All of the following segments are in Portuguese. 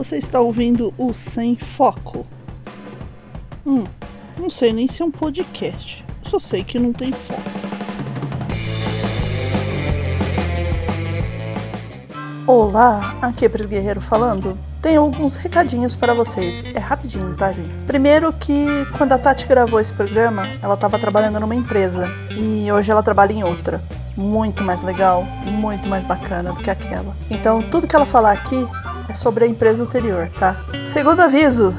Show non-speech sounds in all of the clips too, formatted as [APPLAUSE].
Você está ouvindo o Sem Foco. Hum, não sei nem se é um podcast. Só sei que não tem foco. Olá, aqui é Pris Guerreiro falando. Tenho alguns recadinhos para vocês. É rapidinho, tá, gente? Primeiro que quando a Tati gravou esse programa, ela estava trabalhando numa empresa e hoje ela trabalha em outra. Muito mais legal, muito mais bacana do que aquela. Então, tudo que ela falar aqui é sobre a empresa anterior, tá? Segundo aviso,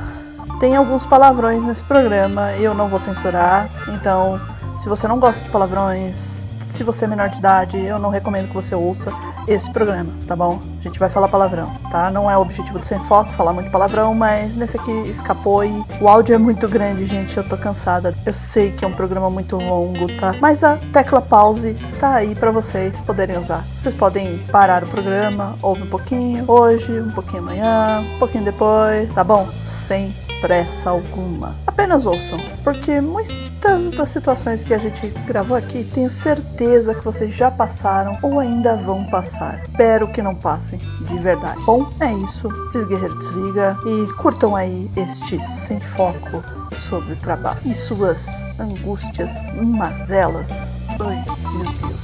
tem alguns palavrões nesse programa, eu não vou censurar. Então, se você não gosta de palavrões, se você é menor de idade, eu não recomendo que você ouça esse programa, tá bom? A gente vai falar palavrão, tá? Não é o objetivo do Sem Foco falar muito palavrão, mas nesse aqui escapou e o áudio é muito grande, gente. Eu tô cansada. Eu sei que é um programa muito longo, tá? Mas a tecla pause tá aí para vocês poderem usar. Vocês podem parar o programa, ouvir um pouquinho hoje, um pouquinho amanhã, um pouquinho depois, tá bom? Sem pressa alguma. Apenas ouçam, porque muitas das situações que a gente gravou aqui, tenho certeza que vocês já passaram ou ainda vão passar. Espero que não passem, de verdade. Bom, é isso. Fiz Guerreiro Desliga e curtam aí este Sem Foco sobre o trabalho e suas angústias, mazelas. Ai, meu Deus.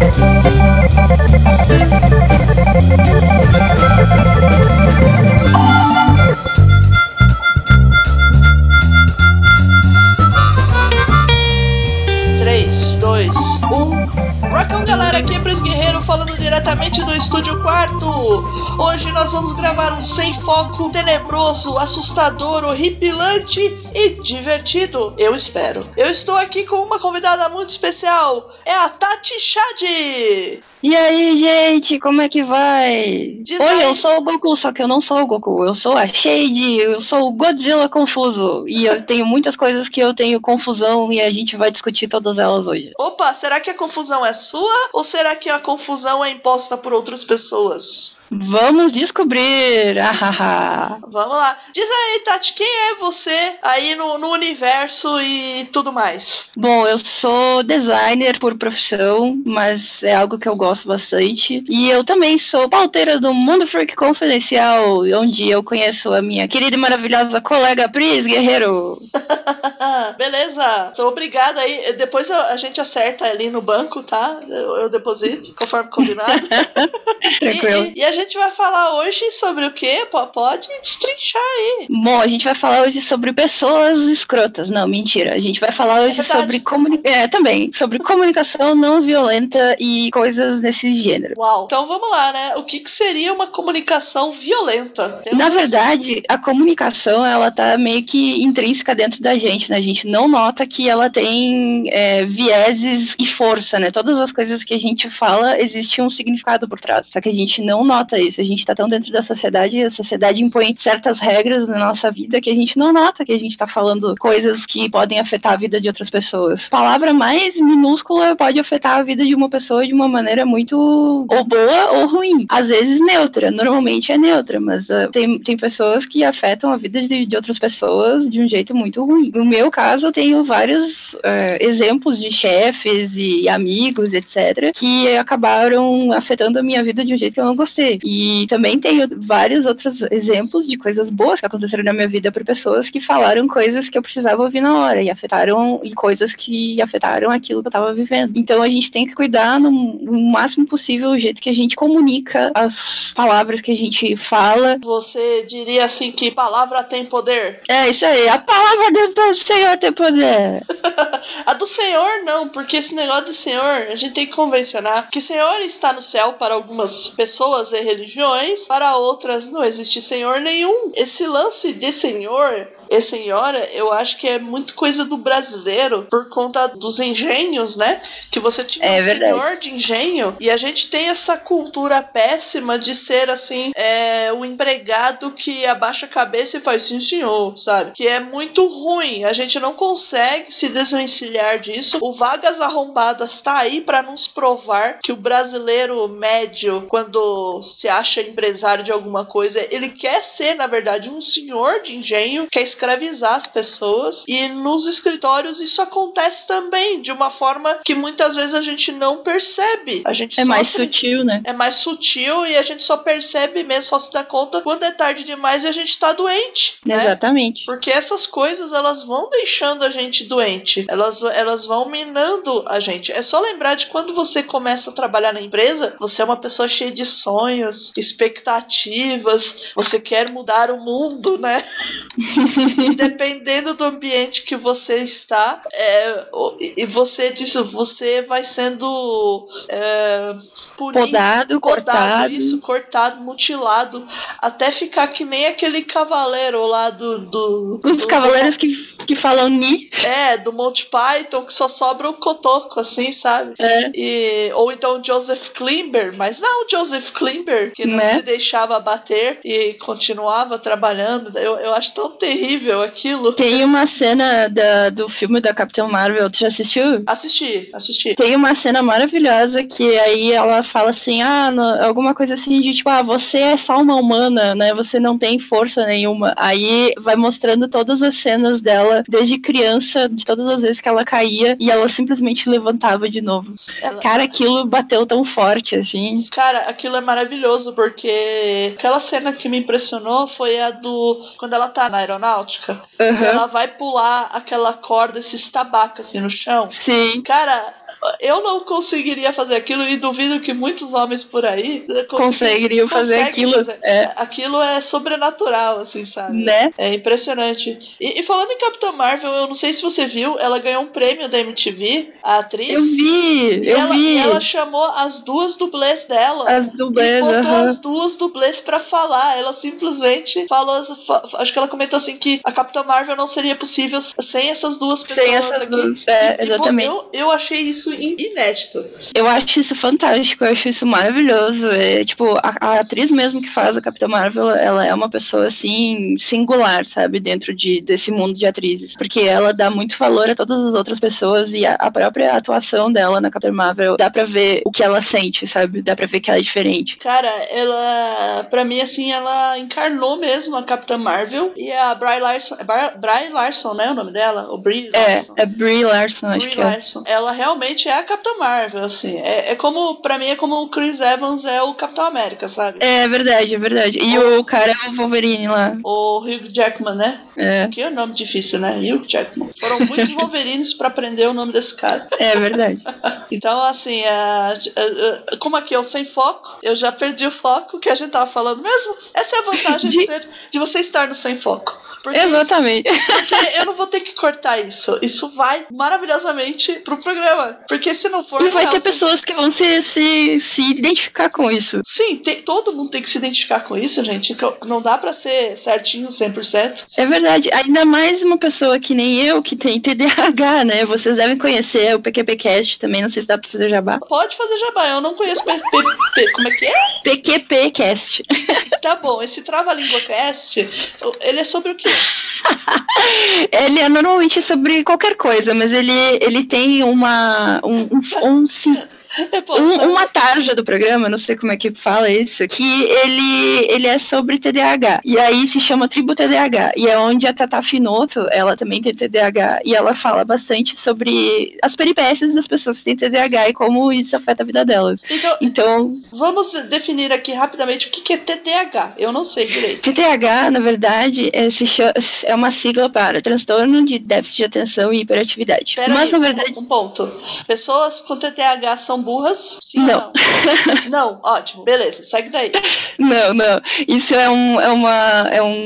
Três, diretamente do Estúdio Quarto. Hoje nós vamos gravar um sem foco tenebroso, assustador, horripilante e divertido. Eu espero. Eu estou aqui com uma convidada muito especial. É a Tati Chad. E aí, gente, como é que vai? Diz Oi, aí. eu sou o Goku, só que eu não sou o Goku, eu sou a Shade, eu sou o Godzilla confuso. E eu tenho muitas coisas que eu tenho confusão e a gente vai discutir todas elas hoje. Opa, será que a confusão é sua ou será que a confusão é imposta por outras pessoas? Vamos descobrir! Ahaha. Vamos lá. Diz aí, Tati, quem é você aí no, no universo e tudo mais? Bom, eu sou designer por profissão, mas é algo que eu gosto bastante. E eu também sou pauteira do Mundo Freak Confidencial, onde eu conheço a minha querida e maravilhosa colega Pris Guerreiro. [LAUGHS] Beleza, tô obrigada aí. Depois a, a gente acerta ali no banco, tá? Eu, eu deposito, conforme combinado. Tranquilo. [LAUGHS] E, e- e a gente vai falar hoje sobre o quê? Pô, Pode destrinchar aí. Bom, a gente vai falar hoje sobre pessoas escrotas. Não, mentira. A gente vai falar hoje verdade. sobre comunicação. É, também. Sobre comunicação não violenta e coisas desse gênero. Uau. Então vamos lá, né? O que, que seria uma comunicação violenta? Na verdade, a comunicação, ela tá meio que intrínseca dentro da gente, né? A gente não nota que ela tem é, vieses e força, né? Todas as coisas que a gente fala, existe um significado por trás. Só que a gente não nota isso. A gente tá tão dentro da sociedade, a sociedade impõe certas regras na nossa vida que a gente não nota que a gente tá falando coisas que podem afetar a vida de outras pessoas. Palavra mais minúscula pode afetar a vida de uma pessoa de uma maneira muito ou boa ou ruim. Às vezes neutra, normalmente é neutra, mas ah, tem, tem pessoas que afetam a vida de, de outras pessoas de um jeito muito ruim. No meu caso, eu tenho vários eh, exemplos de chefes e amigos, etc., que acabaram afetando a minha vida de um jeito que eu não gostei. E também tenho vários outros exemplos de coisas boas que aconteceram na minha vida por pessoas que falaram coisas que eu precisava ouvir na hora e afetaram e coisas que afetaram aquilo que eu tava vivendo. Então a gente tem que cuidar no, no máximo possível o jeito que a gente comunica as palavras que a gente fala. Você diria assim que palavra tem poder? É isso aí, a palavra do Senhor tem poder. [LAUGHS] A do Senhor não, porque esse negócio de Senhor, a gente tem que convencionar que Senhor está no céu para algumas pessoas e religiões, para outras não existe Senhor nenhum. Esse lance de Senhor e senhora, eu acho que é muito coisa do brasileiro por conta dos engenhos, né? Que você tinha É um verdade. senhor de engenho e a gente tem essa cultura péssima de ser assim, é, o empregado que abaixa a cabeça e faz sim senhor, sabe? Que é muito ruim. A gente não consegue se desvencilhar disso. O Vagas Arrombadas está aí para nos provar que o brasileiro médio, quando se acha empresário de alguma coisa, ele quer ser, na verdade, um senhor de engenho, quer escravizar as pessoas. E nos escritórios isso acontece também, de uma forma que muitas vezes a gente não percebe. A gente é mais sutil, né? É mais sutil e a gente só percebe mesmo, só se dá conta quando é tarde demais e a gente tá doente. Né? Exatamente. Porque essas coisas elas vão deixando a gente doente, elas, elas vão minando a gente. É só lembrar de quando você começa a trabalhar na empresa, você é uma pessoa cheia de sonhos, expectativas, você quer mudar o mundo, né? [LAUGHS] [LAUGHS] dependendo do ambiente que você está, é, e você diz, você vai sendo é, punido, podado, cortado, isso, cortado, mutilado, até ficar que nem aquele cavaleiro lá do. do Os do, cavaleiros que, que falam ni. É, do Monty Python, que só sobra o cotoco, assim, sabe? É. E, ou então Joseph Klimber, mas não Joseph Klimber, que não né? se deixava bater e continuava trabalhando. Eu, eu acho tão terrível aquilo. Tem uma cena da, do filme da Capitã Marvel, tu já assistiu? Assisti, assisti. Tem uma cena maravilhosa que aí ela fala assim, ah, no, alguma coisa assim de tipo, ah, você é só uma humana, né? Você não tem força nenhuma. Aí vai mostrando todas as cenas dela desde criança, de todas as vezes que ela caía e ela simplesmente levantava de novo. Ela... Cara, aquilo bateu tão forte assim. Cara, aquilo é maravilhoso porque aquela cena que me impressionou foi a do quando ela tá na aeronáutica, uhum. ela vai pular aquela corda, esse estabaca assim no chão. Sim. Cara, eu não conseguiria fazer aquilo e duvido que muitos homens por aí conseguiriam fazer aquilo. Fazer. É. Aquilo é sobrenatural, assim, sabe? Né? É impressionante. E, e, falando em Capitã Marvel, eu não sei se você viu, ela ganhou um prêmio da MTV, a atriz. Eu vi, eu ela, vi. ela chamou as duas dublês dela. As dublês, e botou uh -huh. as duas dublês pra falar. Ela simplesmente falou, acho que ela comentou assim que a Capitã Marvel não seria possível sem essas duas pessoas. Sem essas aqui. duas, é, exatamente. E, eu, eu achei isso inédito. Eu acho isso fantástico, eu acho isso maravilhoso. É, tipo, a, a, atriz mesmo que faz a Capitã Marvel, ela é uma pessoa assim, singular, sabe, dentro de, desse mundo de atrizes. Porque ela dá muito valor a todas as outras pessoas e a, a própria atuação dela na Capitã Marvel dá pra ver o que ela sente, sabe? Dá pra ver que ela é diferente. Cara, ela, pra mim, assim, ela encarnou mesmo a Capitã Marvel e a Bry Larson, Bry Larson, né, o nome dela? O Brie é, Larson. É, é Brie Larson, Brie acho que Larson. é. Ela realmente é a Capitã Marvel, assim. É, é como, pra mim, é como o Chris Evans é o Capitão América, sabe? É verdade, é verdade. E o, o cara é o Wolverine lá. O Hugh Jackman, né? É. Que é um nome difícil, né? Hugh Jackman. Foram muitos [LAUGHS] Wolverines pra aprender o nome desse cara. É verdade. [LAUGHS] então, assim, como aqui eu sem foco, eu já perdi o foco que a gente tava falando mesmo. Essa é a vantagem de, de, ser, de você estar no sem foco. Porque, Exatamente. Porque eu não vou ter que cortar isso. Isso vai maravilhosamente pro programa. Porque se não for. E vai ter pessoas que vão se, se, se identificar com isso. Sim, tem, todo mundo tem que se identificar com isso, gente. Não dá para ser certinho 100%. É verdade. Ainda mais uma pessoa que nem eu, que tem TDAH, né? Vocês devem conhecer o PQPcast também. Não sei se dá pra fazer jabá. Pode fazer jabá. Eu não conheço PQP. Como é que é? PQPcast. [LAUGHS] Tá bom. Esse Trava-Língua Cast, ele é sobre o quê? [LAUGHS] ele é normalmente sobre qualquer coisa, mas ele, ele tem uma. Um, um, um [LAUGHS] um, uma tarja do programa, não sei como é que fala isso, que ele, ele é sobre TDAH. E aí se chama Tribo TDAH. E é onde a Tata Finoto, ela também tem TDAH. E ela fala bastante sobre as peripécias das pessoas que têm TDAH e como isso afeta a vida delas. Então, então vamos definir aqui rapidamente o que é TDAH. Eu não sei direito. TDAH, na verdade, é, chama, é uma sigla para transtorno de déficit de atenção e hiperatividade. Pera Mas, aí, na verdade. Um ponto. Pessoas com TDAH são burras? Sim não. Não? não, ótimo, beleza, segue daí. Não, não. Isso é, um, é, uma, é um,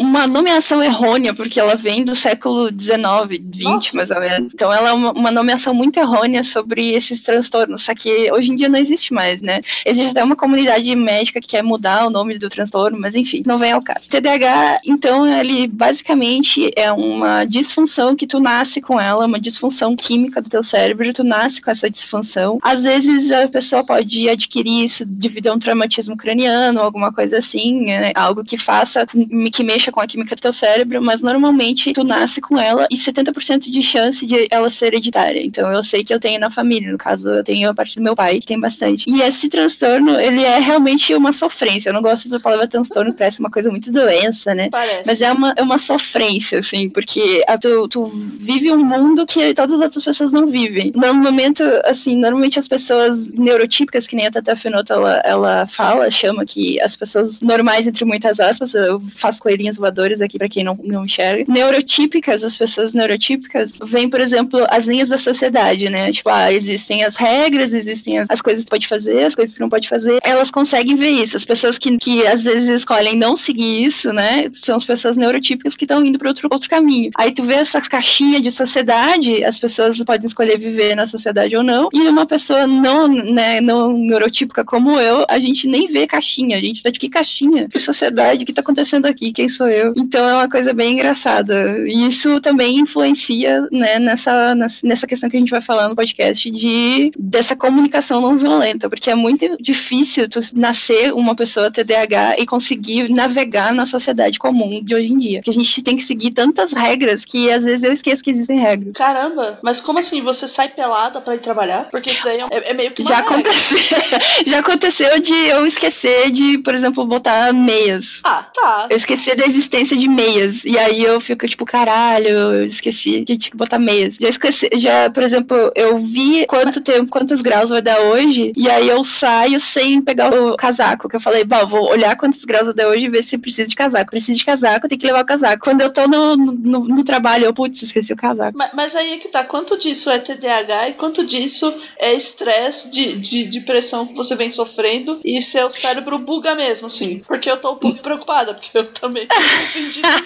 uma nomeação errônea, porque ela vem do século XIX, XX, mais ou menos. Então ela é uma, uma, nomeação muito errônea sobre esses transtornos, só que hoje em dia não existe mais, né? Existe até uma comunidade médica que quer mudar o nome do transtorno, mas enfim, não vem ao caso. TDAH, então, ele basicamente é uma disfunção que tu nasce com ela, uma disfunção química do teu cérebro, tu nasce com essa disfunção Então, às vezes a pessoa pode adquirir isso devido a um traumatismo craniano, alguma coisa assim, né? algo que faça, que mexa com a química do teu cérebro, mas normalmente tu nasce com ela e 70% de chance de ela ser hereditária. Então, eu sei que eu tenho na família, no caso, eu tenho a parte do meu pai, que tem bastante. E esse transtorno, ele é realmente uma sofrência. Eu não gosto da palavra transtorno, [LAUGHS] parece uma coisa muito doença, né? Parece. Mas é uma, é uma sofrência, assim, porque a, tu, tu vive um mundo que todas as outras pessoas não vivem. No momento, assim, normalmente as pessoas neurotípicas, que nem a Tata Fenoto, ela, ela fala, chama que as pessoas normais, entre muitas aspas, eu faço coelhinhos voadores aqui para quem não, não enxerga, neurotípicas, as pessoas neurotípicas, vem, por exemplo, as linhas da sociedade, né? Tipo, ah, existem as regras, existem as, as coisas que pode fazer, as coisas que não pode fazer. Elas conseguem ver isso. As pessoas que, que às vezes escolhem não seguir isso, né? São as pessoas neurotípicas que estão indo para outro, outro caminho. Aí tu vê essa caixinha de sociedade, as pessoas podem escolher viver na sociedade ou não, e uma pessoa não, né, não neurotípica como eu, a gente nem vê caixinha, a gente tá de que caixinha? Que sociedade? O que tá acontecendo aqui? Quem sou eu? Então é uma coisa bem engraçada. E isso também influencia, né, nessa, nessa questão que a gente vai falar no podcast de dessa comunicação não violenta, porque é muito difícil tu nascer uma pessoa TDAH e conseguir navegar na sociedade comum de hoje em dia. Porque a gente tem que seguir tantas regras que às vezes eu esqueço que existem regras. Caramba, mas como assim? Você sai pelada pra ir trabalhar? Porque isso é, é meio que Já aconteceu, [LAUGHS] já aconteceu de eu esquecer de, por exemplo, botar meias. Ah, tá. Eu esqueci da existência de meias. E aí eu fico tipo, caralho, eu esqueci que tinha que botar meias. Já esqueci, já, por exemplo, eu vi quanto tempo, quantos graus vai dar hoje, e aí eu saio sem pegar o casaco. Que eu falei, bom, vou olhar quantos graus vai dar hoje e ver se precisa de casaco. Preciso de casaco, tem que levar o casaco. Quando eu tô no, no, no trabalho, eu, putz, esqueci o casaco. Ma- Mas aí é que tá, quanto disso é TDAH e quanto disso é estresse de, de, de pressão que você vem sofrendo e seu cérebro buga mesmo, assim. Porque eu tô um pouco preocupada, porque eu também tô entendi [LAUGHS] dizer.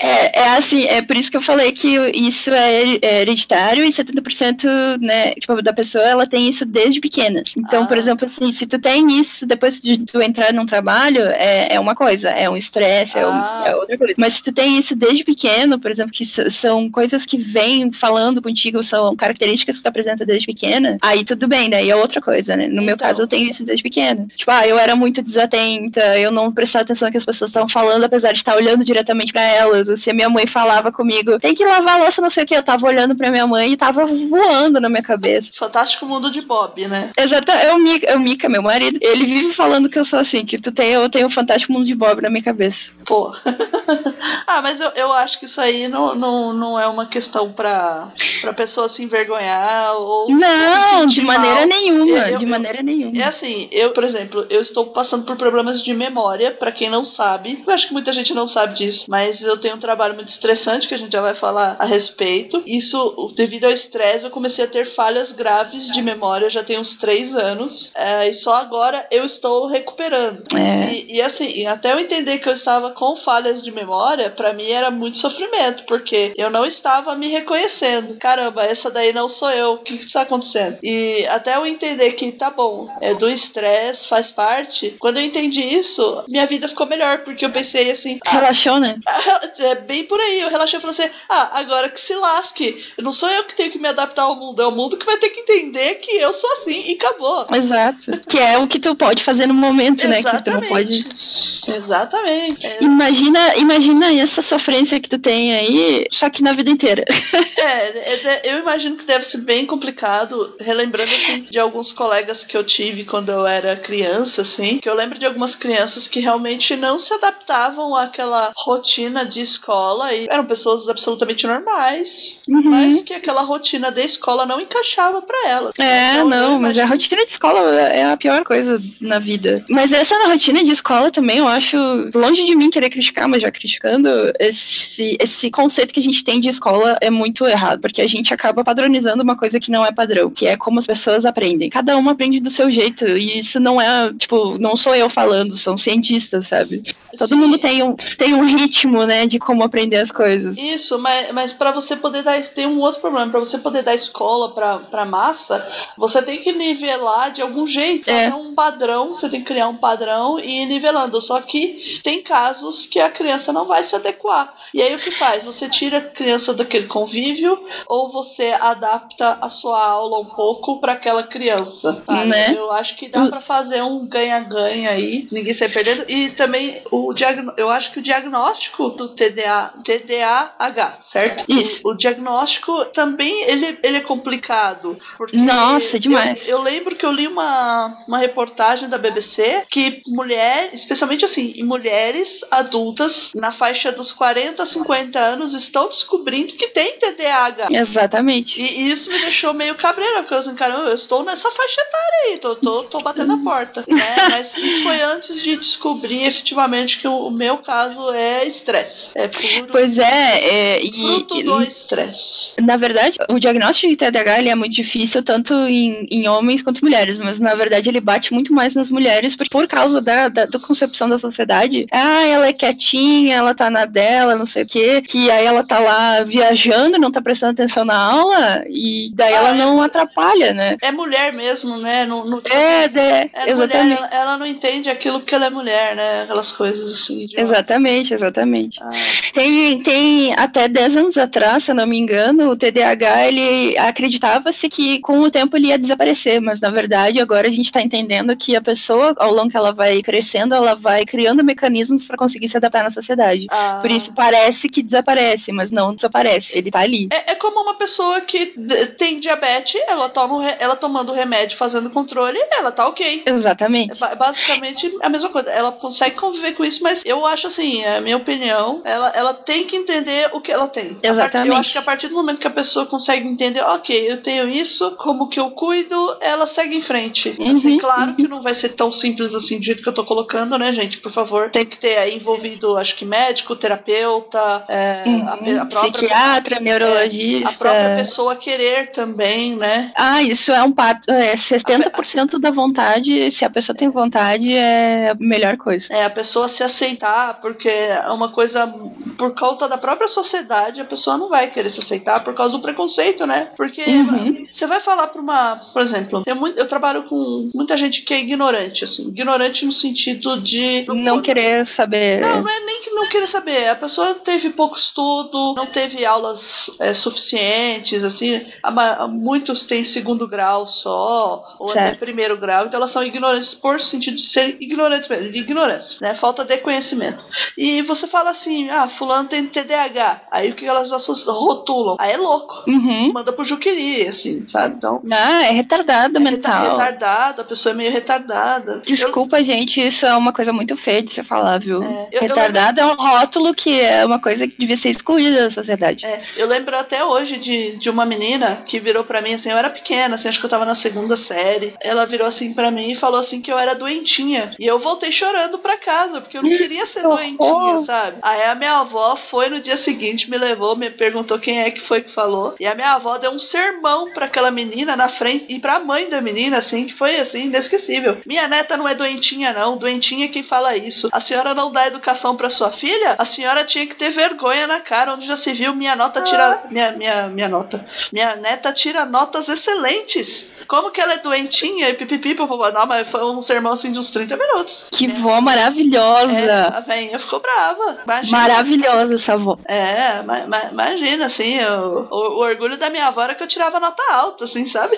É, é assim, é por isso que eu falei que isso é é hereditário e 70% né, tipo, da pessoa ela tem isso desde pequena. Então, Ah. por exemplo, assim, se tu tem isso depois de tu entrar num trabalho, é, é uma coisa, é um estresse, é, um- Ah. é outra coisa. Mas se tu tem isso desde pequeno, por exemplo, que são coisas que vêm falando contigo, são características que tu apresenta desde pequena, aí tudo bem, daí é outra coisa, né? No meu Então. caso, eu tenho isso desde pequena. Tipo, ah, eu era muito desatenta, eu não prestava atenção no que as pessoas estavam falando, apesar de estar olhando diretamente pra elas. Se a minha mãe falava comigo, tem que lavar a louça, não sei o que, eu tava olhando pra minha mãe e tava voando na minha cabeça. Fantástico mundo de Bob, né? Exato, é o Mika, é o Mika, meu marido. Ele vive falando que eu sou assim, que tu tem, eu tenho o fantástico mundo de Bob na minha cabeça. Pô. [LAUGHS] ah, mas eu, eu acho que isso aí não, não, não é uma questão pra, pra pessoa se envergonhar ou. Não, de maneira mal. nenhuma, Eu- eu- de maneira nenhuma. É assim, eu, por exemplo, eu estou passando por problemas de memória, pra quem não sabe. Eu acho que muita gente não sabe disso, mas eu tenho um trabalho muito estressante que a gente já vai falar a respeito. Isso, devido ao estresse, eu comecei a ter falhas graves de memória já tem uns três anos. é, e só agora eu estou recuperando. É. E, e assim, até eu entender que eu estava com falhas de memória, pra mim era muito sofrimento, porque eu não estava me reconhecendo. Caramba, essa daí não sou eu. O que que está acontecendo? E até eu entender que tá bom, é do estresse, faz parte. Quando eu entendi isso, minha vida ficou melhor, porque eu pensei assim, ah, Relaxou, né? [LAUGHS] é bem por aí. Eu relaxei e falei assim: ah, agora que se lasque. Não sou eu que tenho que me adaptar ao mundo, é o mundo que vai ter que entender que eu sou assim e acabou. Exato. Que é o que tu pode fazer no momento, né? Que tu não pode. Exatamente. É, [LAUGHS] Imagina, imagina essa sofrência que tu tem aí, só que na vida inteira. [LAUGHS] É, é, eu imagino que deve ser bem complicado, relembrando assim de alguns colegas que eu tive quando eu era criança, assim, que eu lembro de algumas crianças que realmente não se adaptavam àquela rotina de escola e eram pessoas absolutamente normais, Uhum. mas que aquela rotina da escola não encaixava pra elas. É, Então, não, mas a rotina de escola é a pior coisa na vida. Mas essa na rotina de escola também, eu acho, longe de mim querer criticar, mas já criticando, esse, esse conceito que a gente tem de escola é muito errado, porque a gente acaba padronizando uma coisa que não é padrão, que é como as pessoas aprendem. Cada uma aprende do seu jeito, e isso não é, tipo, não sou eu falando, são cientistas, sabe? Todo Sim. mundo tem um, tem um ritmo, né, de como aprender as coisas. Isso, mas, mas para você poder dar. Tem um outro problema. Para você poder dar escola pra, pra massa, você tem que nivelar de algum jeito. É. É um padrão, você tem que criar um padrão e ir nivelando. Só que tem casos que a criança não vai se adequar. E aí o que faz? Você tira a criança daquele convívio ou você adapta a sua aula um pouco para aquela criança. Sabe? Né? Eu acho que dá para fazer um ganha-ganha aí, ninguém sai perdendo. E também o eu acho que o diagnóstico do TDA, TDAH, certo? Isso. O, o diagnóstico também ele, ele é complicado. Nossa, demais. Eu, eu, lembro que eu li uma, uma reportagem da BBC que mulher, especialmente assim, mulheres adultas na faixa dos 40 a 50 anos estão descobrindo que tem TDAH. Exatamente. E, e isso me deixou meio cabreira, porque eu assim, cara, eu estou nessa faixa etária aí, tô, tô, tô batendo na porta. [LAUGHS] Né? Mas isso foi antes de descobrir efetivamente que o, o meu caso é estresse. É puro. Pois é, é e, fruto do estresse. Na verdade, o diagnóstico de TDAH ele é muito difícil tanto em, em homens quanto mulheres, mas na verdade ele bate muito mais nas mulheres por, por causa da, da, da concepção da sociedade. Ah, ela é quietinha, ela tá na dela, não sei o quê, que aí ela tá lá viajando, não tá prestando atenção na aula e daí ah, ela é, não atrapalha, né? É mulher mesmo, né? No, no... É, é, é exatamente. Mulher, ela, ela, não entende aquilo porque ela é mulher, né? Aquelas coisas assim. Exatamente, exatamente. Ah. Tem, tem até 10 anos atrás, se eu não me engano, o TDAH ele acreditava-se que com o tempo ele ia desaparecer, mas na verdade agora a gente está entendendo que a pessoa, ao longo que ela vai crescendo, ela vai criando mecanismos para conseguir se adaptar na sociedade. Ah. Por isso parece que desaparece, mas não desaparece, ele tá ali. É, é como uma pessoa que tem diabetes, ela toma ela tomando remédio, fazendo controle, ela tá ok. Exatamente. É basicamente a mesma coisa. Ela consegue conviver com isso, mas eu acho assim, é a minha opinião, ela, ela tem que entender o que ela tem. Exatamente. Eu acho que a partir do momento que a pessoa consegue entender, ok, eu tenho isso, como que eu cuido, ela segue em frente. Uhum, assim, claro uhum. que não vai ser tão simples assim do jeito que eu tô colocando, né, gente? Por favor, tem que ter aí envolvido, acho que médico, terapeuta, é, uhum. a, a, própria psiquiatra, neurologista. É, a própria pessoa querer também, né? Ah, isso é um pato. É 70% a, da vontade, se a pessoa tem vontade, é a melhor coisa. É, a pessoa se aceitar, porque é uma coisa por conta da própria sociedade, a pessoa não vai querer se aceitar por causa do preconceito, né? Porque uhum. você vai falar para uma, por exemplo, eu, eu trabalho com muita gente que é ignorante, assim, ignorante no sentido de não querer saber. Não, não é nem que não querer saber. A pessoa teve pouco estudo, não teve aulas é, suficientes, assim. Muitos têm segundo grau só, ou certo. até primeiro grau, então elas são ignorantes por sentido de ser ignorantes mesmo, de ignorância, né? Falta de conhecimento. E você fala assim, ah, fulano tem TDAH. Aí o que elas rotulam? Aí é louco. Uhum. Manda pro Juqueri, assim, sabe? Então. Ah, é retardado é mental. Retardado, a pessoa é meio retardada. Desculpa, eu... gente, isso é uma coisa muito feia de você falar, viu? É. Eu, retardado eu lembro... é um rótulo que é uma coisa que devia ser excluída da sociedade. É. Eu lembro até hoje de, de uma menina que virou para mim assim, eu era pequena, assim, acho que eu tava na segunda série. Ela virou assim para mim e falou assim que eu era doentinha. E eu voltei chorando para casa, porque eu não queria ser doentinha, sabe? Aí a minha avó foi no dia seguinte, me levou, me perguntou quem é que foi que falou. E a minha avó deu um sermão para aquela menina na frente e pra mãe da menina, assim, que foi assim, inesquecível. Minha neta não é doentinha, não. Doentinha é quem fala isso. A senhora não dá educação para sua filha? A senhora tinha que ter vergonha na cara, onde já se viu minha nota tira. Minha, minha, minha nota. Minha neta tira notas excelentes. Como que ela é doentinha e pipipi, popopó. Não, mas foi um sermão assim de uns 30 minutos. Que é. vó maravilhosa. É, a velhinha ficou brava. Imagina. Maravilhosa essa vó. É, ma, ma, imagina, assim, o, o, o, orgulho da minha avó era que eu tirava nota alta, assim, sabe?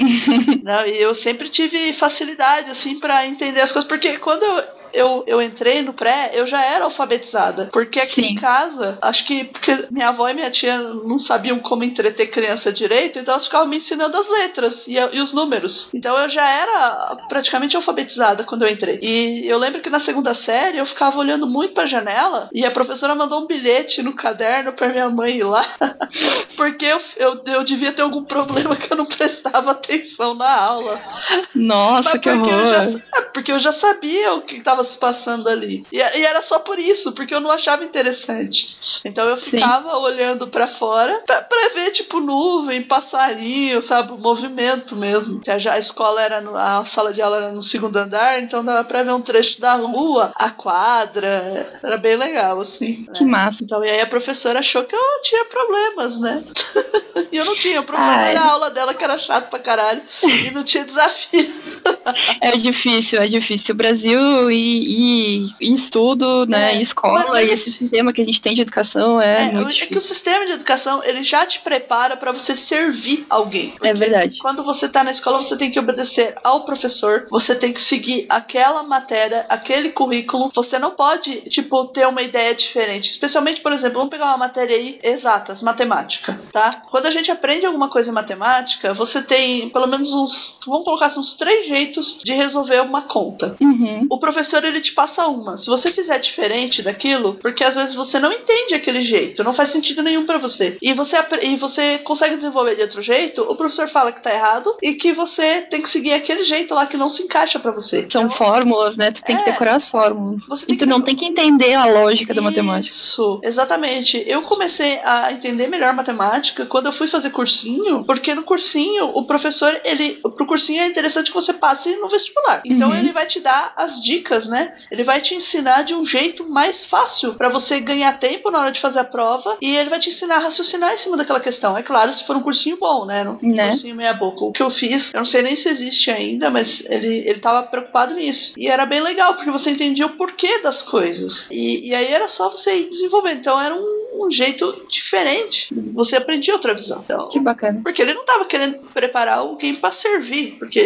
[LAUGHS] Não, e eu sempre tive facilidade, assim, para entender as coisas, porque quando eu eu, eu entrei no pré, eu já era alfabetizada. Porque aqui Sim. em casa, acho que porque minha avó e minha tia não sabiam como entreter criança direito, então elas ficavam me ensinando as letras e, e os números. Então eu já era praticamente alfabetizada quando eu entrei. E eu lembro que na segunda série eu ficava olhando muito pra janela e a professora mandou um bilhete no caderno pra minha mãe ir lá. [LAUGHS] porque eu, eu, eu devia ter algum problema que eu não prestava atenção na aula. Nossa, que horror. Eu já, é, porque eu já sabia o que estava se passando ali. E, e, era só por isso, porque eu não achava interessante. Então eu ficava Sim. olhando para fora pra, pra, ver, tipo, nuvem, passarinho, sabe? O movimento mesmo. Que a, a escola era, no, a sala de aula era no segundo andar, então dava pra ver um trecho da rua, a quadra. Era bem legal, assim. Que né? massa. Então, e aí a professora achou que eu tinha problemas, né? [LAUGHS] e eu não tinha. O problema Ai. era a aula dela, que era chato pra caralho. e não tinha desafio. [LAUGHS] É difícil, é difícil. O Brasil e, e, e estudo, né, É, e escola, e esse sistema que a gente tem de educação é, É, muito é que o sistema de educação ele já te prepara para você servir alguém. É verdade. Quando você tá na escola, você tem que obedecer ao professor, você tem que seguir aquela matéria, aquele currículo. Você não pode, tipo, ter uma ideia diferente. Especialmente, por exemplo, vamos pegar uma matéria aí exatas, matemática, tá? Quando a gente aprende alguma coisa em matemática, você tem pelo menos uns, vamos colocar assim, uns três jeitos de resolver uma conta. Uhum. O professor ele te passa uma. Se você fizer diferente daquilo, porque às vezes você não entende aquele jeito, não faz sentido nenhum pra você. E você e você consegue desenvolver de outro jeito, o professor fala que tá errado e que você tem que seguir aquele jeito lá que não se encaixa pra você. São Então, fórmulas, né? Tu tem que É. decorar as fórmulas. E tu que não tem que entender a lógica da matemática. Isso, exatamente. Eu comecei a entender melhor matemática quando eu fui fazer cursinho, porque no cursinho o professor, ele, pro cursinho é interessante que você passe no vestibular. Então Uhum. ele vai te dar as dicas, né? Ele vai te ensinar de um jeito mais fácil pra você ganhar tempo na hora de fazer a prova e ele vai te ensinar a raciocinar em cima daquela questão. É claro, se for um cursinho bom, né? Um Né? cursinho meia boca. O que eu fiz, eu não sei nem se existe ainda, mas ele, ele tava preocupado nisso. E era bem legal, porque você entendia o porquê das coisas. E, e aí era só você ir desenvolvendo. Então era um, um jeito diferente. Você aprendia outra visão. Então, Que bacana. porque ele não tava querendo preparar alguém pra servir. Porque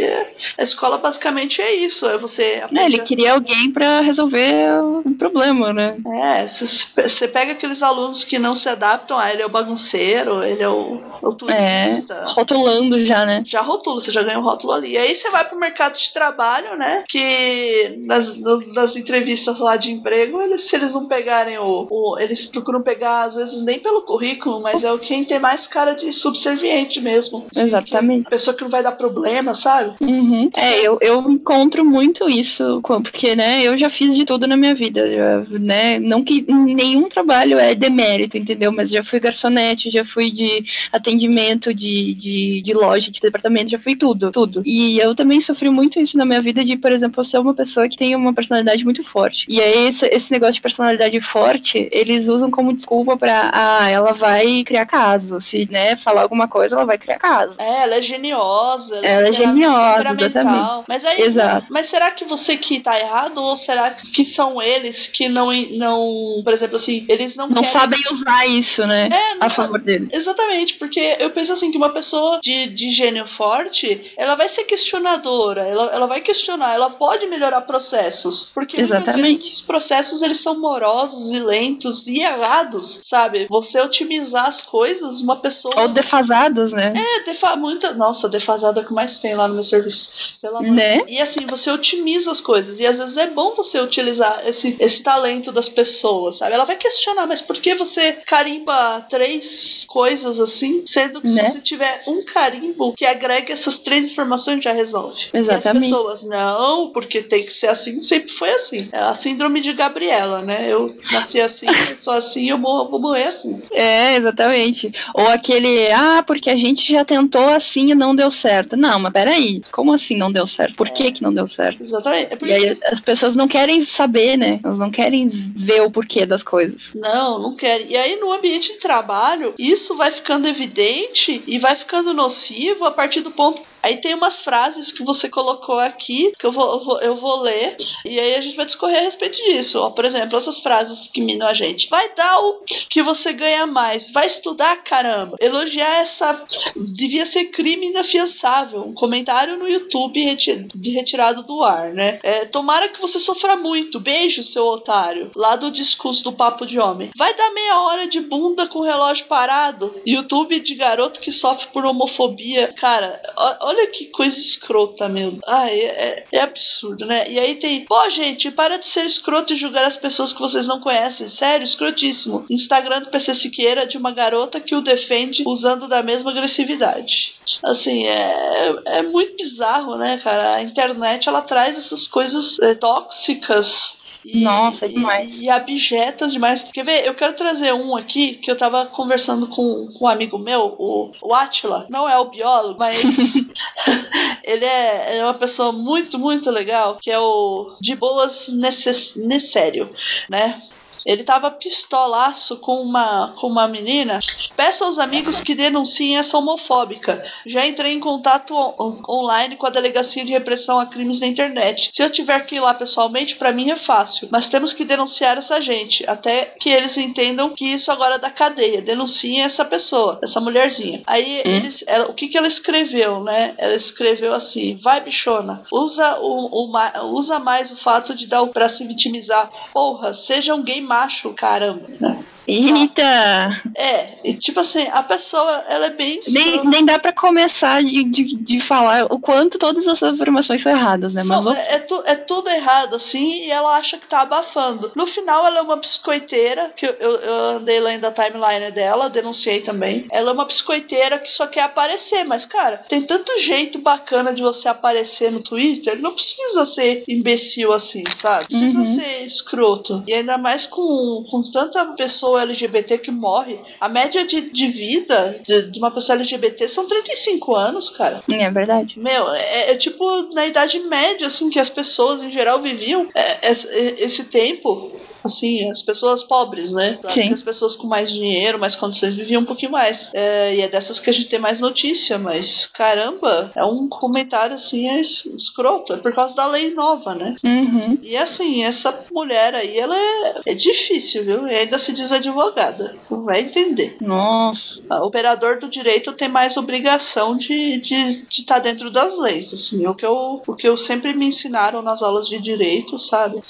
a escola basicamente é isso. É você É, ele aprender- queria alguém pra resolver o problema, né? É, você pega aqueles alunos que não se adaptam, ah, ele é o bagunceiro, ele é o, o É, turista. rotulando já, né? Já rotula, você já ganha um rótulo ali. E aí você vai pro mercado de trabalho, né? Que nas, nas entrevistas lá de emprego, eles, se eles não pegarem o, o- Eles procuram pegar, às vezes, nem pelo currículo, mas é o quem tem mais cara de subserviente mesmo. Exatamente. A pessoa que não vai dar problema, sabe? Uhum. É, eu, eu encontro muito isso, porque, né, eu já fiz de tudo na minha vida, já, né, não que nenhum trabalho é demérito, entendeu, mas já fui garçonete, já fui de atendimento, de, de, de loja, de departamento, já fui tudo, tudo. E eu também sofri muito isso na minha vida de, por exemplo, eu ser uma pessoa que tem uma personalidade muito forte. E aí, esse, esse negócio de personalidade forte, eles usam como desculpa pra, ah, ela vai criar caso, se, né, falar alguma coisa, ela vai criar caso. É, ela é geniosa. Ela é tem a- geniosa, exatamente. Mas aí, Exato. mas será que você que tá errado ou será que são eles que não, não por exemplo assim, eles não, Não querem... sabem usar isso, né, É, a favor dele. Exatamente, porque eu penso assim que uma pessoa de, de gênio forte, ela vai ser questionadora, ela, ela vai questionar, ela pode melhorar processos, porque Exatamente. vezes os processos eles são morosos e lentos e errados, sabe? Você otimizar as coisas, uma pessoa Ou defasados, né? é, defa muita. Nossa, defasada é o que mais tem lá no meu serviço. Pelo amor Né? E assim, você otimiza as coisas. E às vezes é bom você utilizar esse, esse talento das pessoas, sabe? Ela vai questionar, mas por que você carimba três coisas assim? Sendo que Né? se você tiver um carimbo que agrega essas três informações, já resolve. E as Exatamente. pessoas, não, porque tem que ser assim, sempre foi assim. É a síndrome de Gabriela, né? Eu nasci assim, eu sou assim, eu morro, vou morrer assim. É, exatamente. Ou aquele, ah, porque a gente já tentou assim e não deu certo. Não, mas peraí, como assim não deu certo? Por que que não deu certo? Exatamente. É E aí as pessoas não querem saber, né? Elas não querem ver o porquê das coisas. Não, não quero. E aí, no ambiente de trabalho, isso vai ficando evidente e vai ficando nocivo a partir do ponto. Aí tem umas frases que você colocou aqui, que eu vou, eu vou, eu vou ler, e aí a gente vai discorrer a respeito disso. Ó, por exemplo, essas frases que minam a gente. Vai dar o que você ganha mais. Vai estudar, caramba. Elogiar essa. Devia ser crime inafiançável. Um comentário no YouTube reti- de retirado do ar, né? É, tomara que você sofra muito. Beijo, seu otário. Lá do discurso do Papo de Homem. Vai dar meia hora de bunda com o relógio parado. YouTube de garoto que sofre por homofobia. Cara, olha que coisa escrota, meu. Ai, é, é absurdo, né? E aí tem. Pô, gente, para de ser escroto e julgar as pessoas que vocês não conhecem. Sério, escrotíssimo. Instagram do PC Siqueira de uma garota que o defende usando da mesma agressividade. Assim, é, é muito bizarro, né, cara? A internet ela traz essas coisas é, tóxicas. E, Nossa, é e- demais. E, abjetas demais. Quer ver? Eu quero trazer um aqui que eu tava conversando com, com um amigo meu, o, o Atila. Não é o biólogo, mas [LAUGHS] ele é, é uma pessoa muito, muito legal, que é o De Boas Necess- Necessário, né? Ele tava pistolaço com uma, com uma menina. Peço aos amigos que denunciem essa homofóbica. Já entrei em contato on online com a Delegacia de Repressão a Crimes na Internet. Se eu tiver que ir lá pessoalmente, para mim é fácil. Mas temos que denunciar essa gente, até que eles entendam que isso agora é da cadeia. Denunciem essa pessoa, essa mulherzinha. Aí hum. eles, ela, o que que ela escreveu, né? Ela escreveu assim: vai bichona, usa o, o usa mais o fato de dar o pra se vitimizar. Porra, seja um gay macho, caramba, né? Eita! É, e tipo assim, a pessoa, ela é bem. Nem, nem dá pra começar de, de, de, falar o quanto todas essas informações são erradas, né? Mas Não, é, é, tu, é, tudo errado, assim, e ela acha que tá abafando. No final, ela é uma biscoiteira, que eu, eu, eu andei lendo a timeline dela, denunciei também. Ela é uma biscoiteira que só quer aparecer, mas, cara, tem tanto jeito bacana de você aparecer no Twitter, não precisa ser imbecil assim, sabe? Precisa uhum. ser escroto. E ainda mais com, com tanta pessoa LGBT que morre, a média de, de vida de, de, uma pessoa LGBT são 35 anos, cara. É verdade. Meu, é, é tipo na idade média, assim, que as pessoas em geral viviam é, é, esse tempo assim, as pessoas pobres, né? Claro Sim. as pessoas com mais dinheiro, mais condições viviam um pouquinho mais. É, e é dessas que a gente tem mais notícia, mas caramba, é um comentário assim, é escroto. É por causa da lei nova, né? Uhum. E assim, essa mulher aí, ela é, é difícil, viu? E ainda se diz advogada. Não vai entender. Nossa. O operador do direito tem mais obrigação de estar de, de tá dentro das leis, assim, o que, eu, o que eu sempre me ensinaram nas aulas de direito, sabe?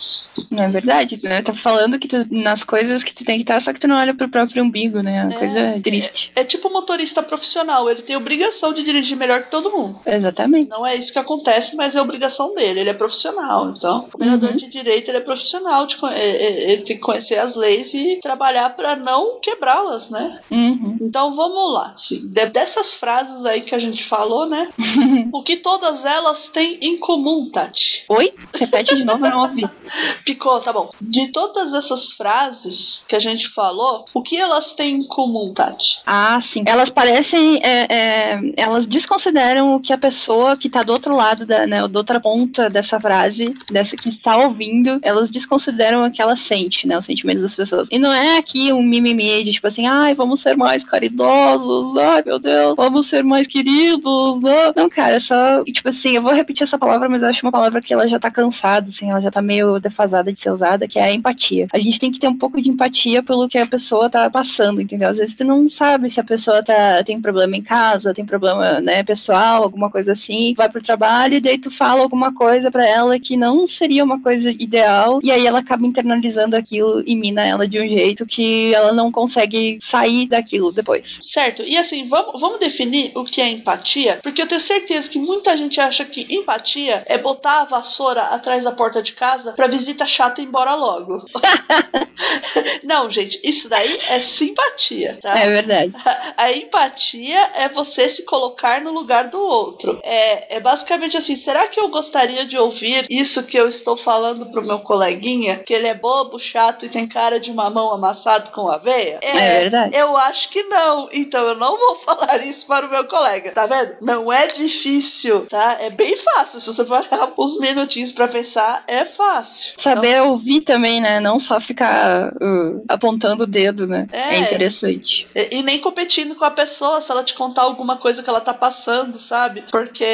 É verdade, né? Tá falando que tu, nas coisas que tu tem que estar, só que tu não olha pro próprio umbigo, né? Uma é, coisa triste. É, é tipo motorista profissional, ele tem obrigação de dirigir melhor que todo mundo. Exatamente. Não é isso que acontece, mas é obrigação dele, ele é profissional. Então, o operador uhum. de direito ele é profissional, de, é, é, ele tem que conhecer as leis e trabalhar para não quebrá-las, né? Uhum. Então vamos lá. Assim, dessas frases aí que a gente falou, né? [LAUGHS] o que todas elas têm em comum, Tati? Oi? Repete de novo, eu não ouvi. [LAUGHS] Picou, tá bom. De todas todas essas frases que a gente falou, o que elas têm em comum, Tati? Ah, sim. Elas parecem. É, é, elas desconsideram o que a pessoa que tá do outro lado, da, né, do outra ponta dessa frase, dessa que está ouvindo, elas desconsideram o que ela sente, né? Os sentimentos das pessoas. E não é aqui um mimimi de tipo assim, ai, vamos ser mais caridosos, ai meu Deus, vamos ser mais queridos. Não, não cara, é só. Tipo assim, eu vou repetir essa palavra, mas eu acho uma palavra que ela já tá cansada, assim, ela já tá meio defasada de ser usada, que é empatia empatia. A gente tem que ter um pouco de empatia pelo que a pessoa tá passando, entendeu? Às vezes tu não sabe se a pessoa tá, tem problema em casa, tem problema, né, pessoal, alguma coisa assim, vai pro trabalho e daí tu fala alguma coisa para ela que não seria uma coisa ideal e aí ela acaba internalizando aquilo e mina ela de um jeito que ela não consegue sair daquilo depois. Certo. E assim, vamos, vamos definir o que é empatia, porque eu tenho certeza que muita gente acha que empatia é botar a vassoura atrás da porta de casa pra visita chata ir embora logo. [LAUGHS] Não, gente, isso daí é simpatia, tá? É verdade. A, [LAUGHS] a, empatia é você se colocar no lugar do outro. É, é basicamente assim: será que eu gostaria de ouvir isso que eu estou falando pro meu coleguinha? Que ele é bobo, chato e tem cara de mamão amassado com aveia? É, é verdade. Eu acho que não. Então eu não vou [LAUGHS] falar isso para o meu colega. Tá vendo? Não é difícil, tá? É bem fácil. Se você parar uns minutinhos para pensar, é fácil. Saber então, ouvir também, né? Não só ficar uh, apontando o dedo, né? É, é interessante. E, e, nem competindo com a pessoa se ela te contar alguma coisa que ela tá passando, sabe? Porque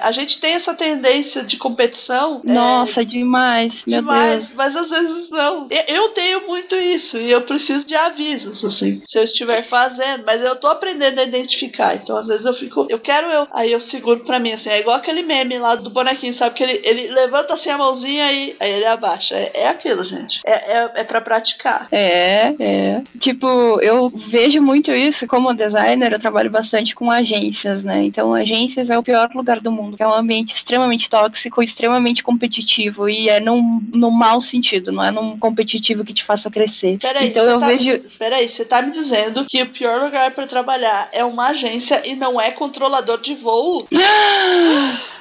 a gente tem essa tendência de competição. É, Nossa, é, demais. Meu demais, Deus. mas às vezes não. Eu tenho muito isso e eu preciso de avisos, assim, se eu estiver fazendo, mas eu tô aprendendo a identificar. Então, às vezes eu fico, eu quero eu, aí eu seguro pra mim, assim, é igual aquele meme lá do bonequinho, sabe? Que ele, ele levanta assim a mãozinha e aí ele abaixa. É, é aquilo, gente. É, é, é para praticar. É, é. Tipo, eu vejo muito isso como designer, eu trabalho bastante com agências, né? Então, agências é o pior lugar do mundo, é um ambiente extremamente tóxico, extremamente competitivo e é num, num mau sentido, não é num competitivo que te faça crescer. Peraí, então eu tá vejo. Me... Peraí, você tá me dizendo que o pior lugar para trabalhar é uma agência e não é controlador de voo? [GASPS]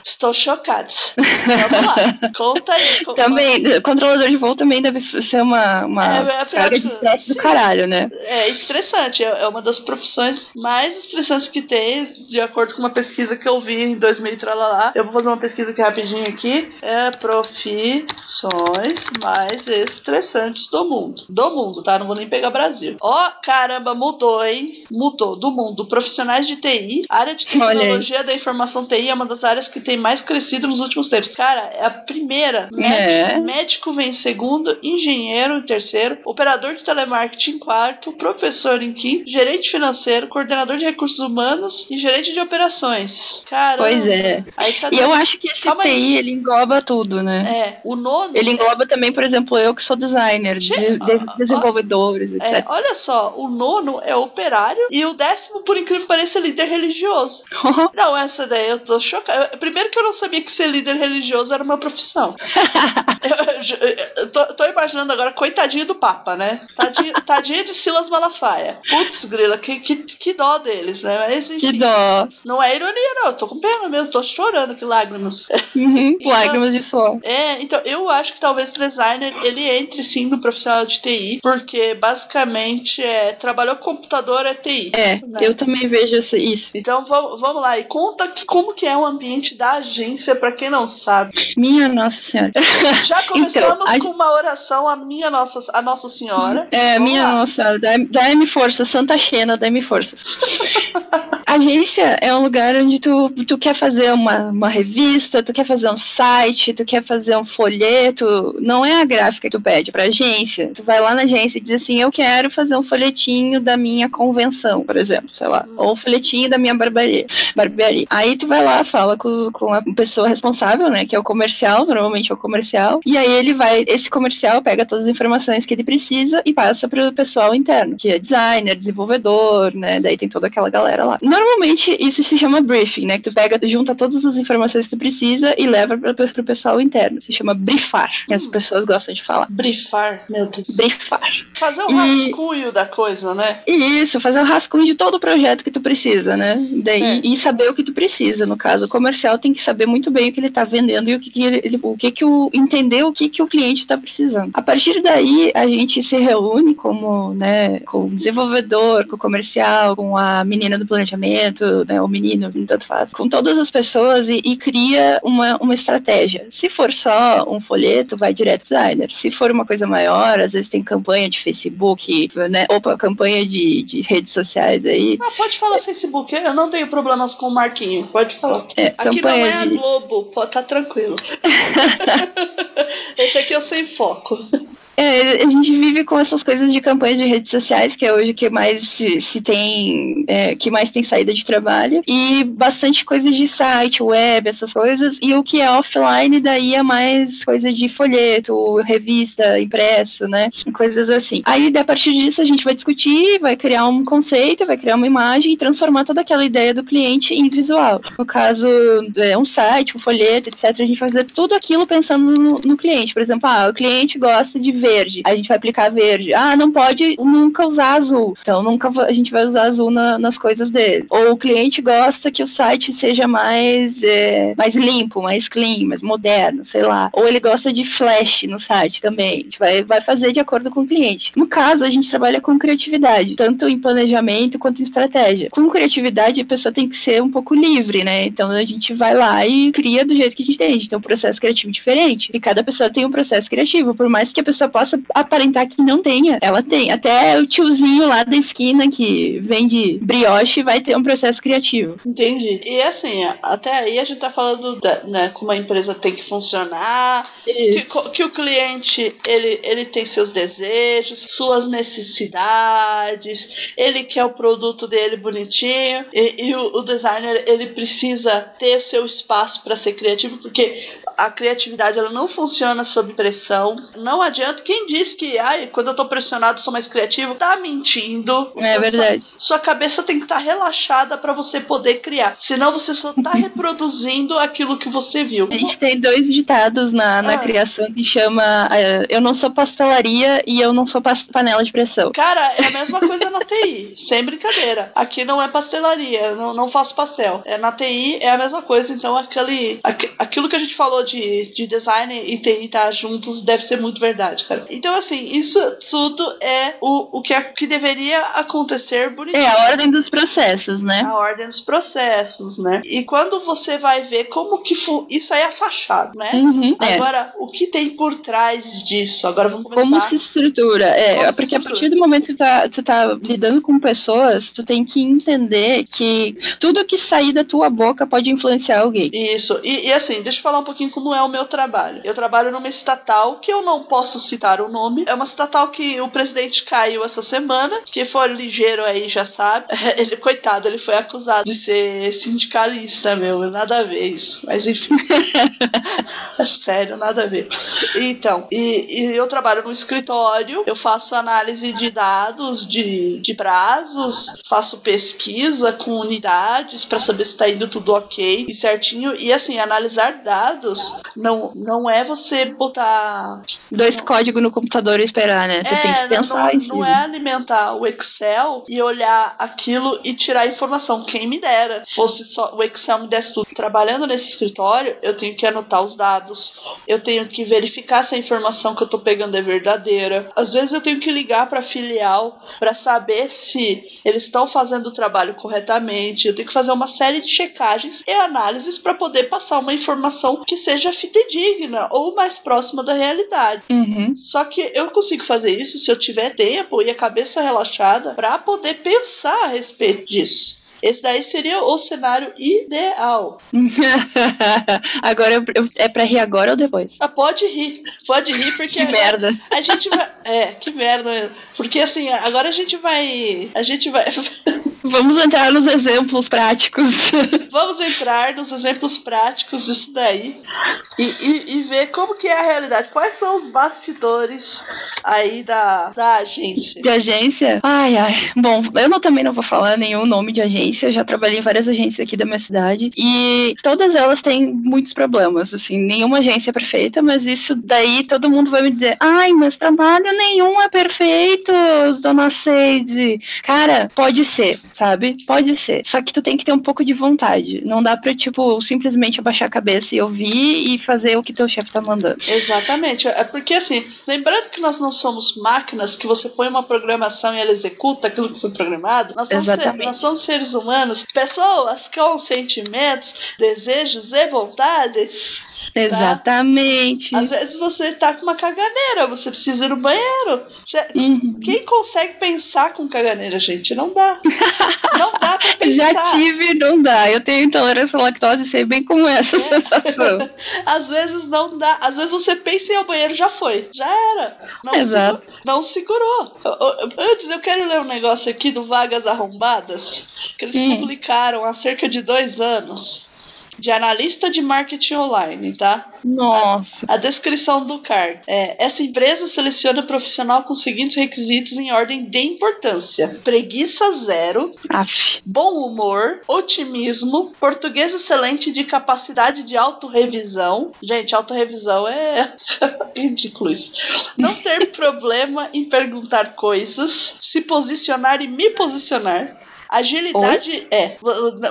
Estou chocado. Vamos lá. Conta aí. Também, controlador de voo também deve ser uma, uma é, é, carga de estresse do caralho, né? É estressante. É, é uma das profissões mais estressantes que tem, de acordo com uma pesquisa que eu vi em 2000 e lá. Eu vou fazer uma pesquisa aqui rapidinho aqui. É profissões mais estressantes do mundo. Do mundo, tá? Não vou nem pegar Brasil. Ó, oh, caramba, mudou, hein? Mudou. Do mundo. Profissionais de TI, área de tecnologia da informação TI é uma das áreas que tem mais crescido nos últimos tempos. Cara, é a primeira. Médico, é. médico vem em segundo, engenheiro em terceiro, operador de telemarketing em quarto, professor em quinto, gerente financeiro, coordenador de recursos humanos e gerente de operações. Cara. Pois é. Aí, e eu acho que esse Calma TI, aí. ele engloba tudo, né? É. O nome. Ele engloba também, por exemplo, eu que sou designer, de, de desenvolvedores, etc. É, olha só, o nono é operário e o décimo, por incrível que pareça, é líder religioso. [LAUGHS] não, essa daí eu tô chocada. Primeiro que eu não sabia que ser líder religioso era uma profissão. [LAUGHS] eu, eu, eu tô, tô, imaginando agora, coitadinho do Papa, né? Tadinho, [LAUGHS] tadinho de Silas Malafaia. Putz, grila, que, que, que dó deles, né? Mas, enfim, que dó. Não é ironia, não. Eu tô com pena mesmo, tô chorando aqui, lágrimas. Uhum, [LAUGHS] então, lágrimas de suor. É, então eu acho que talvez o designer ele entre sim no profissional de TI, porque basicamente é, trabalhou com computador é TI. É, né? eu também vejo isso. Então vamos, lá, e conta que, como que é o ambiente da agência, para quem não sabe. Minha Nossa Senhora. Já [LAUGHS] começamos então, a... com uma oração a minha Nossa, a Nossa Senhora. É, vamos minha lá. Nossa Senhora, dá-me força, Santa Xena, dá-me forças. [LAUGHS] agência é um lugar onde tu, tu quer fazer uma, uma revista, tu quer fazer um site, tu quer fazer um folheto. Não é a gráfica que tu pede pra agência. Tu vai lá na agência e diz assim: Eu quero fazer um folhetinho da minha convenção, por exemplo, sei lá. Ou um folhetinho da minha barbearia. barbearia. Aí tu vai lá, fala com, com a pessoa responsável, né? Que é o comercial, normalmente é o comercial. E aí ele vai, esse comercial pega todas as informações que ele precisa e passa pro pessoal interno, que é designer, desenvolvedor, né? Daí tem toda aquela galera lá. Normalmente isso se chama briefing, né? Que tu pega, junta todas as informações que tu precisa e leva para o pessoal interno. Se chama briefar, que as hum. pessoas gostam de falar. Briefar, meu Deus. Briefar. Fazer o um e... rascunho da coisa, né? Isso, fazer o um rascunho de todo o projeto que tu precisa, né? Daí, é. E saber o que tu precisa, no caso. O comercial tem que saber muito bem o que ele está vendendo e o que, que ele, o que que o entender o que que o cliente está precisando. A partir daí, a gente se reúne como, né, com o desenvolvedor, com o comercial, com a menina do planejamento, né, o menino, tanto faz, com todas as pessoas e, e cria uma, uma estratégia. Se for só um folheto, vai direto designer. Se for uma coisa maior, às vezes tem campanha de Facebook, né? Opa, campanha de, de redes sociais aí. Ah, pode falar é. Facebook, eu não tenho problemas com o Marquinho, pode falar. É, aqui não é a Globo, pode tá tranquilo. [LAUGHS] Esse aqui eu sem foco. É, a gente vive com essas coisas de campanhas de redes sociais, que é hoje que mais se, se tem, é, que mais tem saída de trabalho, e bastante coisas de site, web, essas coisas, e o que é offline daí é mais coisa de folheto, revista, impresso, né, coisas assim. Aí, a partir disso, a gente vai discutir, vai criar um conceito, vai criar uma imagem e transformar toda aquela ideia do cliente em visual. No caso, é um site, um folheto, etc., a gente vai fazer tudo aquilo pensando no, no cliente. Por exemplo, ah, o cliente gosta de ver verde, a gente vai aplicar verde. Ah, não pode nunca usar azul. Então nunca a gente vai usar azul na, nas coisas dele. Ou o cliente gosta que o site seja mais, é, mais limpo, mais clean, mais moderno, sei lá. Ou ele gosta de flash no site também. A gente vai, vai fazer de acordo com o cliente. No caso, a gente trabalha com criatividade, tanto em planejamento quanto em estratégia. Com criatividade, a pessoa tem que ser um pouco livre, né? Então a gente vai lá e cria do jeito que a gente tem. A gente tem um processo criativo diferente. E cada pessoa tem um processo criativo, por mais que a pessoa possa aparentar que não tenha. Ela tem. Até o tiozinho lá da esquina que vende brioche vai ter um processo criativo. Entendi. E assim, até aí a gente tá falando da, né, como a empresa tem que funcionar, que, que, o cliente ele, ele tem seus desejos, suas necessidades, ele quer o produto dele bonitinho e, e o, o designer ele precisa ter seu espaço para ser criativo, porque a criatividade ela não funciona sob pressão. Não adianta. Quem diz que, ai, quando eu tô pressionado sou mais criativo, tá mentindo. É verdade. Sua, sua cabeça tem que estar tá relaxada para você poder criar. Senão você só tá [LAUGHS] reproduzindo aquilo que você viu. A gente tem dois ditados na, na ah. criação que chama uh, Eu não sou pastelaria e eu não sou panela de pressão. Cara, é a mesma coisa na TI. [LAUGHS] sem brincadeira. Aqui não é pastelaria, não, não faço pastel. É, na TI é a mesma coisa, então aquele, aqu, aquilo que a gente falou de, de design e TI estar tá juntos deve ser muito verdade, cara. Então, assim, isso tudo é o, o que, é, que deveria acontecer bonitinho. É a ordem dos processos, né? A ordem dos processos, né? E quando você vai ver como que isso aí é fachada, né? Uhum, é. Agora, é. o que tem por trás disso? Agora vamos começar. Como se estrutura? É, como porque estrutura? a partir do momento que tá, você tá lidando com pessoas, tu tem que entender que tudo que sair da tua boca pode influenciar alguém. Isso. E, e assim, deixa eu falar um pouquinho como é o meu trabalho. Eu trabalho numa estatal que eu não posso citar o nome. É uma estatal que o presidente caiu essa semana. Que for ligeiro aí já sabe. [LAUGHS] Ele, coitado, ele foi acusado de ser sindicalista, meu. Nada a ver isso. Mas enfim. [LAUGHS] Sério, nada a ver. Então, e, e eu trabalho no escritório. Eu faço análise de dados, de, de prazos, faço pesquisa com unidades para saber se está indo tudo ok e certinho. E assim, analisar dados não, não é você botar dois códigos no computador e esperar, né? Tu é, tem que pensar não, em cima. Não é alimentar o Excel e olhar aquilo e tirar informação. Quem me dera fosse só o Excel me desse tudo. Trabalhando nesse escritório, eu tenho que anotar os dados, eu tenho que verificar se a informação que eu tô pegando é verdadeira. Às vezes eu tenho que ligar para filial para saber se eles estão fazendo o trabalho corretamente. Eu tenho que fazer uma série de checagens e análises para poder passar uma informação que seja fidedigna ou mais próxima da realidade. Uhum. Só que eu consigo fazer isso se eu tiver tempo e a cabeça relaxada para poder pensar a respeito disso. Esse daí seria o cenário ideal. [LAUGHS] agora é pra rir agora ou depois? Ah, pode rir. Pode rir porque. que merda. A gente vai. É, que merda. Porque assim, agora a gente vai. A gente vai. [LAUGHS] Vamos entrar nos exemplos práticos. [LAUGHS] Vamos entrar nos exemplos práticos disso daí e, e, e, ver como que é a realidade. Quais são os bastidores aí da, da agência? De agência? Ai, ai. Bom, eu não, também não vou falar nenhum nome de agência. Eu já trabalhei em várias agências aqui da minha cidade e todas elas têm muitos problemas. Assim, nenhuma agência é perfeita, mas isso daí todo mundo vai me dizer: ai, mas trabalho nenhum é perfeito, dona Seide. Cara, pode ser sabe? Pode ser. Só que tu tem que ter um pouco de vontade. Não dá pra, tipo, simplesmente abaixar a cabeça e ouvir e fazer o que teu chefe tá mandando. Exatamente. É porque, assim, lembrando que nós não somos máquinas, que você põe uma programação e ela executa aquilo que foi programado, nós somos, Exatamente. nós somos seres humanos, pessoas com sentimentos, desejos e vontades. Tá? Exatamente. Às vezes você tá com uma caganeira, você precisa ir no banheiro. Você... Uhum. Quem consegue pensar com caganeira, gente? Não dá. [LAUGHS] não dá pra pensar. Já tive, não dá. Eu tenho intolerância à lactose sei bem como é essa é. sensação. [LAUGHS] Às vezes não dá. Às vezes você pensa em ir ao banheiro, já foi. Já era. Não Exato. Segurou, não segurou. Antes, eu quero ler um negócio aqui do Vagas Arrombadas, que eles hum. publicaram há cerca de dois anos de analista de marketing online, tá? Nossa. A, a descrição do cargo é: essa empresa seleciona profissional com os seguintes requisitos em ordem de importância: preguiça zero, Aff. bom humor, otimismo, português excelente de capacidade de autorrevisão. Gente, autorrevisão é [LAUGHS] ridículo isso. Não ter [LAUGHS] problema em perguntar coisas, se posicionar e me posicionar Agilidade Oi? é.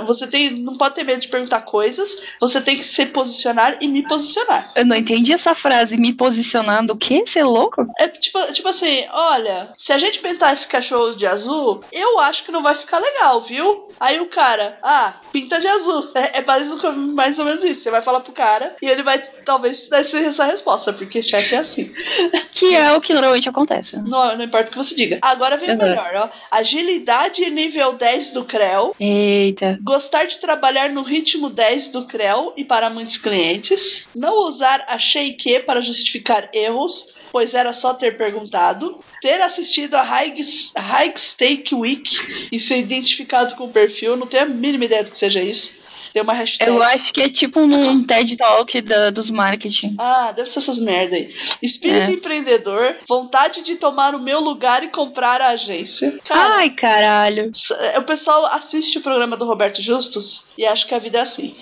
Você tem, não pode ter medo de perguntar coisas, você tem que se posicionar e me posicionar. Eu não entendi essa frase, me posicionando o quê? Você é louco? É tipo, tipo assim, olha, se a gente pintar esse cachorro de azul, eu acho que não vai ficar legal, viu? Aí o cara, ah, pinta de azul. É, é mais ou menos isso. Você vai falar pro cara e ele vai talvez te dar essa resposta, porque chefe é assim. [LAUGHS] Que é o que normalmente acontece. Não, não importa o que você diga. Agora vem o melhor, ó. Agilidade nível 10 10 do CREL. Eita. Gostar de trabalhar no ritmo 10 do CREL e para muitos clientes. Não usar a Shake para justificar erros, pois era só ter perguntado. Ter assistido a High, High Stake Week e ser identificado com o perfil. Não tenho a mínima ideia do que seja isso Tem uma hashtag. Eu acho que é tipo um TED Talk da, dos marketing. Ah, deve ser essas merda aí. Espírito É. empreendedor, vontade de tomar o meu lugar e comprar a agência. Cara, Ai, caralho. É, O pessoal assiste o programa do Roberto Justus e acha que a vida é assim.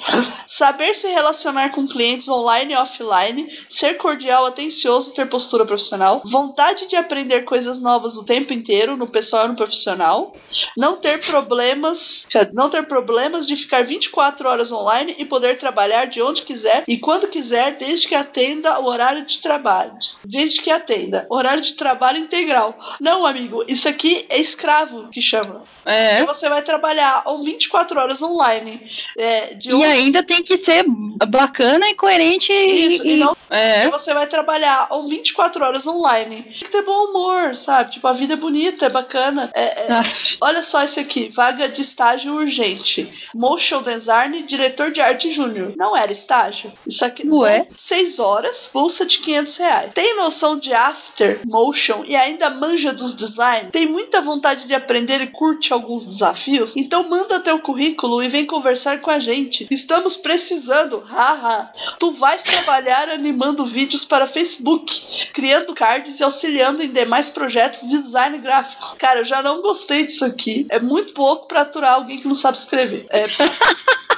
Saber se relacionar com clientes online e offline, ser cordial, atencioso, ter postura profissional, vontade de aprender coisas novas o tempo inteiro, no pessoal e no profissional, não ter problemas, não ter problemas de ficar 24 horas online e poder trabalhar de onde quiser e quando quiser, desde que atenda o horário de trabalho. Desde que atenda. Horário de trabalho integral. Não, amigo, isso aqui é escravo que chama. É. Você vai trabalhar ou 24 horas online. É, E um- ainda tem que ser bacana e coerente Isso, e. e não- É. Você vai trabalhar ou 24 horas online. Tem que ter bom humor, sabe? Tipo, a vida é bonita, é bacana. É- é- Ah, Olha só esse aqui, vaga de estágio urgente. Motion design, diretor de arte júnior. Não era estágio? Isso aqui. Ué? 6 horas, bolsa de 500 reais. Tem noção de after, motion e ainda manja dos design? Tem muita vontade de aprender e curte alguns desafios? Então manda teu currículo e vem conversar com a gente. Estamos precisando, haha. Tu vais trabalhar animando vídeos para Facebook, criando cards e auxiliando em demais projetos de design gráfico. Cara, eu já não gostei disso aqui. É muito pouco para aturar alguém que não sabe escrever. É, [LAUGHS]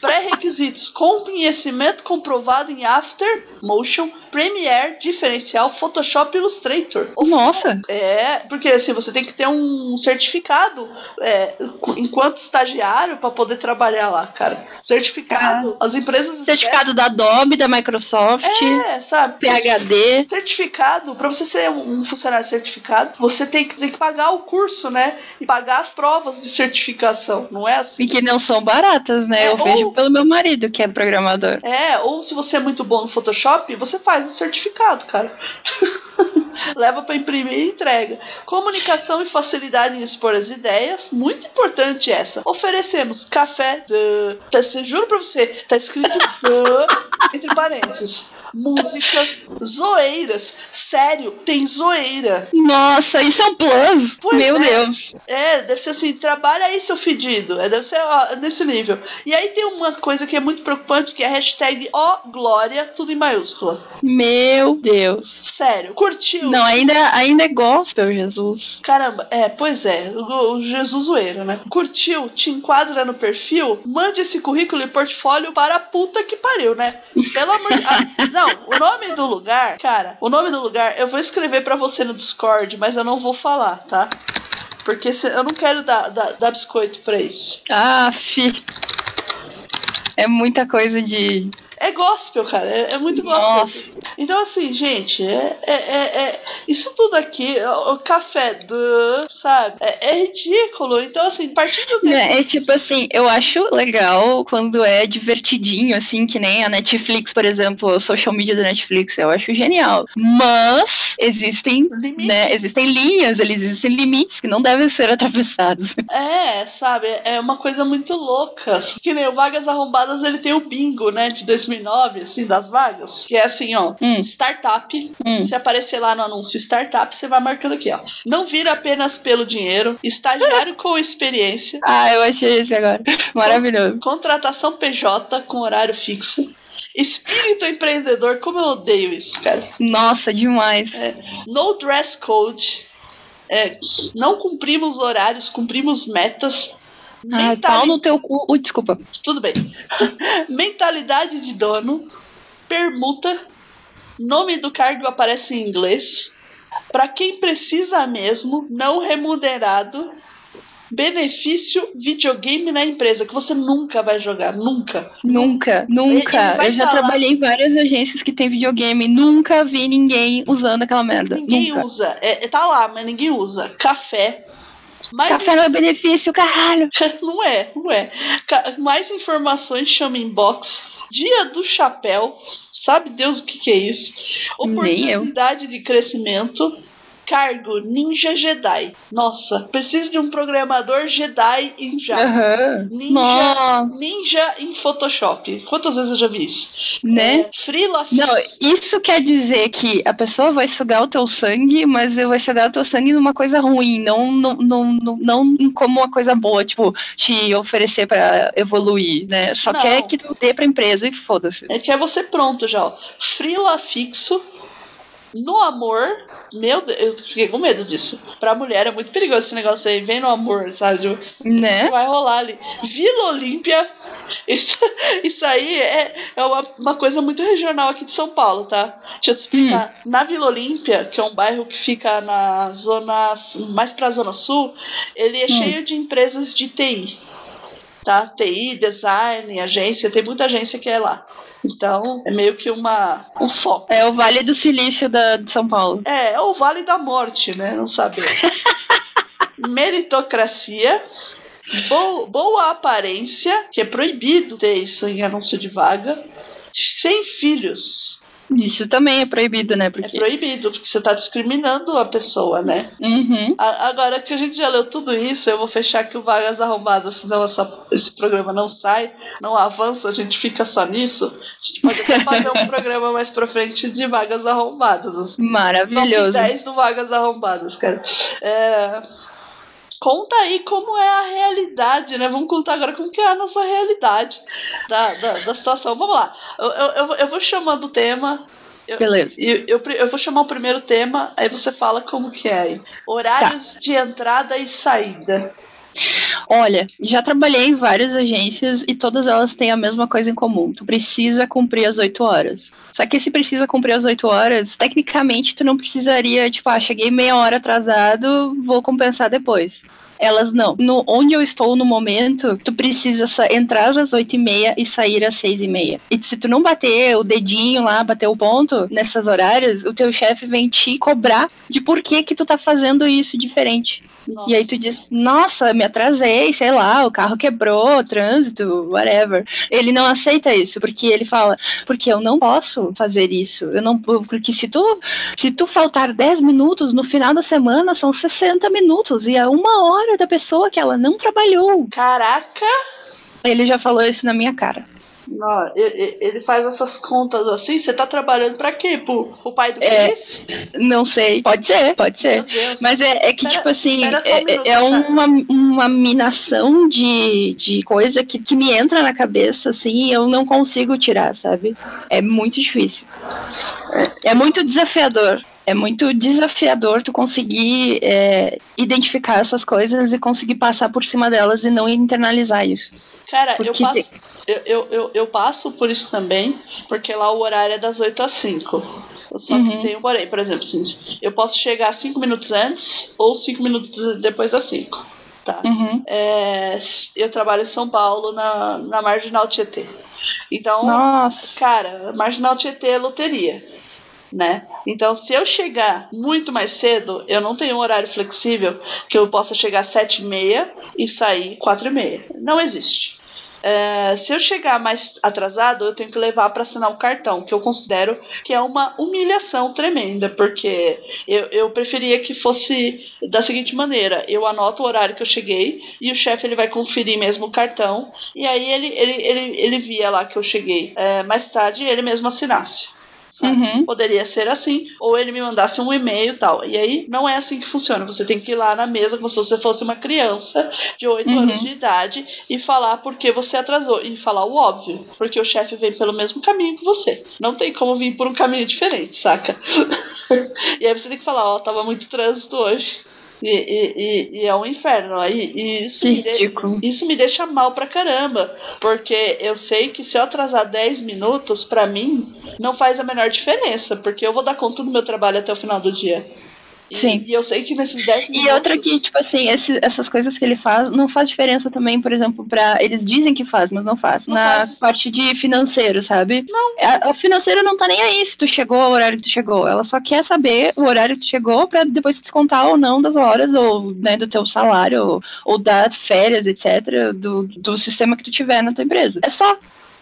Pré-requisitos: conhecimento comprovado em After, Motion, Premiere, Diferencial, Photoshop Illustrator. Nossa. É, porque assim, você tem que ter um certificado é, enquanto estagiário para poder trabalhar lá, cara. Certificado. As empresas. Ah. Certificado da Adobe, da Microsoft, É, sabe? PHD. Certificado, para você ser um funcionário certificado, você tem que, tem que pagar o curso, né? E pagar as provas de certificação, não é assim? E que não são baratas, né? É, Eu pelo meu marido, que é programador. É, ou se você é muito bom no Photoshop, você faz o certificado, cara. [LAUGHS] Leva pra imprimir e entrega. Comunicação e facilidade em expor as ideias, muito importante essa. Oferecemos café, duh. Tá, juro pra você, tá escrito duh, entre parênteses. Música, zoeiras. Sério, tem zoeira. Nossa, isso é um plus! Pois meu é. Deus. É, deve ser assim, trabalha aí seu fedido. É, deve ser ó, nesse nível. E aí tem uma coisa que é muito preocupante, que é a hashtag ó glória, tudo em maiúscula. Meu Deus. Sério, curtiu? Não, ainda, ainda é gospel, Jesus. Caramba, é, pois é, o, o Jesus zoeiro, né? Curtiu? Te enquadra no perfil? Mande esse currículo e portfólio para a puta que pariu, né? Pelo amor de [LAUGHS] ah, Não, o nome do lugar, cara, o nome do lugar, eu vou escrever pra você no Discord, mas eu não vou falar, tá? Porque se- eu não quero dar, dar, dar biscoito pra isso. Ah, fi. É muita coisa de. É gospel, cara. É, é muito gospel. Nossa. Então, assim, gente, é, é, é- é- isso tudo aqui, o, o café do, sabe? É, é ridículo. Então, assim, partindo desse É, é tipo assim, eu acho legal quando é divertidinho, assim, que nem a Netflix, por exemplo, o social media da Netflix, eu acho genial. Mas existem, limite. né, existem linhas, eles existem limites que não devem ser atravessados. [LAUGHS] É, sabe? É uma coisa muito louca. Que nem o Vagas Arrombadas, ele tem o bingo, né? De 2009, assim, das vagas. Que é assim, ó. Hum. Startup. Hum. Se aparecer lá no anúncio startup, você vai marcando aqui, ó. Não vira apenas pelo dinheiro. Estagiário com experiência. [LAUGHS] Ah, eu achei esse agora. [LAUGHS] Maravilhoso. Contratação PJ com horário fixo. Espírito empreendedor, como eu odeio isso, cara. Nossa, demais. No dress code. É, não cumprimos horários, cumprimos metas. Ai, Mentali- pau no teu cu. Ui, desculpa. Tudo bem. [LAUGHS] Mentalidade de dono. Permuta. Nome do cargo aparece em inglês. Para quem precisa mesmo, não remunerado. Benefício videogame na empresa, que você nunca vai jogar, nunca. Nunca, nunca. Eu já falar- trabalhei em várias agências que tem videogame. Nunca vi ninguém usando aquela merda. Ninguém nunca. usa. É, tá lá, mas ninguém usa. Café. Mais Café não é benefício, caralho. [LAUGHS] não é, não é. Ca- Mais informações chama inbox. Dia do chapéu. Sabe Deus o que, que é isso? Nem eu. Oportunidade de crescimento. Cargo Ninja Jedi. Nossa, preciso de um programador Jedi em Java. Aham. Ninja, Nossa. ninja em Photoshop. Quantas vezes eu já vi isso? Né? É, Freela Não, isso quer dizer que a pessoa vai sugar o teu sangue, mas vai sugar o teu sangue numa coisa ruim, não, não, não, não, não como uma coisa boa, tipo, te oferecer pra evoluir, né? Só Não. quer que tu dê pra empresa e foda-se. É que é você pronto já, ó. Freela fixo. No amor, meu Deus, eu fiquei com medo disso. Pra mulher é muito perigoso esse negócio aí. Vem no amor, sabe? Tipo, Né? Vai rolar ali. Vila Olímpia. Isso, [LAUGHS] isso aí é, é uma, uma coisa muito regional aqui de São Paulo, tá? Deixa eu te explicar. Na Vila Olímpia, que é um bairro que fica na zona. mais pra zona sul, ele é cheio de empresas de TI. Tá? TI, design, agência, tem muita agência que é lá. Então, é meio que uma, um foco. É o Vale do Silício da, de São Paulo. É, é o Vale da Morte, né? Não saber. [LAUGHS] Meritocracia. bo- boa aparência, que é proibido ter isso em anúncio de vaga. Sem filhos. Isso também é proibido, né? É Porque. proibido, porque você está discriminando a pessoa, né? Uhum. A- Agora que a gente já leu tudo isso, eu vou fechar aqui o Vagas Arrombadas, senão essa- esse programa não sai, não avança, a gente fica só nisso. A gente pode até fazer um [LAUGHS] programa mais pra frente de Vagas Arrombadas. Maravilhoso. Top 10 do Vagas Arrombadas, cara. É, Conta aí como é a realidade, né? Vamos contar agora como que é a nossa realidade da, da, da situação. Vamos lá. Eu, eu, eu- eu vou chamando o tema. Beleza. E eu, eu vou chamar o primeiro tema, aí você fala como que é aí. Horários de entrada e saída. Olha, já trabalhei em várias agências e todas elas têm a mesma coisa em comum. Tu precisa cumprir as 8 horas. Só que se precisa cumprir as 8 horas, tecnicamente tu não precisaria, tipo, ah, cheguei meia hora atrasado, vou compensar depois. Elas não. No, onde eu estou no momento, tu precisa sa- entrar às 8 e meia e sair às 6 e meia. E se tu não bater o dedinho lá, bater o ponto nessas horários, o teu chefe vem te cobrar de por que que tu tá fazendo isso diferente. Nossa. E aí tu diz, nossa, me atrasei, sei lá, o carro quebrou, trânsito, whatever. Ele não aceita isso, porque ele fala, porque eu não posso fazer isso. Eu não porque se tu se tu faltar 10 minutos no final da semana são 60 minutos e é uma hora da pessoa que ela não trabalhou. Caraca! Ele já falou isso na minha cara. Não, ele, faz essas contas assim, você tá trabalhando pra quê? Pro, pro pai do É. Chris? Não sei, pode ser, pode ser. Mas é, é que, Pera- tipo assim, só um é, minuto, é cara. uma, uma minação de, de coisa que, que me entra na cabeça, assim, e eu não consigo tirar, sabe? É muito difícil. É, é muito desafiador. É muito desafiador tu conseguir é, identificar essas coisas e conseguir passar por cima delas e não internalizar isso. Cara, eu passo, eu, eu, eu, eu passo por isso também, porque lá o horário é das 8 às 5. Eu só Uhum. tenho porém, por exemplo, assim, eu posso chegar 5 minutos antes ou 5 minutos depois das 5. Tá? Uhum. É, eu trabalho em São Paulo, na, na Marginal Tietê. Então, Nossa. cara, Marginal Tietê é loteria. Né? Então, se eu chegar muito mais cedo, eu não tenho um horário flexível que eu possa chegar às 7 e sair 4 e meia. Não existe. É, se eu chegar mais atrasado, eu tenho que levar para assinar o cartão, que eu considero que é uma humilhação tremenda, porque eu, eu preferia que fosse da seguinte maneira: eu anoto o horário que eu cheguei e o chefe ele vai conferir mesmo o cartão, e aí ele, ele, ele, ele via lá que eu cheguei é, mais tarde e ele mesmo assinasse. Uhum. Poderia ser assim, ou ele me mandasse um e-mail e tal. E aí não é assim que funciona. Você tem que ir lá na mesa como se você fosse uma criança de 8 Uhum. anos de idade e falar por que você atrasou. E falar o óbvio. Porque o chefe vem pelo mesmo caminho que você. Não tem como vir por um caminho diferente, saca? [LAUGHS] e aí você tem que falar, ó, tava muito trânsito hoje. E, e, e, e é um inferno. Aí, e isso Que me, de- isso me deixa mal pra caramba. Porque eu sei que se eu atrasar 10 minutos, pra mim, não faz a menor diferença. Porque eu vou dar conta do meu trabalho até o final do dia. E, Sim. e eu sei que nesses 10 minutos. E outra que, tipo assim, esse- essas coisas que ele faz não faz diferença também, por exemplo, pra. Eles dizem que faz, mas não faz. Não na faz. parte de financeiro, sabe? Não. A, a financeira não tá nem aí se tu chegou ao horário que tu chegou. Ela só quer saber o horário que tu chegou pra depois descontar ou não das horas, ou né, do teu salário, ou, ou das férias, etc., do, do sistema que tu tiver na tua empresa. É só.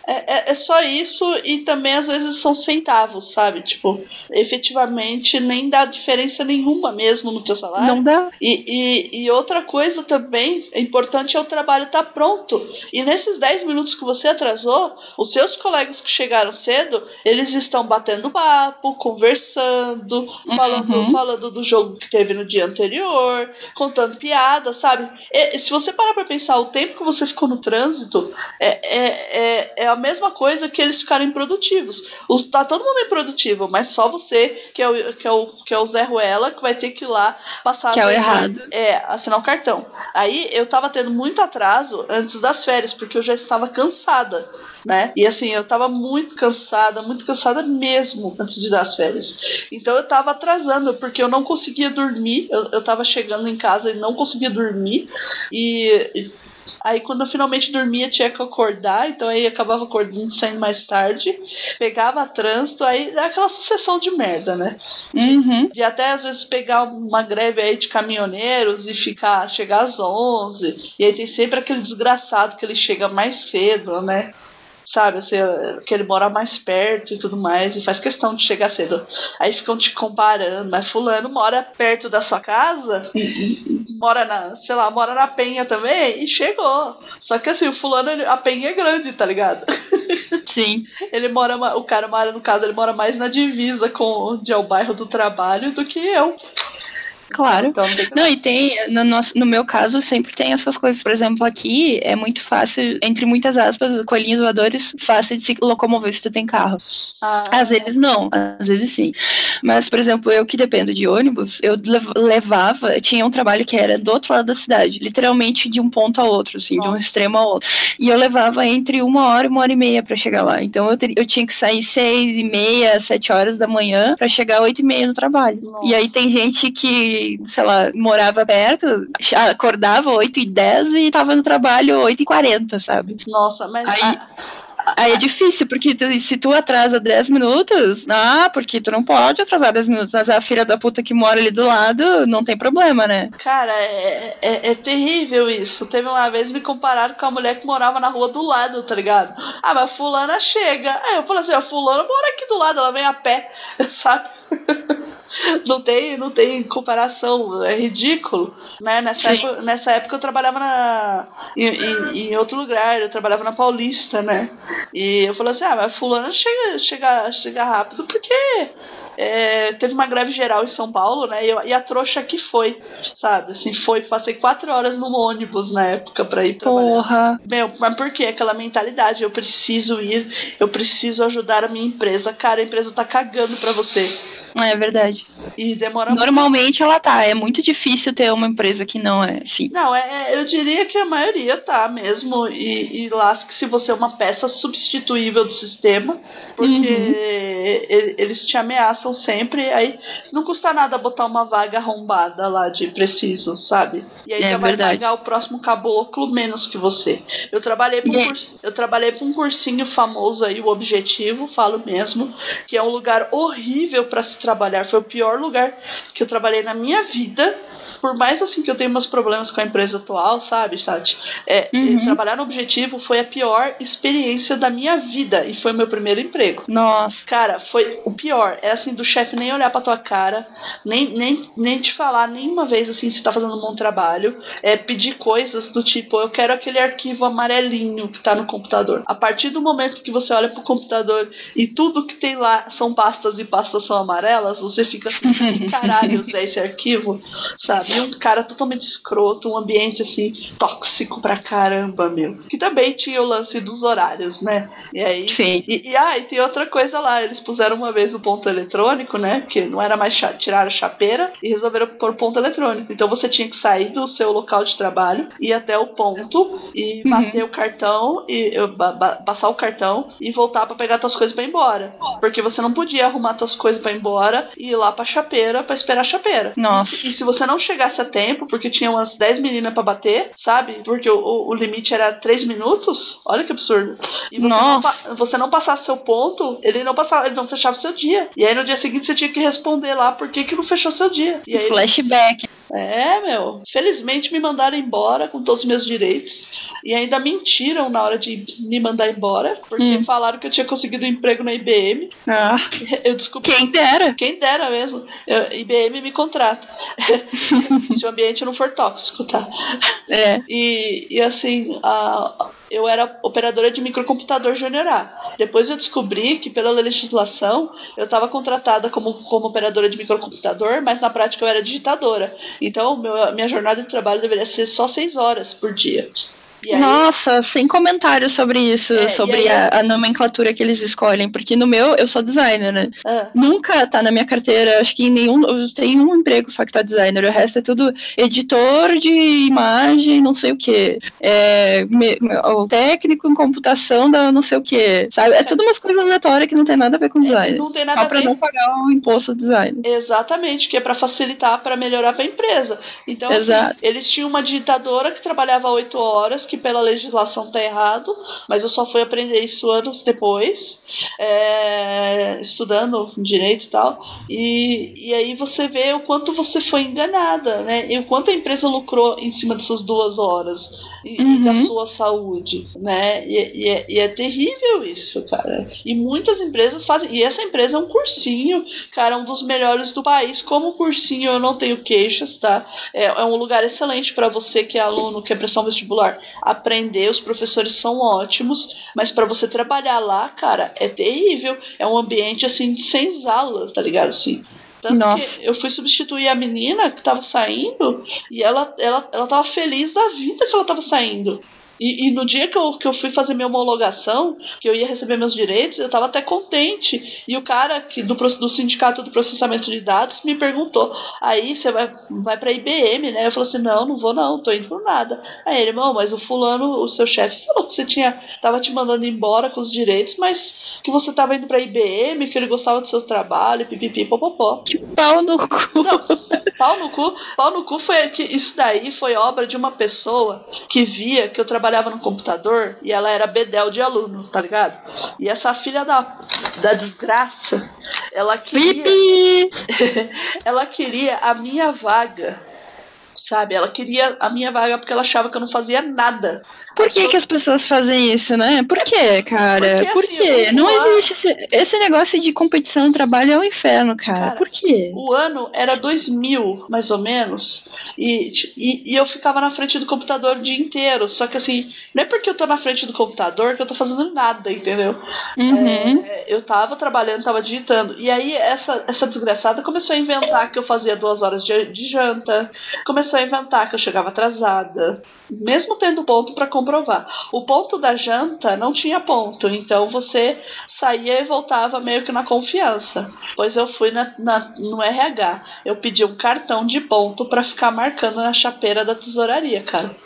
É, é, é, só isso e também às vezes são centavos, sabe? Tipo, efetivamente nem dá diferença nenhuma mesmo no teu salário. Não dá. E, e, e outra coisa também, é importante é o trabalho estar tá pronto. E nesses 10 minutos que você atrasou, os seus colegas que chegaram cedo, eles estão batendo papo, conversando, falando, uhum. falando do jogo que teve no dia anterior, contando piadas, sabe? E, se você parar pra pensar o tempo que você ficou no trânsito, é, é, é, é a mesma coisa que eles ficarem produtivos. Os, tá todo mundo improdutivo, mas só você, que é o, que é o, que é o Zé Ruela, que vai ter que ir lá passar. Que é o errado. É, assinar o um cartão. Aí eu tava tendo muito atraso antes das férias, porque eu já estava cansada, né? E assim, eu tava muito cansada, muito cansada mesmo antes de dar as férias. Então eu tava atrasando, porque eu não conseguia dormir. Eu, eu tava chegando em casa e não conseguia dormir. E Aí quando eu finalmente dormia, tinha que acordar, então aí acabava acordando, saindo mais tarde, pegava trânsito, aí é aquela sucessão de merda, né? Uhum. De até às vezes pegar uma greve aí de caminhoneiros e ficar, chegar às 11, e aí tem sempre aquele desgraçado que ele chega mais cedo, né? Sabe? Assim, que ele mora mais perto e tudo mais, e faz questão de chegar cedo. Aí ficam te comparando, mas fulano mora perto da sua casa, mora na, sei lá, mora na Penha também, e chegou. Só que assim, o fulano, a Penha é grande, tá ligado? [LAUGHS] Sim. ele mora, o cara mora, no caso, ele mora mais na divisa com onde é o bairro do trabalho do que eu. Claro. Então, não, e tem, no, nosso, no meu caso, sempre tem essas coisas. Por exemplo, aqui é muito fácil, entre muitas aspas, coelhinhos voadores, fácil de se locomover se tu tem carro. Ah. Às vezes não, às vezes sim. Mas, por exemplo, eu que dependo de ônibus, eu levava, tinha um trabalho que era do outro lado da cidade, literalmente de um ponto a outro, assim, Nossa. de um extremo ao outro. E eu levava entre uma hora e uma hora e meia para chegar lá. Então eu, ter, eu tinha que sair seis e meia, sete horas da manhã para chegar oito e meia no trabalho. Nossa. E aí tem gente que sei lá, morava perto, acordava 8 e 10 e tava no trabalho 8 e 40, sabe? Nossa, mas. Aí, a... Aí é difícil, porque tu, se tu atrasa 10 minutos, ah, porque tu não pode atrasar 10 minutos, mas a filha da puta que mora ali do lado, não tem problema, né? Cara, é, é, é terrível isso. Teve uma vez me compararam com a mulher que morava na rua do lado, tá ligado? Ah, mas fulana chega. Aí eu falei assim, a fulana mora aqui do lado, ela vem a pé, [LAUGHS] sabe? Não tem, não tem comparação, é ridículo, né? Nessa, época, nessa época eu trabalhava na, em, em, outro lugar, eu trabalhava na Paulista, né? E eu falei assim, ah, mas fulano chega, chega, chega rápido porque é, teve uma greve geral em São Paulo, né? E, e, a trouxa que foi, sabe? Assim, foi, passei quatro horas no ônibus na época pra ir trabalhar. Porra. Meu, mas por quê? Aquela mentalidade, eu preciso ir, eu preciso ajudar a minha empresa. Cara, a empresa tá cagando pra você. É verdade. E demora Normalmente muito. ela tá. É muito difícil ter uma empresa que não é assim. Não, é, é eu diria que a maioria tá mesmo. E, e lasque se você é uma peça substituível do sistema. Porque uhum. eles te ameaçam sempre. Aí não custa nada botar uma vaga arrombada lá de preciso, sabe? E aí é já verdade. vai pagar o próximo caboclo menos que você. Eu trabalhei para um, yeah. eu trabalhei pra um cursinho famoso aí, o Objetivo, falo mesmo, que é um lugar horrível para se trabalhar. Foi o pior lugar que eu trabalhei na minha vida. Por mais assim que eu tenha meus problemas com a empresa atual, sabe, Sati? É, uhum. Trabalhar no objetivo foi a pior experiência da minha vida. E foi meu primeiro emprego. Nossa. Cara, foi o pior. É assim, do chefe nem olhar pra tua cara, nem, nem, nem te falar nenhuma vez assim se tá fazendo um bom trabalho. É pedir coisas do tipo, eu quero aquele arquivo amarelinho que tá no computador. A partir do momento que você olha pro computador e tudo que tem lá são pastas e pastas são amarelas você fica assim, caralho, [LAUGHS] Zé, esse arquivo, sabe? E um cara totalmente escroto, um ambiente assim, tóxico pra caramba, meu. Que também tinha o lance dos horários, né? E aí. Sim. E, e, ah, e tem outra coisa lá, eles puseram uma vez o ponto eletrônico, né? Que não era mais tirar a chapeira e resolveram pôr ponto eletrônico. Então você tinha que sair do seu local de trabalho, ir até o ponto e uhum. bater o cartão e passar o cartão e voltar para pegar suas coisas para ir embora. Porque você não podia arrumar suas coisas para ir embora e ir lá pra chapeira pra esperar a chapeira. Nossa. E, e se você não chegasse a tempo, porque tinha umas 10 meninas para bater, sabe? Porque o, o, limite era 3 minutos, olha que absurdo. E você, Nossa. Não, você não passasse seu ponto, ele não passava, ele não fechava seu dia. E aí no dia seguinte você tinha que responder lá por que, que não fechou seu dia. E aí, Flashback. É, meu. Felizmente me mandaram embora com todos os meus direitos. E ainda mentiram na hora de me mandar embora, porque hum. falaram que eu tinha conseguido um emprego na IBM. Ah. Eu descobri. Quem dera? Quem dera mesmo. Eu, IBM me contrata. [LAUGHS] [LAUGHS] Se o ambiente não for tóxico, tá? É. E, e assim, a, eu era operadora de microcomputador júnior A. Depois eu descobri que, pela legislação, eu estava contratada como, como operadora de microcomputador, mas na prática eu era digitadora. Então, meu, minha jornada de trabalho deveria ser só seis horas por dia. Aí... Nossa, sem comentários sobre isso, é, sobre aí... a, a, nomenclatura que eles escolhem, porque no meu eu sou designer, né? Ah. Nunca tá na minha carteira, acho que em nenhum. Tenho um emprego só que tá designer, o resto é tudo editor de imagem, não sei o que. É, o técnico em computação da não sei o que. Sabe? É, é tudo umas coisas aleatórias que não tem nada a ver com é, design. não tem nada só a ver. pra não pagar o imposto do design. Exatamente, que é para facilitar, para melhorar pra empresa. Então, assim, eles tinham uma digitadora que trabalhava oito horas que pela legislação tá errado, mas eu só fui aprender isso anos depois, é, estudando direito e tal. E, e aí você vê o quanto você foi enganada, né? E o quanto a empresa lucrou em cima dessas duas horas e, uhum. da sua saúde, né? E, e, é, e, é, terrível isso, cara. E muitas empresas fazem. E essa empresa é um cursinho, cara, um dos melhores do país. Como cursinho eu não tenho queixas, tá? É, é um lugar excelente para você que é aluno, quer prestar um vestibular aprender, os professores são ótimos, mas para você trabalhar lá, cara, é terrível. É um ambiente assim sem sala, tá ligado? Assim. Tanto Nossa. que eu fui substituir a menina que tava saindo e ela, ela, ela tava feliz da vida que ela tava saindo. E, e, no dia que eu, que eu fui fazer minha homologação, que eu ia receber meus direitos, eu estava até contente. E o cara que, do, do sindicato do processamento de dados me perguntou: aí você vai, vai para IBM, né? Eu falei assim: não, não vou não, tô indo por nada. Aí ele, irmão, mas o fulano, o seu chefe, falou que você tinha, tava te mandando embora com os direitos, mas que você tava indo para IBM, que ele gostava do seu trabalho, pipipi, popopó. Que pau no cu. Não, pau no cu. Pau no cu foi que isso daí foi obra de uma pessoa que via que eu trabalhava trabalhava no computador e ela era bedel de aluno, tá ligado? E essa filha da, da desgraça, ela queria. [LAUGHS] ela queria a minha vaga sabe? Ela queria a minha vaga porque ela achava que eu não fazia nada. Por que, que as pessoas fazem isso, né? Por que, cara? Porque, Por assim, quê? Não existe esse, esse negócio de competição no trabalho é um inferno, cara. cara. Por quê? O ano era 2000, mais ou menos, e, e, e, eu ficava na frente do computador o dia inteiro. Só que assim, não é porque eu tô na frente do computador que eu tô fazendo nada, entendeu? Uhum. É, eu tava trabalhando, tava digitando. E aí essa, essa desgraçada começou a inventar que eu fazia duas horas de, de janta, começou a inventar que eu chegava atrasada, mesmo tendo ponto para comprovar. O ponto da janta não tinha ponto, então você saía e voltava meio que na confiança. Pois eu fui na, na no RH, eu pedi um cartão de ponto para ficar marcando na chapeira da tesouraria, cara.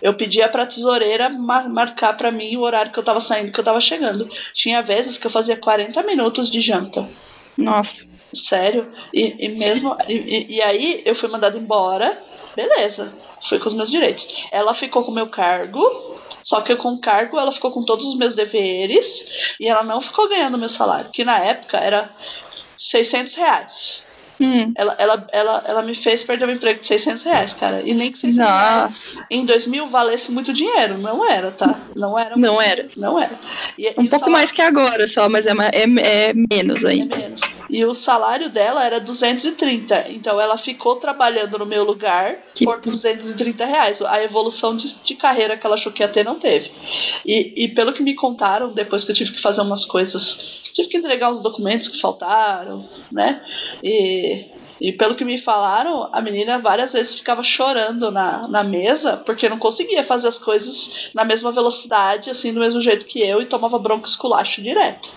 Eu pedia pra tesoureira mar marcar para mim o horário que eu tava saindo, que eu tava chegando. Tinha vezes que eu fazia 40 minutos de janta. Nossa. Sério. E, e mesmo. E, e, aí eu fui mandado embora. Beleza. Fui com os meus direitos. Ela ficou com o meu cargo. Só que com o cargo ela ficou com todos os meus deveres. E ela não ficou ganhando meu salário. Que na época era 600 reais. Hum. Ela, ela, ela, ela me fez perder o emprego de 600 reais, cara. E nem que 600 Nossa. reais em 2000 valesse muito dinheiro. Não era, tá? Não era. Não era. Não era. E, um e pouco salário... mais que agora só, mas é, é, é menos aí. É menos. E o salário dela era 230. Então ela ficou trabalhando no meu lugar que... por 230 reais. A evolução de, de, carreira que ela achou que ia ter não teve. E, e pelo que me contaram, depois que eu tive que fazer umas coisas, tive que entregar uns documentos que faltaram, né? E e pelo que me falaram, a menina várias vezes ficava chorando na, na mesa porque não conseguia fazer as coisas na mesma velocidade, assim, do mesmo jeito que eu, e tomava bronca esculacho direto.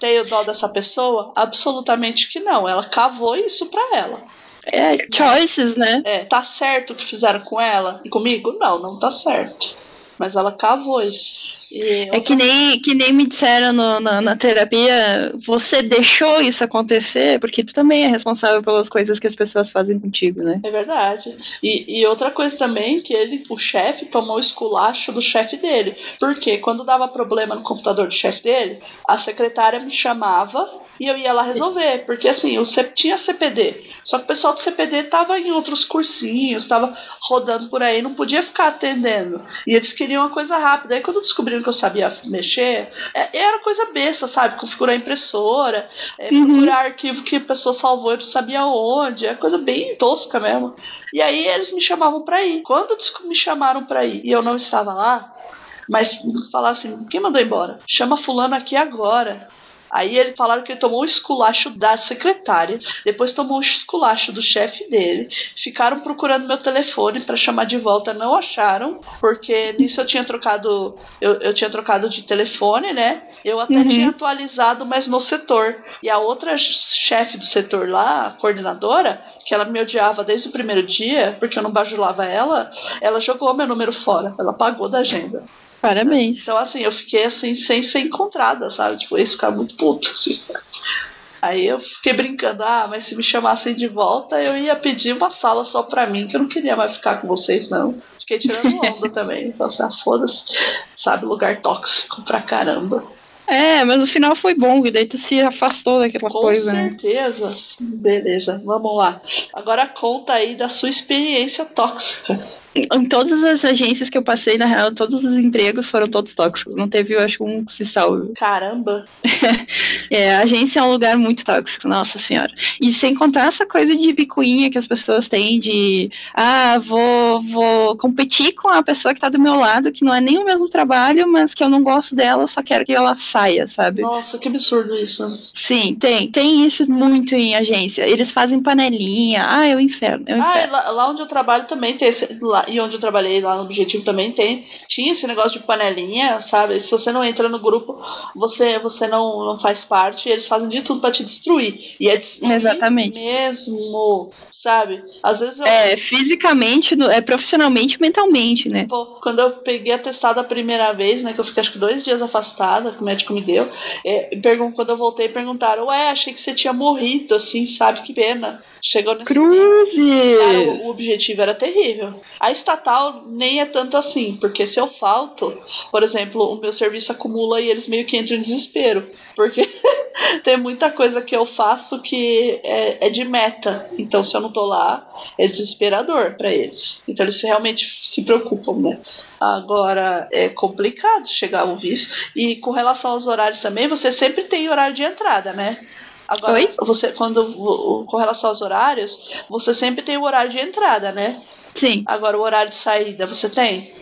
Tenho dó dessa pessoa? Absolutamente que não. Ela cavou isso pra ela. É, choices, né? É, tá certo o que fizeram com ela e comigo? Não, não tá certo. Mas ela cavou isso. É que nem, que nem me disseram no, na, na, terapia, você deixou isso acontecer, porque tu também é responsável pelas coisas que as pessoas fazem contigo, né? É verdade. E, e outra coisa também, que ele, o chefe, tomou o esculacho do chefe dele. Porque quando dava problema no computador do chefe dele, a secretária me chamava e eu ia lá resolver. Porque assim, o tinha CPD. Só que o pessoal do CPD tava em outros cursinhos, tava rodando por aí, não podia ficar atendendo. E eles queriam uma coisa rápida. Aí quando que eu sabia mexer, é, era coisa besta, sabe? Configurar impressora, é, uhum. procurar arquivo que a pessoa salvou e não sabia onde, é coisa bem tosca mesmo. E aí eles me chamavam para ir. Quando me chamaram para ir e eu não estava lá, mas falar assim, quem mandou embora? Chama fulano aqui agora. Aí ele falaram que ele tomou o esculacho da secretária, depois tomou o esculacho do chefe dele, ficaram procurando meu telefone para chamar de volta, não acharam, porque nisso eu tinha trocado, eu, eu tinha trocado de telefone, né? Eu até uhum. tinha atualizado, mas no setor. E a outra chefe do setor lá, a coordenadora, que ela me odiava desde o primeiro dia, porque eu não bajulava ela, ela jogou meu número fora, ela pagou da agenda. Parabéns. Então, assim, eu fiquei assim, sem ser encontrada, sabe? Tipo, isso ficar muito puto, assim. Aí eu fiquei brincando, ah, mas se me chamassem de volta, eu ia pedir uma sala só pra mim, que eu não queria mais ficar com vocês, não. Fiquei tirando [LAUGHS] onda também. Então, assim, ah, foda-se, sabe? Lugar tóxico pra caramba. É, mas no final foi bom, e daí tu se afastou daquela Com coisa. Com certeza. Né? Beleza, vamos lá. Agora conta aí da sua experiência tóxica em todas as agências que eu passei, na real, todos os empregos foram todos tóxicos. Não teve, eu acho, um que se salve. Caramba! [LAUGHS] é, a agência é um lugar muito tóxico, nossa senhora. E sem contar essa coisa de picuinha que as pessoas têm de ah, vou, vou competir com a pessoa que tá do meu lado, que não é nem o mesmo trabalho, mas que eu não gosto dela, só quero que ela saia, sabe? Nossa, que absurdo isso. Sim, tem. Tem isso muito em agência. Eles fazem panelinha. Ah, é o inferno. É o ah, inferno. Ah, lá, lá, onde eu trabalho também tem esse. Lá, e onde eu trabalhei lá no Objetivo também tem, tinha esse negócio de panelinha, sabe? Se você não entra no grupo, você, você não, não faz parte, e eles fazem de tudo para te destruir. E é destruir Exatamente. mesmo, sabe? Às vezes eu... É, fisicamente, é profissionalmente mentalmente, né? Pô, quando eu peguei atestado a primeira vez, né, que eu fiquei acho que dois dias afastada, que o médico me deu, é, quando eu voltei, perguntaram, ué, achei que você tinha morrido, assim, sabe? Que pena. Chegou nesse Cruzes! Cara, o, o objetivo era terrível. A estatal nem é tanto assim, porque se eu falto, por exemplo, o meu serviço acumula e eles meio que entram em desespero, porque [LAUGHS] tem muita coisa que eu faço que é, é, de meta. Então, se eu não tô lá, é desesperador para eles. Então, eles realmente se preocupam, né? Agora, é complicado chegar ao visto. E com relação aos horários também, você sempre tem horário de entrada, né? Agora, Oi? você, quando, com relação aos horários, você sempre tem o horário de entrada, né? Sim. Agora, o horário de saída, você tem?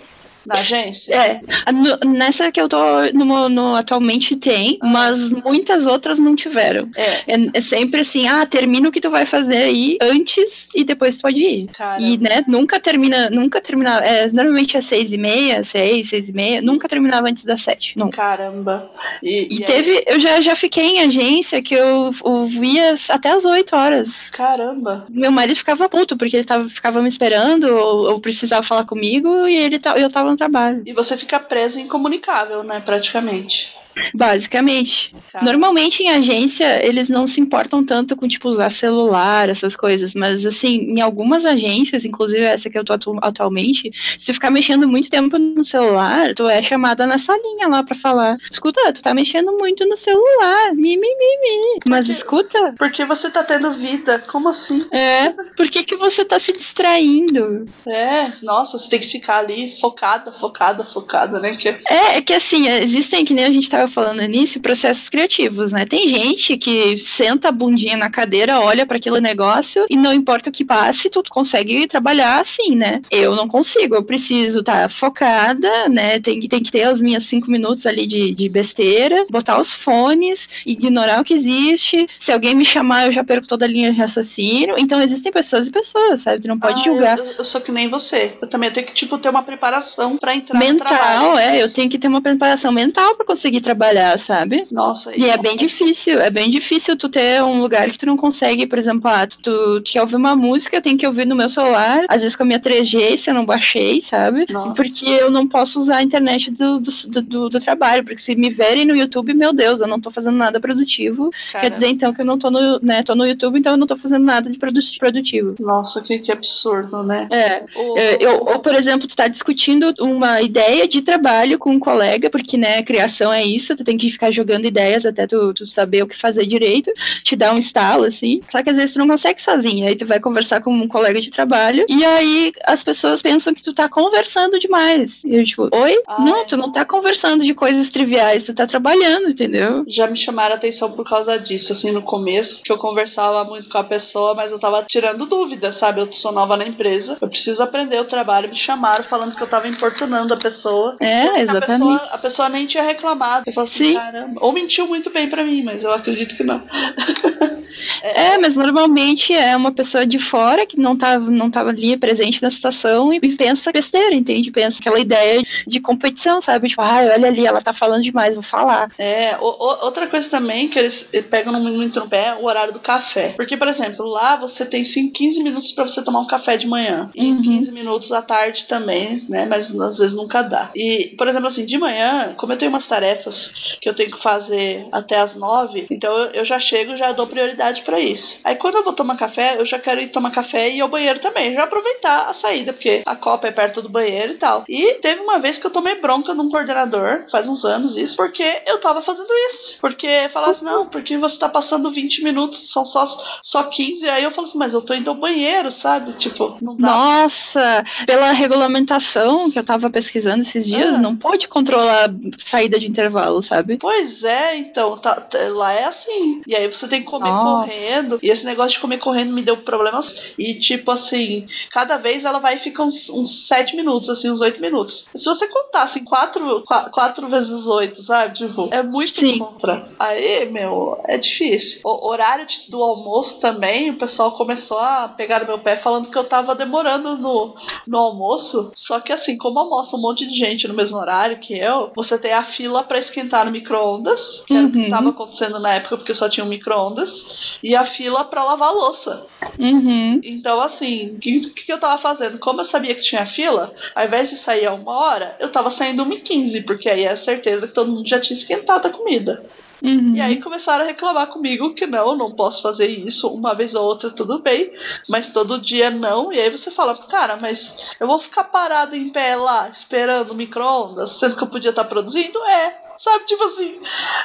Na agência? É. No, nessa que eu tô no, no atualmente tem, ah. mas muitas outras não tiveram. É. é. é. sempre assim, ah, termina o que tu vai fazer aí antes e depois tu pode ir. Caramba. E, né, nunca termina, nunca terminava. É, normalmente é seis e meia, seis, seis e meia, nunca terminava antes das sete. Nunca. Caramba. E, e, e teve, eu já, já fiquei em agência que eu, eu via até as oito horas. Caramba. Meu marido ficava puto, porque ele tava, ficava me esperando, ou, ou precisava falar comigo, e ele eu tava trabalho. E você fica preso e incomunicável, né, praticamente. Basicamente. Normalmente em agência eles não se importam tanto com tipo usar celular, essas coisas, mas assim, em algumas agências, inclusive essa que eu tô atu atualmente, se tu ficar mexendo muito tempo no celular, tu é chamada na salinha lá para falar: "Escuta, tu tá mexendo muito no celular". Mi, mi, mi, mi. Mas escuta, porque você tá tendo vida? Como assim? É, por que que você tá se distraindo? É, nossa, você tem que ficar ali focada, focada, focada, né? Que... É, é que assim, existem que nem a gente tá estava falando início, processos criativos, né? Tem gente que senta a bundinha na cadeira, olha para aquele negócio e não importa o que passe, tu consegue trabalhar assim, né? Eu não consigo, eu preciso estar tá focada, né? Tem que, tem que ter os minhas cinco minutos ali de, de besteira, botar os fones, ignorar o que existe. Se alguém me chamar, eu já perco toda a linha de raciocínio. Então existem pessoas e pessoas, sabe? Tu não pode ah, julgar. Eu, eu, sou que nem você. Eu também tenho que, tipo, ter uma preparação para entrar mental, no trabalho. é. Eu tenho que ter uma preparação mental para conseguir trabalhar trabalhar, sabe? Nossa, E é bem difícil, é bem difícil tu ter um lugar que tu não consegue, por exemplo, ah, tu, tu, tu quer ouvir uma música, eu tenho que ouvir no meu celular, às vezes com a minha 3G, se eu não baixei, sabe? Nossa. Porque eu não posso usar a internet do, do, do, do trabalho, porque se me verem no YouTube, meu Deus, eu não tô fazendo nada produtivo. Quer Cara, dizer, então, que eu não tô no, né, tô no YouTube, então eu não tô fazendo nada de produ- produtivo. Nossa, que, que absurdo, né? É, O- é, eu, ou, por exemplo, tu tá discutindo uma ideia de trabalho com um colega, porque, né, criação é isso, tu tem que ficar jogando ideias até tu, tu saber o que fazer direito, te dá um estalo, assim. Só que às vezes tu não consegue sozinho, aí tu vai conversar com um colega de trabalho, e aí as pessoas pensam que tu tá conversando demais. E eu, tipo, oi? Ai. Não, tu não tá conversando de coisas triviais, tu tá trabalhando, entendeu? Já me chamaram a atenção por causa disso, assim, no começo, que eu conversava muito com a pessoa, mas eu tava tirando dúvidas, sabe? Eu sou nova na empresa, eu preciso aprender o trabalho, me chamaram falando que eu tava importunando a pessoa. É, A exatamente. pessoa, a pessoa nem tinha reclamado. Eu falei assim, Sim. caramba. Ou mentiu muito bem pra mim, mas eu acredito que não. [LAUGHS] É, mas normalmente é uma pessoa de fora que não tava, não tava ali presente na situação e pensa besteira, entende? Pensa aquela ideia de competição, sabe? Tipo, ah, olha ali, ela tá falando demais, vou falar. É, o- o- outra coisa também que eles eh, pegam no- muito no pé é o horário do café. Porque, por exemplo, lá você tem 5, 15 minutos pra você tomar um café de manhã. E Uhum. 15 minutos à tarde também, né? Mas às vezes nunca dá. E, por exemplo, assim, de manhã, como eu tenho umas tarefas que eu tenho que fazer até as 9, então eu, já chego já dou prioridade pra isso. Aí quando eu vou tomar café, eu já quero ir tomar café e ir ao banheiro também. Já aproveitar a saída, porque a copa é perto do banheiro e tal. E teve uma vez que eu tomei bronca num coordenador, faz uns anos isso, porque eu tava fazendo isso. Porque falasse, não, porque você tá passando 20 minutos, são só, só 15. Aí eu falo assim, mas eu tô indo ao banheiro, sabe? Tipo, não dá. Nossa, pela regulamentação que eu tava pesquisando esses dias, Ah. não pode controlar saída de intervalo, sabe? Pois é, então, tá- tá- lá é assim. E aí você tem que comer Nossa. correndo. E esse negócio de comer correndo me deu problemas. E tipo assim, cada vez ela vai ficar uns, uns 7 minutos, assim, uns 8 minutos. Se você contar assim, 4, 4 vezes 8, sabe? Tipo, é muito Sim. contra. Aí, meu, é difícil. O horário de- do almoço também, o pessoal começou a pegar no meu pé falando que eu tava demorando no, no almoço. Só que assim, como almoça um monte de gente no mesmo horário que eu, você tem a fila pra esquentar no micro-ondas, que era o que Uhum. tava acontecendo na época, porque só tinha um micro-ondas, e a fila pra lavar a louça. Uhum. Então, assim, o que, que eu tava fazendo? Como eu sabia que tinha fila, ao invés de sair a uma hora, eu tava saindo uma e quinze, porque aí é certeza que todo mundo já tinha esquentado a comida. Uhum. E aí começaram a reclamar comigo que não, não posso fazer isso. Uma vez ou outra tudo bem, mas todo dia não. E aí você fala, cara, mas eu vou ficar parado em pé lá, esperando o micro-ondas, sendo que eu podia estar produzindo? É. Sabe, tipo assim,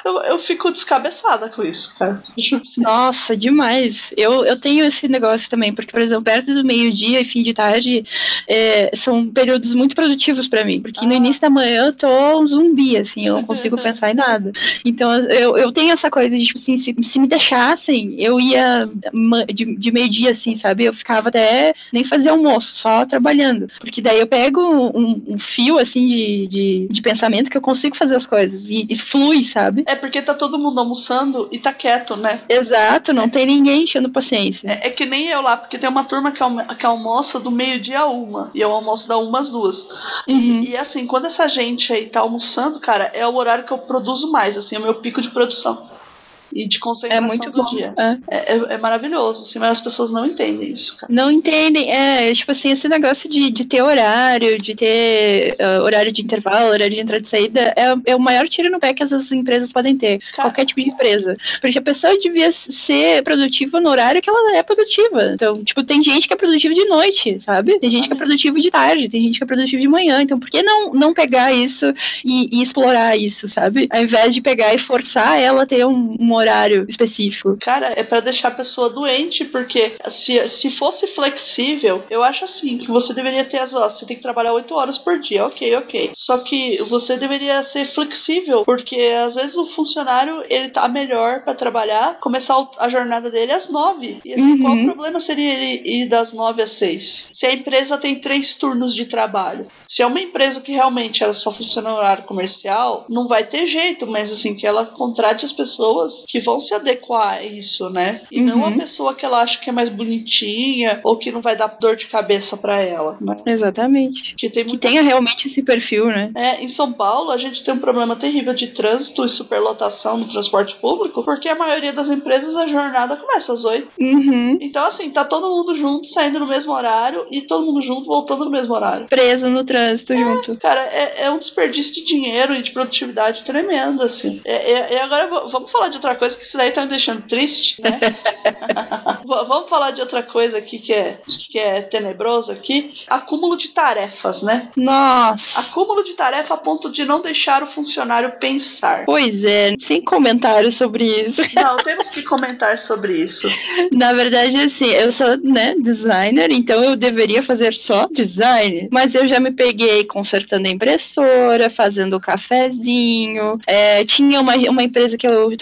eu, eu fico descabeçada com isso, cara. [LAUGHS] Nossa, demais. Eu, eu tenho esse negócio também, porque, por exemplo, perto do meio-dia e fim de tarde é, são períodos muito produtivos pra mim, porque no Ah. início da manhã eu tô um zumbi, assim, eu não consigo [LAUGHS] pensar em nada. Então eu, eu tenho essa coisa de, tipo assim, se, se me deixassem, eu ia de, de meio-dia, assim, sabe? Eu ficava até nem fazer almoço, só trabalhando. Porque daí eu pego um, um fio, assim, de, de, de pensamento que eu consigo fazer as coisas e isso flui, sabe? É porque tá todo mundo almoçando e tá quieto, né? Exato, não tem ninguém enchendo paciência. É, é que nem eu lá, porque tem uma turma que, almo que almoça do meio-dia a uma. E eu almoço da uma às duas. Uhum. E assim, quando essa gente aí tá almoçando, cara, é o horário que eu produzo mais, assim, é o meu pico de produção. E de É concentração muito do bom. dia. é. É, é- é maravilhoso, assim, mas as pessoas não entendem isso, cara. Não entendem, é, tipo assim, esse negócio de, de ter horário, de ter ah, horário de intervalo, horário de entrada e saída, é, é o maior tiro no pé que essas empresas podem ter, Cara, qualquer tipo de empresa. Porque a pessoa devia ser produtiva no horário que ela é produtiva. Então, tipo, tem gente que é produtiva de noite, sabe? Tem gente que é produtiva de tarde, tem gente que é produtiva de manhã. Então, por que não, não pegar isso e, e explorar isso, sabe? Ao invés de pegar e forçar ela a ter um, um horário específico. Cara, é pra deixar a pessoa doente, porque se, se fosse flexível, eu acho assim, que você deveria ter as horas, você tem que trabalhar 8 horas por dia, ok, ok. Só que você deveria ser flexível, porque às vezes o funcionário, ele tá melhor pra trabalhar, começar a jornada dele às 9. E assim, Uhum. qual o problema seria ele ir das 9 às 6? Se a empresa tem três turnos de trabalho. Se é uma empresa que realmente ela só funciona no horário comercial, não vai ter jeito, mas assim, que ela contrate as pessoas que vão se adequar a isso, né? E uhum. não a pessoa que ela acha que é mais bonitinha ou que não vai dar dor de cabeça para ela, né? Exatamente. Que, tem muita... que tenha realmente esse perfil, né? É, em São Paulo a gente tem um problema terrível de trânsito e superlotação no transporte público, porque a maioria das empresas a jornada começa às oito. Uhum. Então, assim, tá todo mundo junto, saindo no mesmo horário e todo mundo junto, voltando no mesmo horário. Preso no trânsito é, junto. Cara, é, é, um desperdício de dinheiro e de produtividade tremendo, assim. É, é, e agora vamos falar de outra coisa, que isso daí tá me deixando triste, né? [LAUGHS] vamos falar de outra coisa aqui que é, que é tenebroso aqui. Acúmulo de tarefas, né? Nossa! Acúmulo de tarefa a ponto de não deixar o funcionário pensar. Pois é, sem comentários sobre isso. [LAUGHS] Não, temos que comentar sobre isso. Na verdade, assim, eu sou, né, designer, então eu deveria fazer só design. Mas eu já me peguei consertando a impressora, fazendo o cafezinho. É, tinha uma, uma empresa que eu, eu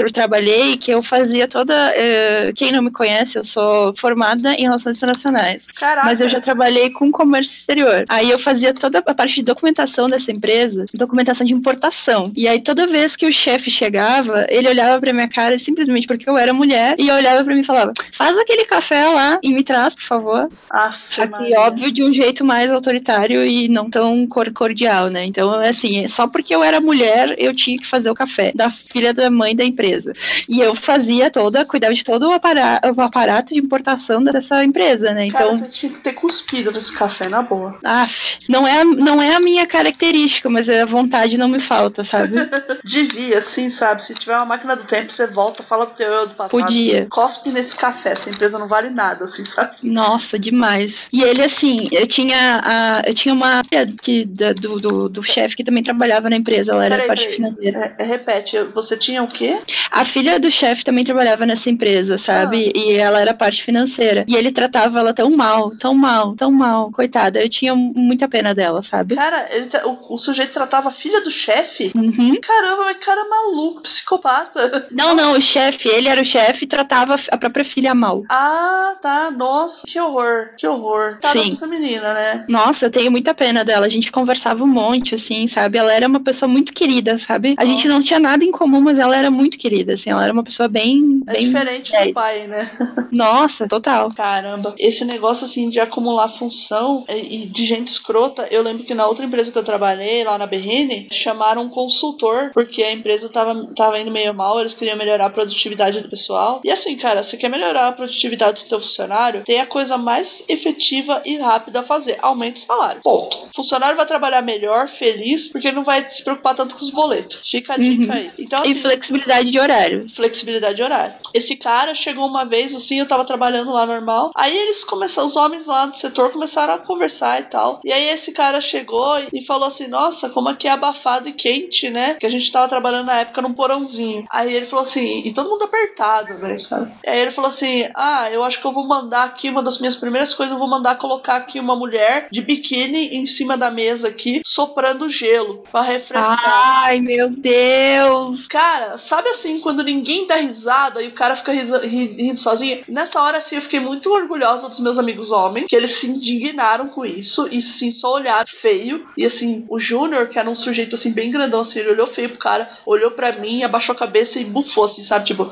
trabalhei que eu fazia toda. É, quem não me conhece, eu sou formada em relações internacionais. Caraca. Mas eu já trabalhei com comércio exterior. Aí eu fazia toda a parte de documentação dessa empresa, documentação de importação. E aí toda vez que o chefe chegava, ele olhava pra minha cara simplesmente porque eu era mulher e olhava pra mim e falava: faz aquele café lá e me traz, por favor. Ah, Só que, óbvio, de um jeito mais autoritário e não tão cordial, né? Então, assim, só porque eu era mulher, eu tinha que fazer o café da filha da mãe da empresa. E eu fazia toda, cuidava de todo o aparato, o aparato de importação dessa empresa, né? Então. Cara, você tinha que ter cuspido nesse café, na boa. Af, não é, não é a minha característica, mas a vontade não me falta, sabe? [LAUGHS] Devia, sim, sabe? Se tiver uma máquina do tempo, você volta, fala pro teu eu do passado. Podia. Cospe nesse café, essa empresa não vale nada, assim, sabe? Nossa, demais. E ele, assim, eu tinha, a, eu tinha uma que, da, do, do, do chefe que também trabalhava na empresa, ela era peraí, parte peraí. financeira. É, é, repete, você tinha o quê? A filha do chefe também trabalhava nessa empresa, sabe? Ah. E ela era parte financeira. E ele tratava ela tão mal, tão mal, tão mal, coitada. Eu tinha muita pena dela, sabe? Cara, ele, o, o sujeito tratava a filha do chefe? Uhum. Caramba, mas cara maluco, psicopata. Não, não, o chefe, ele era o chefe e tratava a própria filha mal. Ah, tá. Nossa, que horror, que horror. Tá Sim. essa menina, né? Nossa, eu tenho muita pena dela. A gente conversava um monte, assim, sabe? Ela era uma pessoa muito querida, sabe? A gente não tinha nada em comum, mas ela era muito querida, assim. Ela era uma pessoa bem. É bem diferente do pai, né? Nossa, total. Caramba. Esse negócio, assim, de acumular função e de gente escrota, eu lembro que na outra empresa que eu trabalhei, lá na Berrine, chamaram um consultor, porque a empresa tava, tava indo meio mal, eles queriam melhorar a produtividade do pessoal. E assim, cara, você quer melhorar a produtividade do seu funcionário, tem a coisa mais efetiva e rápida a fazer: aumenta o salário. Ponto. O funcionário vai trabalhar melhor, feliz, porque não vai se preocupar tanto com os boletos. Fica a dica uhum. aí. Então, assim, e flexibilidade de horário. Flexibilidade de horário. Esse cara chegou uma vez, assim, eu tava trabalhando lá normal. Aí eles começaram, os homens lá do setor começaram a conversar e tal. E aí esse cara chegou e falou assim: Nossa, como aqui é abafado e quente, né? Que a gente tava trabalhando na época num porãozinho. Aí ele falou assim, e todo mundo apertado, né, cara? E aí ele falou assim: Ah, eu acho que eu vou mandar aqui, uma das minhas primeiras coisas, eu vou mandar colocar aqui uma mulher de biquíni em cima da mesa aqui, soprando gelo para refrescar. Ai, meu Deus! Cara, sabe assim, quando ninguém dá risada e o cara fica rindo sozinho? Nessa hora, assim, eu fiquei muito orgulhosa dos meus amigos homens, que eles se indignaram com isso e, assim, só olharam feio. E, assim, o Júnior, que era um sujeito, assim, bem grandão, assim, ele olhou feio pro cara, olhou para mim, abaixou a cabeça e bufou, assim, sabe? Tipo,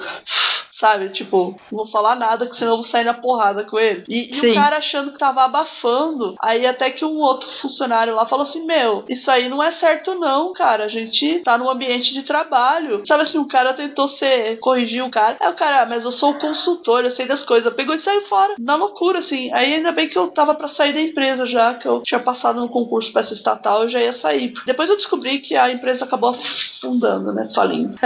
sabe? Tipo, não vou falar nada, que senão eu vou sair na porrada com ele. E, e, o cara achando que tava abafando. Aí até que um outro funcionário lá falou assim: Meu, isso aí não é certo, não, cara. A gente tá num ambiente de trabalho. Sabe assim, o cara tentou ser, corrigir o cara. Aí o cara, ah, mas eu sou o consultor, eu sei das coisas. Pegou e saiu fora. Na loucura, assim. Aí ainda bem que eu tava para sair da empresa já, que eu tinha passado no concurso pra essa estatal, eu já ia sair. Depois eu descobri que a empresa acabou afundando, né? Falindo.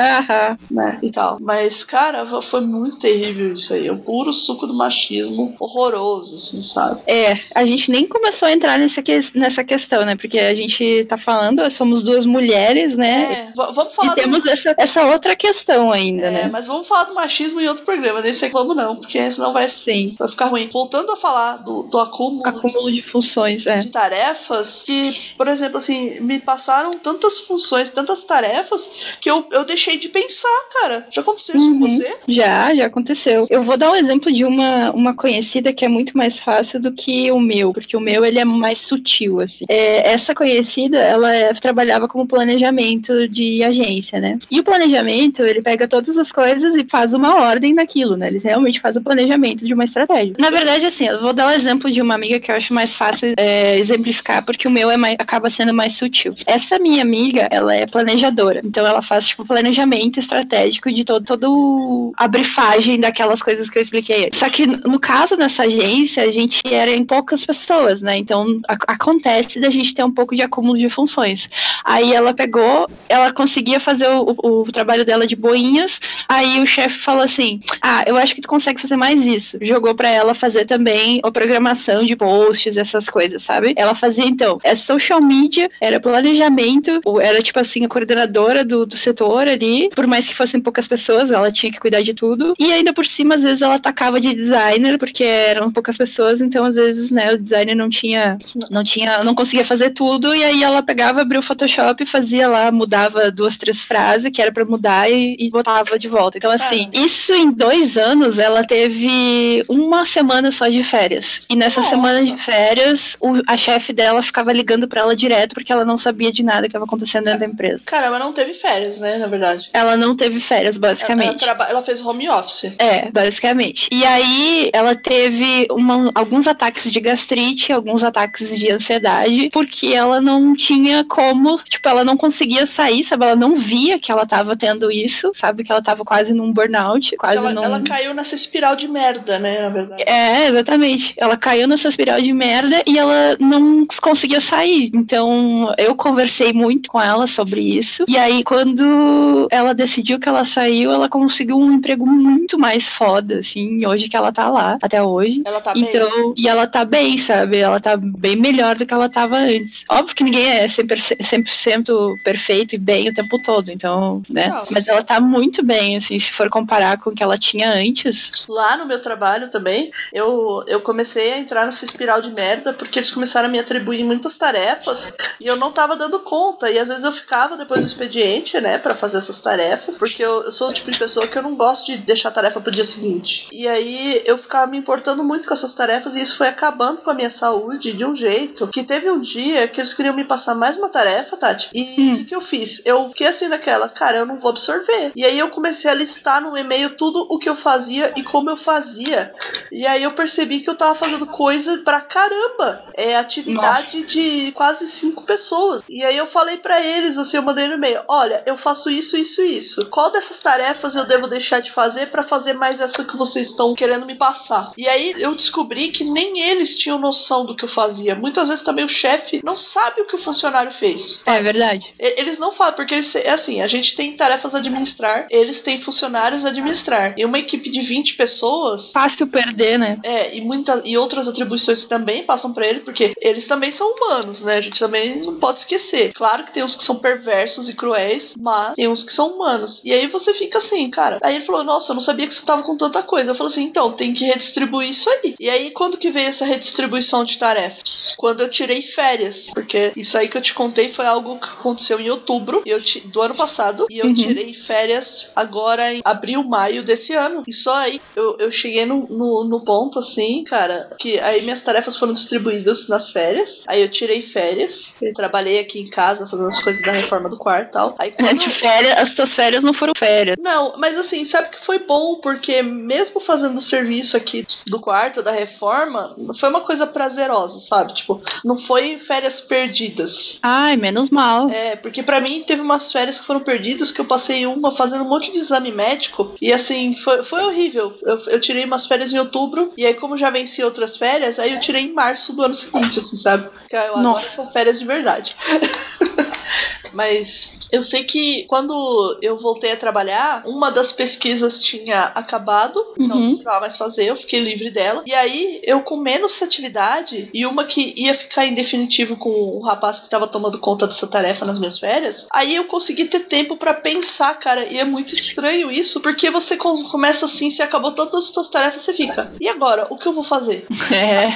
né? E tal. Mas, cara, foi foi muito terrível isso aí. É o puro suco do machismo horroroso, assim, sabe? É, a gente nem começou a entrar nessa, que, nessa questão, né? Porque a gente tá falando, somos duas mulheres, né? É, vamos falar. E do... temos essa, essa outra questão ainda, é, né? Mas vamos falar do machismo em outro programa, nesse reclamo não, porque senão vai, Sim. vai ficar ruim. Voltando a falar do, do acúmulo, acúmulo de funções, é. de tarefas, que, por exemplo, assim, me passaram tantas funções, tantas tarefas, que eu, eu deixei de pensar, cara. Já aconteceu isso uhum. com você? Já Já, já aconteceu. Eu vou dar um exemplo de uma, uma conhecida que é muito mais fácil do que o meu, porque o meu ele é mais sutil, assim. É, essa conhecida, ela é, trabalhava como planejamento de agência, né? E o planejamento, ele pega todas as coisas e faz uma ordem naquilo, né? Ele realmente faz o planejamento de uma estratégia. Na verdade, assim, eu vou dar um exemplo de uma amiga que eu acho mais fácil é, exemplificar, porque o meu é mais, acaba sendo mais sutil. Essa minha amiga, ela é planejadora, então ela faz, tipo, planejamento estratégico de todo, todo a brifagem daquelas coisas que eu expliquei. Só que no caso dessa agência, a gente era em poucas pessoas, né? Então acontece da gente ter um pouco de acúmulo de funções. Aí ela pegou, ela conseguia fazer o, o, o trabalho dela de boinhas, aí o chefe falou assim: Ah, eu acho que tu consegue fazer mais isso. Jogou para ela fazer também a programação de posts, essas coisas, sabe? Ela fazia então, é social media, era planejamento, era tipo assim, a coordenadora do, do setor ali, por mais que fossem poucas pessoas, ela tinha que cuidar de tudo. E ainda por cima, às vezes ela atacava de designer, porque eram poucas pessoas, então às vezes, né, o designer não tinha, não tinha, não conseguia fazer tudo, e aí ela pegava, abria o Photoshop, fazia lá, mudava duas, três frases que era para mudar e, e botava de volta. Então, assim, ah. isso em dois anos ela teve uma semana só de férias. E nessa Nossa. semana de férias, o, a chefe dela ficava ligando para ela direto porque ela não sabia de nada que estava acontecendo dentro da empresa. Caramba, não teve férias, né, na verdade. Ela não teve férias, basicamente. Ela, ela, ela fez home office. É, basicamente. E aí ela teve uma, alguns ataques de gastrite, alguns ataques de ansiedade, porque ela não tinha como, tipo, ela não conseguia sair, sabe? Ela não via que ela tava tendo isso, sabe? Que ela tava quase num burnout, quase ela, num... ela caiu nessa espiral de merda, né, na verdade. É, exatamente. Ela caiu nessa espiral de merda e ela não conseguia sair. Então, eu conversei muito com ela sobre isso. E aí, quando ela decidiu que ela saiu, ela conseguiu um emprego muito mais foda, assim, hoje que ela tá lá, até hoje. Ela tá então, bem. E ela tá bem, sabe? Ela tá bem melhor do que ela tava antes. Óbvio que ninguém é 100%, 100 perfeito e bem o tempo todo, então, né? Mas ela tá muito bem, assim, se for comparar com o que ela tinha antes. Lá no meu trabalho também, eu, eu comecei a entrar nessa espiral de merda porque eles começaram a me atribuir muitas tarefas e eu não tava dando conta. E às vezes eu ficava depois do expediente, né, para fazer essas tarefas, porque eu, eu, sou o tipo de pessoa que eu não gosto de deixar a tarefa pro dia seguinte. E aí eu ficava me importando muito com essas tarefas e isso foi acabando com a minha saúde de um jeito que teve um dia que eles queriam me passar mais uma tarefa, Tati. E hum. o que, que eu fiz? Eu fiquei assim naquela, cara, eu não vou absorver. E aí eu comecei a listar no e-mail tudo o que eu fazia e como eu fazia. E aí eu percebi que eu tava fazendo coisa pra caramba. É atividade Nossa. de quase cinco pessoas. E aí eu falei para eles, assim, eu mandei no e-mail: olha, eu faço isso, isso e isso. Qual dessas tarefas eu devo deixar de fazer para fazer mais essa que vocês estão querendo me passar? E aí eu descobri que nem eles tinham noção do que eu fazia. Muitas vezes também o chefe não sabe o que o funcionário fez. É verdade. Eles não falam, porque eles, é assim, a gente tem tarefas a administrar, eles têm funcionários a administrar. E uma equipe de 20 pessoas. Fácil perder, né? É, e, muita, e outras atribuições também passam para ele, porque eles também são humanos, né? A gente também não pode esquecer. Claro que tem uns que são perversos e cruéis, mas tem uns que são humanos. E aí você fica assim, cara. Aí ele falou: Nossa, eu não sabia que você tava com tanta coisa. Eu falei assim: Então, tem que redistribuir isso aí. E aí, quando que veio essa redistribuição de tarefas? Quando eu tirei férias. Porque isso aí que eu te contei foi algo que aconteceu em outubro do ano passado. E eu uhum. tirei férias agora em abril, maio desse ano. E só aí eu, eu cheguei no, no, no ponto, assim, cara, que aí minhas tarefas foram distribuídas nas férias. Aí eu tirei férias. Eu trabalhei aqui em casa fazendo as coisas da reforma do quarto e tal. Aí, quando... de férias, as tuas férias não foram férias. Não, mas assim, sabe que foi bom, porque mesmo fazendo o serviço aqui do quarto, da reforma, foi uma coisa prazerosa, sabe? Tipo, não foi férias perdidas. Ai, menos mal. É, porque para mim teve umas férias que foram perdidas que eu passei uma fazendo um monte de exame médico e assim, foi, foi horrível. Eu, eu tirei umas férias em outubro e aí, como já venci outras férias, aí eu tirei em março do ano seguinte, assim, sabe? Que agora Nossa. são férias de verdade. [LAUGHS] Mas eu sei que quando eu voltei a trabalhar, uma das pesquisas tinha acabado, então uhum. não precisava mais fazer, eu fiquei livre dela. E aí eu com menos atividade e uma que ia ficar em definitivo com o rapaz que estava tomando conta dessa tarefa nas minhas férias, aí eu consegui ter tempo para pensar, cara. E é muito estranho isso, porque você começa assim, se acabou todas as suas tarefas, você fica. E agora? O que eu vou fazer? [LAUGHS] É.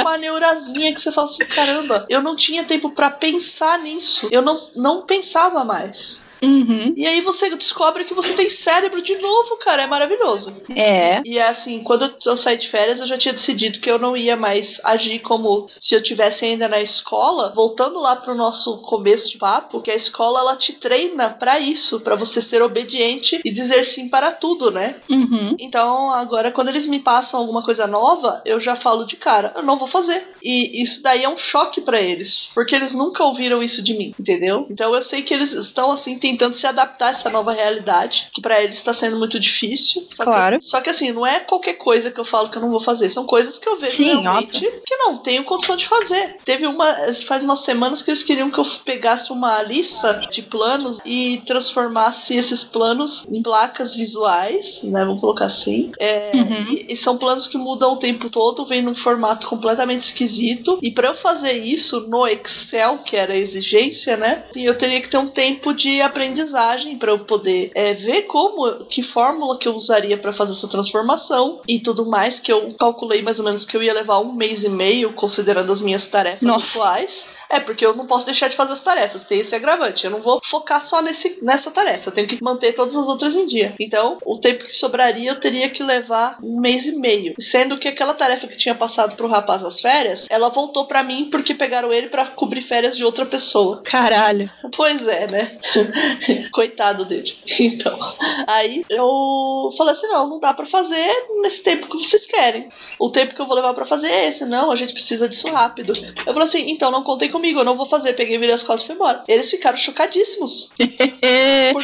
Uma neurazinha que você fala assim, caramba, eu não tinha tempo para pensar nisso. Eu não, não pensava mais. Uhum. E aí você descobre que você tem cérebro de novo, cara. É maravilhoso. É. E é assim, quando eu saí de férias, eu já tinha decidido que eu não ia mais agir como se eu tivesse ainda na escola. Voltando lá pro nosso começo de papo, que a escola ela te treina para isso, para você ser obediente e dizer sim para tudo, né? Uhum. Então, agora quando eles me passam alguma coisa nova, eu já falo de cara, eu não vou fazer. E isso daí é um choque para eles, porque eles nunca ouviram isso de mim, entendeu? Então eu sei que eles estão assim tentando se adaptar a essa nova realidade, que para eles está sendo muito difícil. Só Claro. Que, só que assim, não é qualquer coisa que eu falo que eu não vou fazer, são coisas que eu vejo Sim, realmente que não tenho condição de fazer. Teve uma faz umas semanas que eles queriam que eu pegasse uma lista de planos e transformasse esses planos em placas visuais, né? Vamos colocar assim. É, Uhum. e, e são planos que mudam o tempo todo, vem num formato completamente esquisito. E para eu fazer isso no Excel, que era a exigência, né? assim, Eu teria que ter um tempo de aprendizagem para eu poder é, ver como, que fórmula que eu usaria para fazer essa transformação e tudo mais. Que eu calculei mais ou menos que eu ia levar um mês e meio, considerando as minhas tarefas Nossa. atuais. É, porque eu não posso deixar de fazer as tarefas, tem esse agravante. Eu não vou focar só nesse, nessa tarefa, eu tenho que manter todas as outras em dia. Então, o tempo que sobraria eu teria que levar um mês e meio. Sendo que aquela tarefa que tinha passado pro rapaz nas férias, ela voltou pra mim porque pegaram ele pra cobrir férias de outra pessoa. Caralho. Pois é, né? [LAUGHS] Coitado dele. Então, aí eu falei assim: não, não dá pra fazer nesse tempo que vocês querem. O tempo que eu vou levar pra fazer é esse. Não, a gente precisa disso rápido. Eu falei assim: então não contem comigo, eu não vou fazer. Peguei, virei as costas e fui embora. Eles ficaram chocadíssimos. [LAUGHS]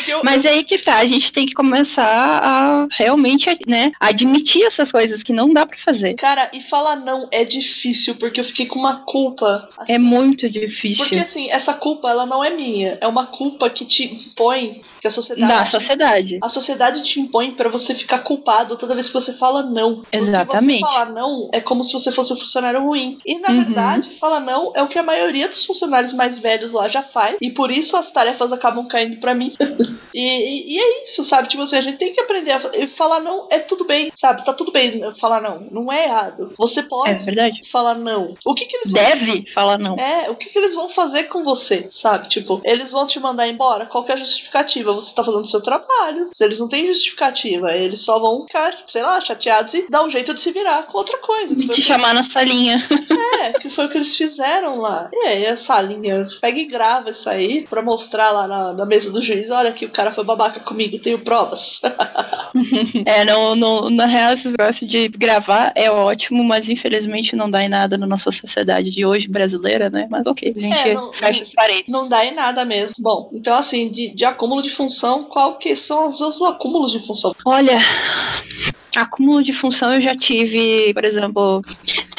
Eu, Mas é aí que tá, a gente tem que começar a realmente, né, admitir essas coisas que não dá pra fazer. Cara, e falar não é difícil, porque eu fiquei com uma culpa. É assim, muito difícil. Porque assim, essa culpa ela não é minha. É uma culpa que te impõe, que a sociedade. Da sociedade. A sociedade te impõe pra você ficar culpado toda vez que você fala não. Porque Exatamente. Você falar não é como se você fosse um funcionário ruim. E na Uhum. verdade, falar não é o que a maioria dos funcionários mais velhos lá já faz. E por isso as tarefas acabam caindo pra mim. [LAUGHS] e, e- e é isso, sabe? Tipo assim, a gente tem que aprender a fa- falar não. É tudo bem, sabe? Tá tudo bem falar não. Não é errado. Você É pode verdade. falar não. O que que eles vão Deve falar não. é, o que, que eles vão fazer com você, sabe? Tipo, eles vão te mandar embora? Qual é a justificativa? Você tá fazendo o seu trabalho. Eles não têm justificativa, eles só vão ficar, sei lá, chateados e dar um jeito de se virar com outra coisa. Te chamar na salinha. é, que foi o que eles fizeram lá. E aí, essa linha, você pega e grava isso aí pra mostrar lá na, na mesa do juiz: olha que o cara foi babaca comigo, tenho provas. [LAUGHS] É, no, no, na real, esse negócio de gravar é ótimo, mas infelizmente não dá em nada na nossa sociedade de hoje brasileira, né? Mas ok, a gente É, não- fecha as paredes. Não dá em nada mesmo. Bom, então assim, de, de acúmulo de função, qual que são os, os acúmulos de função? Olha, acúmulo de função eu já tive, por exemplo,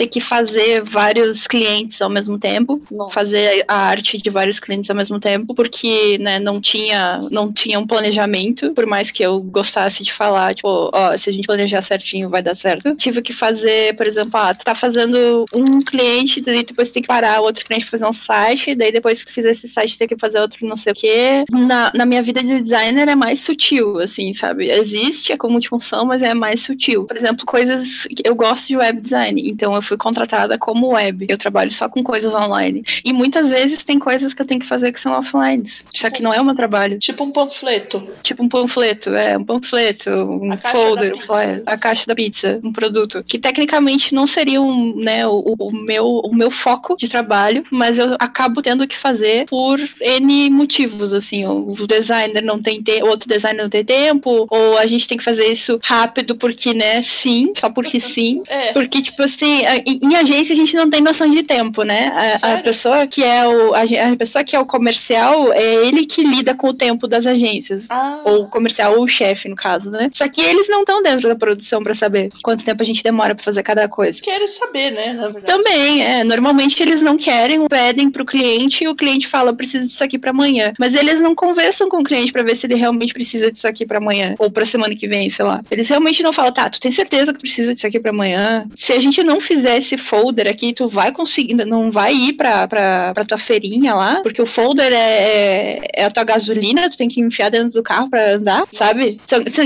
ter que fazer vários clientes ao mesmo tempo, Nossa. fazer a arte de vários clientes ao mesmo tempo, porque né, não tinha não tinha um planejamento, por mais que eu gostasse de falar, tipo, ó, se a gente planejar certinho vai dar certo. Tive que fazer, por exemplo, ah, tu tá fazendo um cliente, daí depois tu tem que parar o outro cliente pra fazer um site, daí depois que tu fizer esse site tem que fazer outro não sei o quê. Na, na minha vida de designer é mais sutil, assim, sabe? Existe a como de função, mas é mais sutil. Por exemplo, coisas que eu gosto de web design, então eu fui contratada como web. Eu trabalho só com coisas online. E muitas vezes tem coisas que eu tenho que fazer que são offline. Só que não é o meu trabalho. Tipo um panfleto. Tipo um panfleto, é, um panfleto, um folder, flyer, a caixa da pizza, um produto. Que tecnicamente não seria um, né, o, o meu, o meu foco de trabalho, mas eu acabo tendo que fazer por N motivos, assim, o designer não tem tempo, outro designer não tem tempo, ou a gente tem que fazer isso rápido porque, né, sim, só porque [LAUGHS] sim. É. Porque, tipo assim, em em agência a gente não tem noção de tempo, né? A, a pessoa que é o. A, a pessoa que é o comercial é ele que lida com o tempo das agências. Ah, Ou o comercial, ou o chefe, no caso, né? Só que eles não estão dentro da produção pra saber quanto tempo a gente demora pra fazer cada coisa. quero saber, né? Na verdade. Também, é. Normalmente eles não querem, pedem pro cliente e o cliente fala, eu preciso disso aqui pra amanhã. Mas eles não conversam com o cliente pra ver se ele realmente precisa disso aqui pra amanhã. Ou pra semana que vem, sei lá. Eles realmente não falam, tá, tu tem certeza que precisa disso aqui pra amanhã? Se a gente não fizer fizer esse folder aqui, tu vai conseguir, não vai ir pra, pra, pra tua feirinha lá, porque o folder é, é a tua gasolina, tu tem que enfiar dentro do carro pra andar, sabe?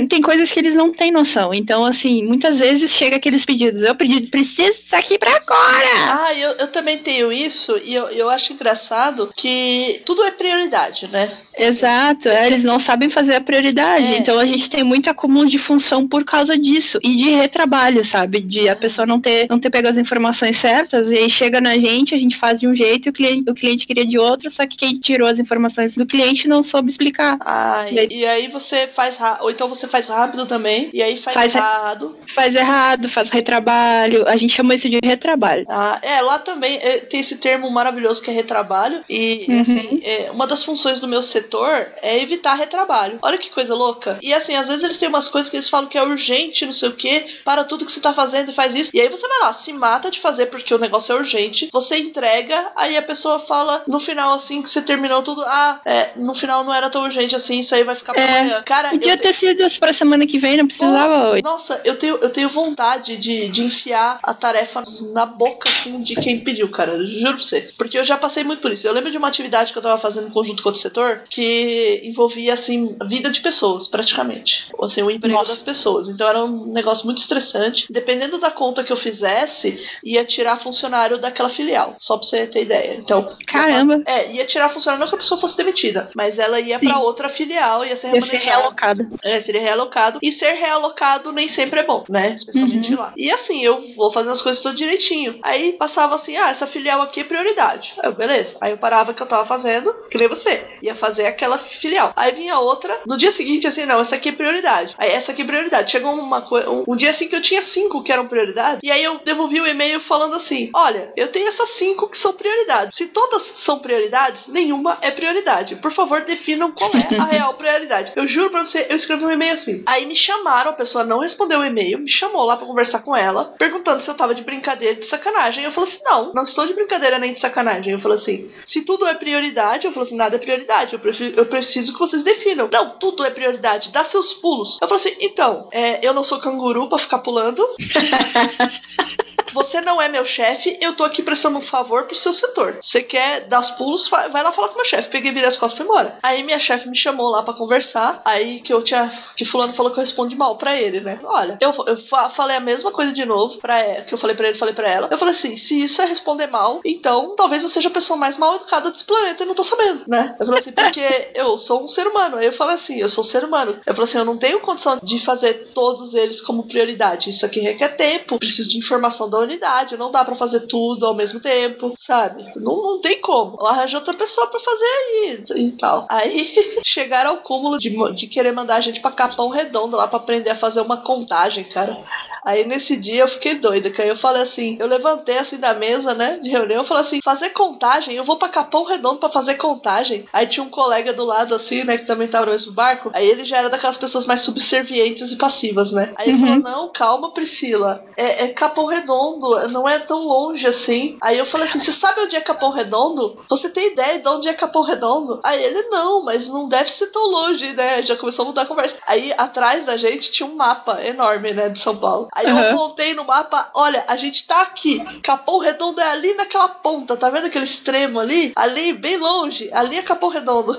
Tem coisas que eles não têm noção. Então, assim, muitas vezes chega aqueles pedidos. Eu pedi, preciso isso aqui pra agora! Ah, eu, eu também tenho isso, e eu, eu acho engraçado que tudo é prioridade, né? Exato, é, eles não sabem fazer a prioridade. É. Então a gente tem muito acúmulo de função por causa disso. E de retrabalho, sabe? De a pessoa não ter, não ter pego as informações certas, e aí chega na gente, a gente faz de um jeito e o cliente, o cliente queria de outro, só que quem tirou as informações do cliente não soube explicar. Ah, e aí, e aí você faz ou então você faz rápido também, e aí faz, faz errado. Faz errado, faz retrabalho. A gente chama isso de retrabalho. Ah, é, lá também é, tem esse termo maravilhoso que é retrabalho. E, uhum. assim, é, uma das funções do meu setor é evitar retrabalho. Olha que coisa louca. E assim, às vezes eles têm umas coisas que eles falam que é urgente, não sei o que, para tudo que você tá fazendo e faz isso. E aí você vai lá, se mata de fazer porque o negócio é urgente, você entrega, aí a pessoa fala no final, assim, que você terminou tudo, ah, é, no final não era tão urgente assim, isso aí vai ficar pra é, amanhã. Cara, podia ter sido pra semana que vem, não precisava hoje. Nossa, eu tenho, eu tenho vontade de, de enfiar a tarefa na boca, assim, de quem pediu, cara. Juro pra você. Porque eu já passei muito por isso. Eu lembro de uma atividade que eu tava fazendo em conjunto com outro setor que envolvia, assim, a vida de pessoas, praticamente. Ou assim, o emprego Nossa. das pessoas. Então era um negócio muito estressante. Dependendo da conta que eu fizesse, ia tirar funcionário daquela filial. Só pra você ter ideia. Então. Caramba! É, ia tirar funcionário não que a pessoa fosse demitida, mas ela ia para outra filial, ia ser ia ser realocada. É, seria realocado. E ser realocado nem sempre é bom, né? Especialmente uhum. lá. E assim, eu vou fazendo as coisas tudo direitinho. Aí passava assim, ah, essa filial aqui é prioridade. Aí eu, beleza. Aí eu parava o que eu tava fazendo, que nem você. Ia fazer aquela filial. Aí vinha outra, no dia seguinte, assim, não, essa aqui é prioridade. Aí essa aqui é prioridade. Chegou uma coisa, um, um, dia assim que eu tinha cinco que eram prioridade. E aí eu devolvi o e-mail falando assim: olha, eu tenho essas cinco que são prioridades. Se todas são prioridades, nenhuma é prioridade. Por favor, definam qual é a real prioridade. Eu juro pra você, eu escrevi um e-mail assim. Aí me chamaram, a pessoa não respondeu o e-mail, me chamou lá para conversar com ela, perguntando se eu tava de brincadeira, de sacanagem. Eu falei assim: não, não estou de brincadeira nem de sacanagem. Eu falei assim: se tudo é prioridade, eu falei assim: nada é prioridade. Eu, prefiro, eu preciso que vocês definam. Não, tudo é prioridade, dá seus pulos. Eu falei assim: então, é, eu não sou canguru para ficar pulando. [LAUGHS] você não é meu chefe, eu tô aqui prestando um favor pro seu setor. Você quer dar os pulos, vai lá falar com meu chefe. Peguei, virei as costas e fui embora. Aí minha chefe me chamou lá para conversar, aí que eu tinha, que fulano falou que eu respondi mal para ele, né? Olha, eu, eu falei a mesma coisa de novo para ela, que eu falei para ele, falei para ela. Eu falei assim, se isso é responder mal, então talvez eu seja a pessoa mais mal educada desse planeta e não tô sabendo, né? Eu falei assim, porque eu sou um ser humano. Aí eu falei assim, eu sou um ser humano. Eu falei assim, eu não tenho condição de fazer todos eles como prioridade. Isso aqui requer tempo, preciso de informação da unidade, não dá para fazer tudo ao mesmo tempo, sabe? Não, não tem como. Arranjou outra pessoa para fazer aí e tal. Aí [LAUGHS] chegaram ao cúmulo de, de querer mandar a gente pra Capão Redondo lá para aprender a fazer uma contagem, cara. Aí nesse dia eu fiquei doida, que aí eu falei assim, eu levantei assim da mesa, né, de reunião, eu falei assim, fazer contagem, eu vou pra Capão Redondo para fazer contagem. Aí tinha um colega do lado assim, né, que também tava no mesmo barco, aí ele já era daquelas pessoas mais subservientes e passivas, né. Aí ele falou, uhum. não, calma Priscila, é, é Capão Redondo, não é tão longe assim. Aí eu falei assim, você sabe onde é Capão Redondo? Você tem ideia de onde é Capão Redondo? Aí ele, não, mas não deve ser tão longe, né, já começou a mudar a conversa. Aí atrás da gente tinha um mapa enorme, né, de São Paulo. Aí uhum. eu voltei no mapa, olha, a gente tá aqui. Capão Redondo é ali naquela ponta, tá vendo aquele extremo ali? Ali, bem longe, ali é Capão Redondo.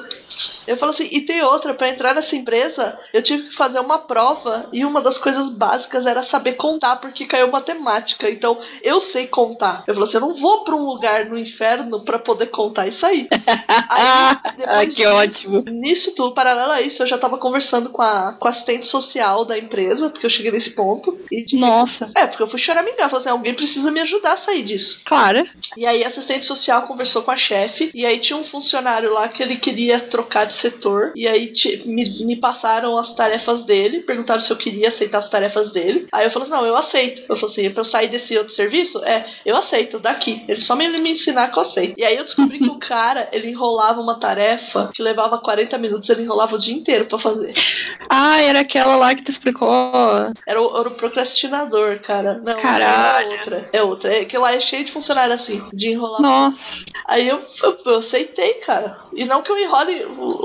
Eu falo assim, e tem outra, para entrar nessa empresa, eu tive que fazer uma prova e uma das coisas básicas era saber contar, porque caiu matemática. Então, eu sei contar. Eu falo assim, eu não vou para um lugar no inferno para poder contar isso aí. [LAUGHS] aí ah, que ótimo. Nisso tudo, paralelo a isso, eu já tava conversando com a, com a assistente social da empresa, porque eu cheguei nesse ponto. E Nossa. É, porque eu fui choramingar. Falei assim, alguém precisa me ajudar a sair disso. Claro. E aí a assistente social conversou com a chefe, e aí tinha um funcionário lá que ele queria trocar de setor, e aí te, me, me passaram as tarefas dele, perguntaram se eu queria aceitar as tarefas dele. Aí eu falei assim, não, eu aceito. Eu falei assim, é pra eu sair desse outro serviço? É, eu aceito, daqui. Ele só me, me ensinar que eu aceito. E aí eu descobri que o [LAUGHS] cara, ele enrolava uma tarefa que levava 40 minutos, ele enrolava o dia inteiro para fazer. Ah, era aquela lá que tu explicou. Era o, era o procrastinador, cara. Não, Caralho. é outra. É outra. É, que lá é cheio de funcionário assim, de enrolar. Nossa. Aí eu, eu, eu aceitei, cara. E não que eu enrole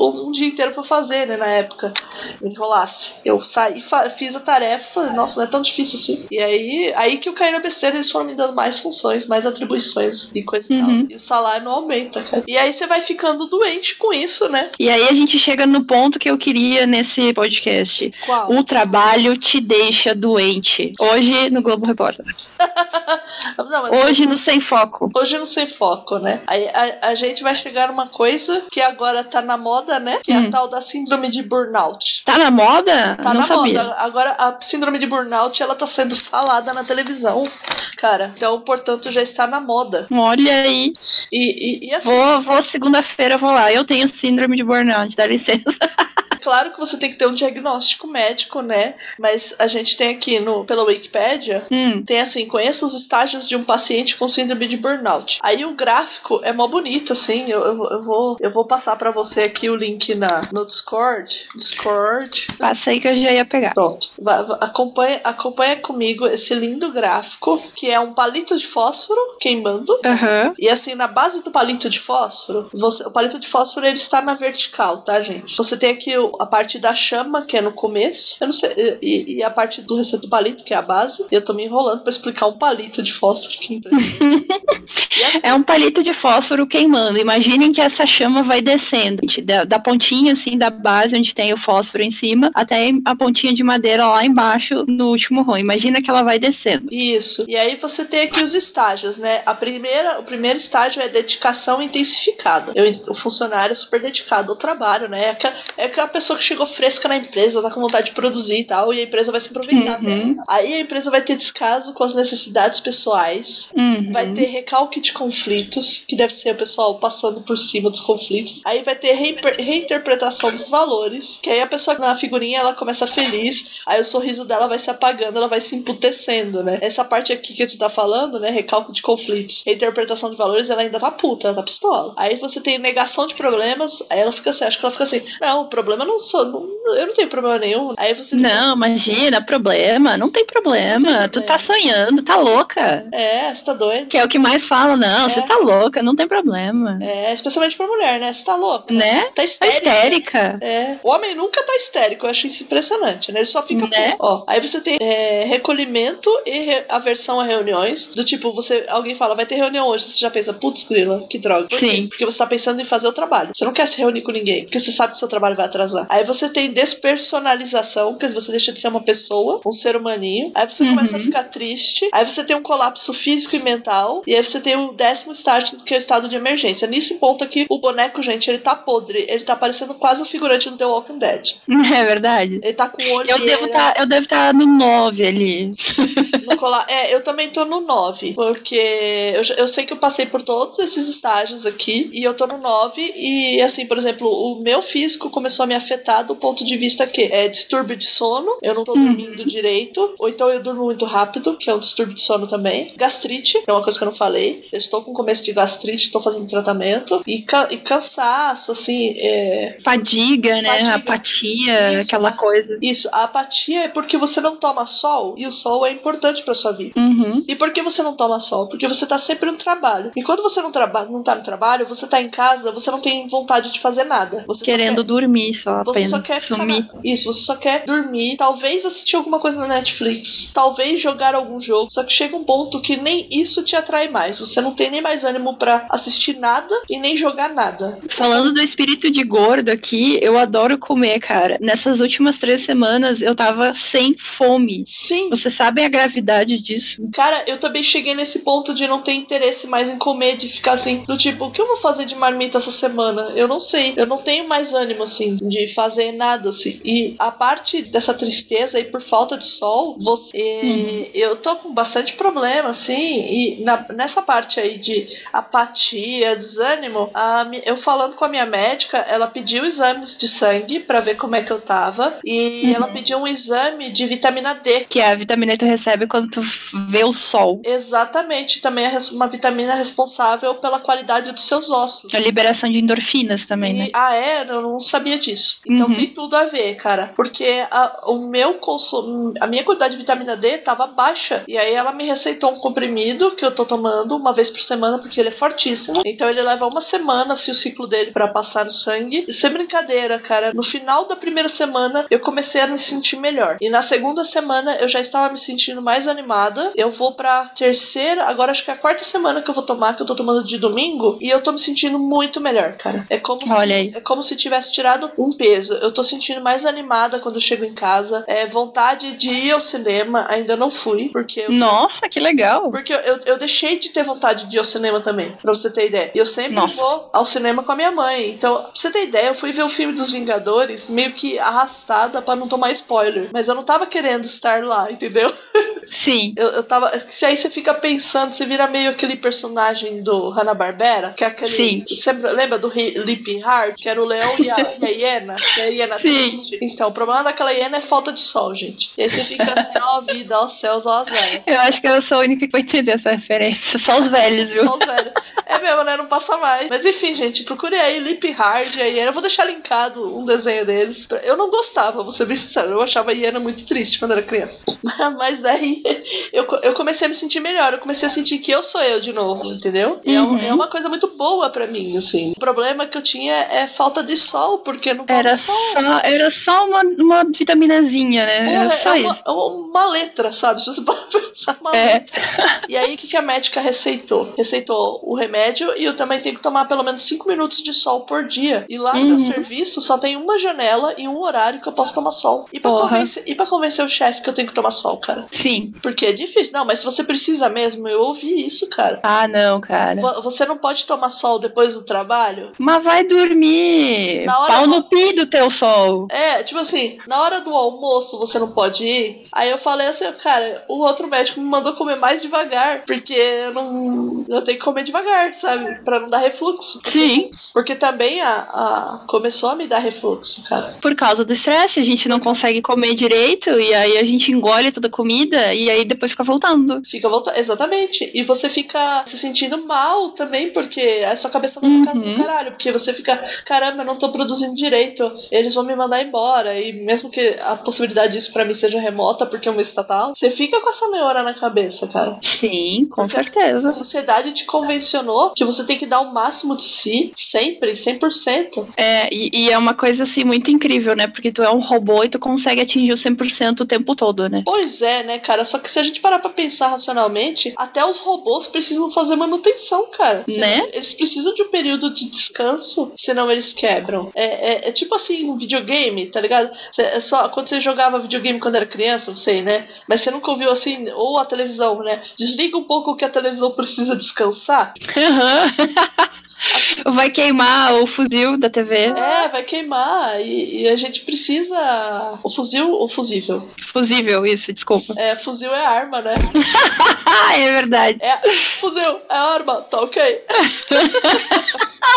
um dia inteiro pra fazer, né, na época. Me enrolasse. Eu saí, fiz a tarefa, falei, nossa, não é tão difícil assim. E aí, aí que eu caí na besteira, eles foram me dando mais funções, mais atribuições e coisa uhum. e tal. E o salário não aumenta, cara. E aí você vai ficando doente com isso, né? E aí a gente chega no ponto que eu queria nesse podcast. Qual? O trabalho te deixa doente. Hoje no Globo Repórter. [LAUGHS] não, hoje no Sem Foco. Hoje no Sem Foco, né? Aí a, a, gente vai chegar numa coisa que agora tá na moda, né? Que hum. é a hum. tal da síndrome de burnout. Tá na moda? Tá não na sabia. moda. Agora a síndrome de burnout ela tá sendo falada na televisão, cara. Então, portanto, já está na moda. Olha aí. E, e, e assim, vou, vou segunda-feira, vou lá. Eu tenho síndrome de burnout, dá licença. [LAUGHS] claro que você tem que ter um diagnóstico médico, né? Mas a gente tem aqui no pela Wikipedia, hum. tem assim, conheça os estágios de um paciente com síndrome de burnout. Aí o gráfico é mó bonito, assim. Eu, eu, eu vou eu vou passar para você aqui o link na no Discord. Discord. Passei que eu já ia pegar. Pronto. Vai, vai, acompanha, acompanha comigo esse lindo gráfico que é um palito de fósforo queimando. Uhum. E assim, na base do palito de fósforo, você, o palito de fósforo ele está na vertical, tá, gente? Você tem aqui o a parte da chama, que é no começo, eu não sei, e, e a parte do receito do palito, que é a base. Eu tô me enrolando para explicar um palito de fósforo aqui. [LAUGHS] assim, é um palito de fósforo queimando. Imaginem que essa chama vai descendo, da, da pontinha assim da base onde tem o fósforo em cima, até a pontinha de madeira lá embaixo no último rolo. Imagina que ela vai descendo. Isso. E aí você tem aqui os estágios, né? A primeira, o primeiro estágio é dedicação intensificada. Eu, o funcionário é super dedicado ao trabalho, né? É aquela, é aquela pessoa que chegou fresca na empresa, tá com vontade de produzir e tal, e a empresa vai se aproveitar uhum. Aí a empresa vai ter descaso com as necessidades pessoais, uhum. vai ter recalque de conflitos, que deve ser o pessoal passando por cima dos conflitos. Aí vai ter reinterpretação dos valores, que aí a pessoa na figurinha ela começa feliz, aí o sorriso dela vai se apagando, ela vai se emputecendo, né? Essa parte aqui que tu tá falando, né? Recalque de conflitos, reinterpretação de valores, ela ainda tá puta, ela tá pistola. Aí você tem negação de problemas, aí ela fica assim, acho que ela fica assim, não, o problema não sou, não, eu não tenho problema nenhum. Aí você Não, imagina, problema, não tem problema. Não tem tu tá sonhando, tá louca. É, você tá doido. Que é o que mais fala, não, é. você tá louca, não tem problema. É, especialmente pra mulher, né? Você tá louca. Né? Tá histérica. Tá histérica. É. O homem nunca tá histérico, eu acho isso impressionante, né? Ele só fica. Né? Ó, aí você tem é, recolhimento e re aversão a reuniões. Do tipo, você alguém fala, vai ter reunião hoje, você já pensa, putz, grila, que droga. Por Sim. Quê? Porque você tá pensando em fazer o trabalho. Você não quer se reunir com ninguém, porque você sabe que seu trabalho vai atrasar. Aí você tem despersonalização, que você deixa de ser uma pessoa, um ser humaninho. Aí você uhum. começa a ficar triste. Aí você tem um colapso físico e mental. E aí você tem o décimo estágio, que é o estado de emergência. Nesse ponto aqui, o boneco, gente, ele tá podre. Ele tá parecendo quase um figurante do The Walking Dead. [LAUGHS] É verdade. Ele tá com o olho. Eu devo tá, eu devo estar tá no 9 ali. [LAUGHS] Colar. É, eu também tô no 9. Porque eu, eu sei que eu passei por todos esses estágios aqui. E eu tô no 9. E assim, por exemplo, o meu físico começou a me afetar do ponto de vista que é distúrbio de sono, eu não tô uhum. dormindo direito, ou então eu durmo muito rápido, que é um distúrbio de sono também. Gastrite, que é uma coisa que eu não falei. Eu estou com começo de gastrite, estou fazendo tratamento. E, ca e cansaço, assim. É... Fadiga, né? Fadiga. Apatia, isso, aquela coisa. Isso, a apatia é porque você não toma sol e o sol é importante pra sua vida. Uhum. E por que você não toma sol? Porque você tá sempre no trabalho. E quando você não, traba não tá no trabalho, você tá em casa, você não tem vontade de fazer nada. Você Querendo dormir só, você apenas. só quer sumir. Isso, você só quer dormir, talvez assistir alguma coisa na Netflix, talvez jogar algum jogo. Só que chega um ponto que nem isso te atrai mais. Você não tem nem mais ânimo para assistir nada e nem jogar nada. Falando do espírito de gordo aqui, eu adoro comer, cara. Nessas últimas três semanas eu tava sem fome. Sim. Você sabe a gravidade disso? Cara, eu também cheguei nesse ponto de não ter interesse mais em comer, de ficar assim, do tipo, o que eu vou fazer de marmita essa semana? Eu não sei. Eu não tenho mais ânimo, assim, de fazer nada, assim. E a parte dessa tristeza aí por falta de sol, você. Uhum. Eu tô com bastante problema, assim, e na, nessa parte aí de apatia, desânimo, a, eu falando com a minha médica, ela pediu exames de sangue para ver como é que eu tava. E uhum. ela pediu um exame de vitamina D. Que é a vitamina que tu recebe quando tu vê o sol. Exatamente, também é uma vitamina responsável pela qualidade dos seus ossos. A liberação de endorfinas também, e, né? Ah, é? Eu não sabia disso. Então Uhum. tem tudo a ver, cara. Porque a, o meu consumo, a minha quantidade de vitamina D tava baixa. E aí ela me receitou um comprimido que eu tô tomando uma vez por semana, porque ele é fortíssimo. Então ele leva uma semana, assim, o ciclo dele pra passar no sangue. E sem brincadeira, cara, no final da primeira semana eu comecei a me sentir melhor. E na segunda semana eu já estava me sentindo mais animada. Eu vou pra terceira, agora acho que é a quarta semana que eu vou tomar, que eu tô tomando de domingo. E eu tô me sentindo muito melhor, cara. É como Olha se, aí. é como se tivesse tirado um peso. Eu tô sentindo mais animada quando eu chego em casa. É vontade de ir ao cinema, ainda não fui, porque eu Nossa, que legal. porque eu, eu, eu deixei de ter vontade de ir ao cinema também, pra você ter ideia. E eu sempre Nossa. vou ao cinema com a minha mãe. Então, pra você ter ideia, eu fui ver o filme dos Vingadores meio que arrastada pra não tomar spoiler. Mas eu não tava querendo estar lá, entendeu? [LAUGHS] Sim. Eu, eu tava. Se aí você fica pensando, você vira meio aquele personagem do Hanna-Barbera, que é aquele. Sim. Você lembra do Hi- Lip Hard, que era o leão e a, [LAUGHS] e a hiena? Que a hiena Sim. triste? Então, o problema daquela hiena é falta de sol, gente. E aí você fica assim, ó, [LAUGHS] vida, ó céus, ó azar. Eu acho que eu sou a única que vai entender essa referência. Só os velhos, viu? Só os velhos. É mesmo, né? Não passa mais. Mas enfim, gente, procure aí Lip Hard e a Hiena. Eu vou deixar linkado um desenho deles. Eu não gostava, vou ser bem sincero. Eu achava a Hiena muito triste quando era criança. [LAUGHS] Mas daí [LAUGHS] eu, eu comecei a me sentir melhor. Eu comecei a sentir que eu sou eu de novo, entendeu? E é, um- Uhum. é uma coisa muito boa pra mim, assim. O problema que eu tinha é falta de sol, porque não Era sol. só, era só uma, uma vitaminazinha, né? Era só é isso. uma, uma letra, sabe? Se você [LAUGHS] pode pensar uma É. letra. E aí, o que, que a médica receitou? Receitou o remédio e eu também tenho que tomar pelo menos 5 minutos de sol por dia. E lá no meu Uhum. serviço só tem uma janela e um horário que eu posso tomar sol. E pra, convencer, e pra convencer o chefe que eu tenho que tomar sol, cara? Sim. Porque é difícil. Não, mas se você precisa mesmo, eu ouvi isso, cara. Ah, não, cara. Vo- Você não pode tomar sol depois do trabalho? Mas vai dormir. Na hora Pau no pi do teu sol. É, tipo assim, na hora do almoço você não pode ir. Aí eu falei assim, cara, o outro médico me mandou comer mais devagar, porque eu não. Eu tenho que comer devagar, sabe? Pra não dar refluxo. Sim. Porque também a, a- começou a me dar refluxo, cara. Por causa do estresse, a gente não consegue comer direito e aí a gente engole toda a comida e aí depois fica voltando. Fica voltando. Exatamente. E você fica se sentindo mal também, porque a sua cabeça ficar assim, Uhum. caralho. Porque você fica, caramba, eu não tô produzindo direito. Eles vão me mandar embora. E mesmo que a possibilidade disso pra mim seja remota, porque é uma estatal, você fica com essa neura na cabeça, cara. Sim, com Porque certeza. A sociedade te convencionou que você tem que dar o máximo de si, sempre, 100%. É, e, e é uma coisa assim muito incrível, né? Porque tu é um robô e tu consegue atingir o 100% o tempo todo, né? Pois é, né, cara? Só que se a gente parar pra pensar racionalmente, até os robôs precisam fazer manutenção, cara. Né? Eles precisam de um período de descanso, senão eles quebram. É, é- é tipo assim, um videogame, tá ligado? É só quando você jogava videogame quando era criança, não sei, né? Mas você nunca ouviu assim, ou a televisão, né? Desliga um pouco que a televisão precisa descansar. Aham. [LAUGHS] [LAUGHS] Vai queimar o fuzil da TV. É, vai queimar. E, e a gente precisa. O fuzil, o fusível. Fusível, isso, desculpa. É, fuzil é arma, né? [LAUGHS] É verdade. É, fuzil é arma, tá ok? [LAUGHS]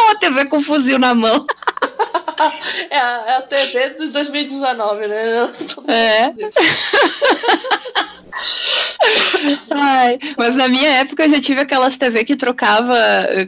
Uma TV com fuzil na mão. É a, é a TV de 2019, né? É. [LAUGHS] Ai, mas na minha época eu já tive aquelas TV que trocava,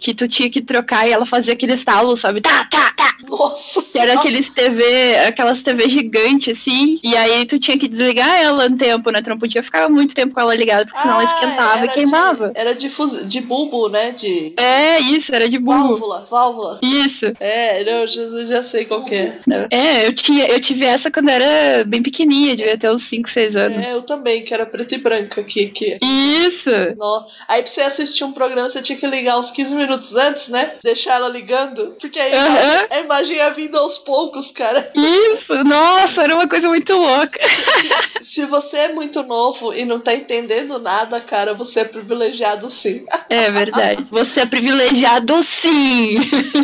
que tu tinha que trocar e ela fazia aquele estalo, sabe? Tá, tá, tá. Nossa, Que era aqueles TV, aquelas TV gigantes, assim, e aí tu tinha que desligar ela no tempo, né? Tu não podia ficar muito tempo com ela ligada, porque senão ela Ah, esquentava era e queimava. De, era de, fuz- de bulbo, né? De É, isso, era de burro. válvula, válvula. Isso. É, eu já, já sei qual que é. É, eu tinha, eu tive essa quando era bem pequenininha, devia ter uns 5, 6 anos. É, eu também, que era preto e branco aqui. Que... Isso! Nó. Aí pra você assistir um programa, você tinha que ligar uns 15 minutos antes, né? Deixar ela ligando. Porque aí a imagem ia vindo aos poucos, cara. Isso! Nossa, era uma coisa muito louca. [LAUGHS] Se você é muito novo e não tá entendendo nada, cara, você é privilegiado sim. É verdade. Você é privilegiado sim!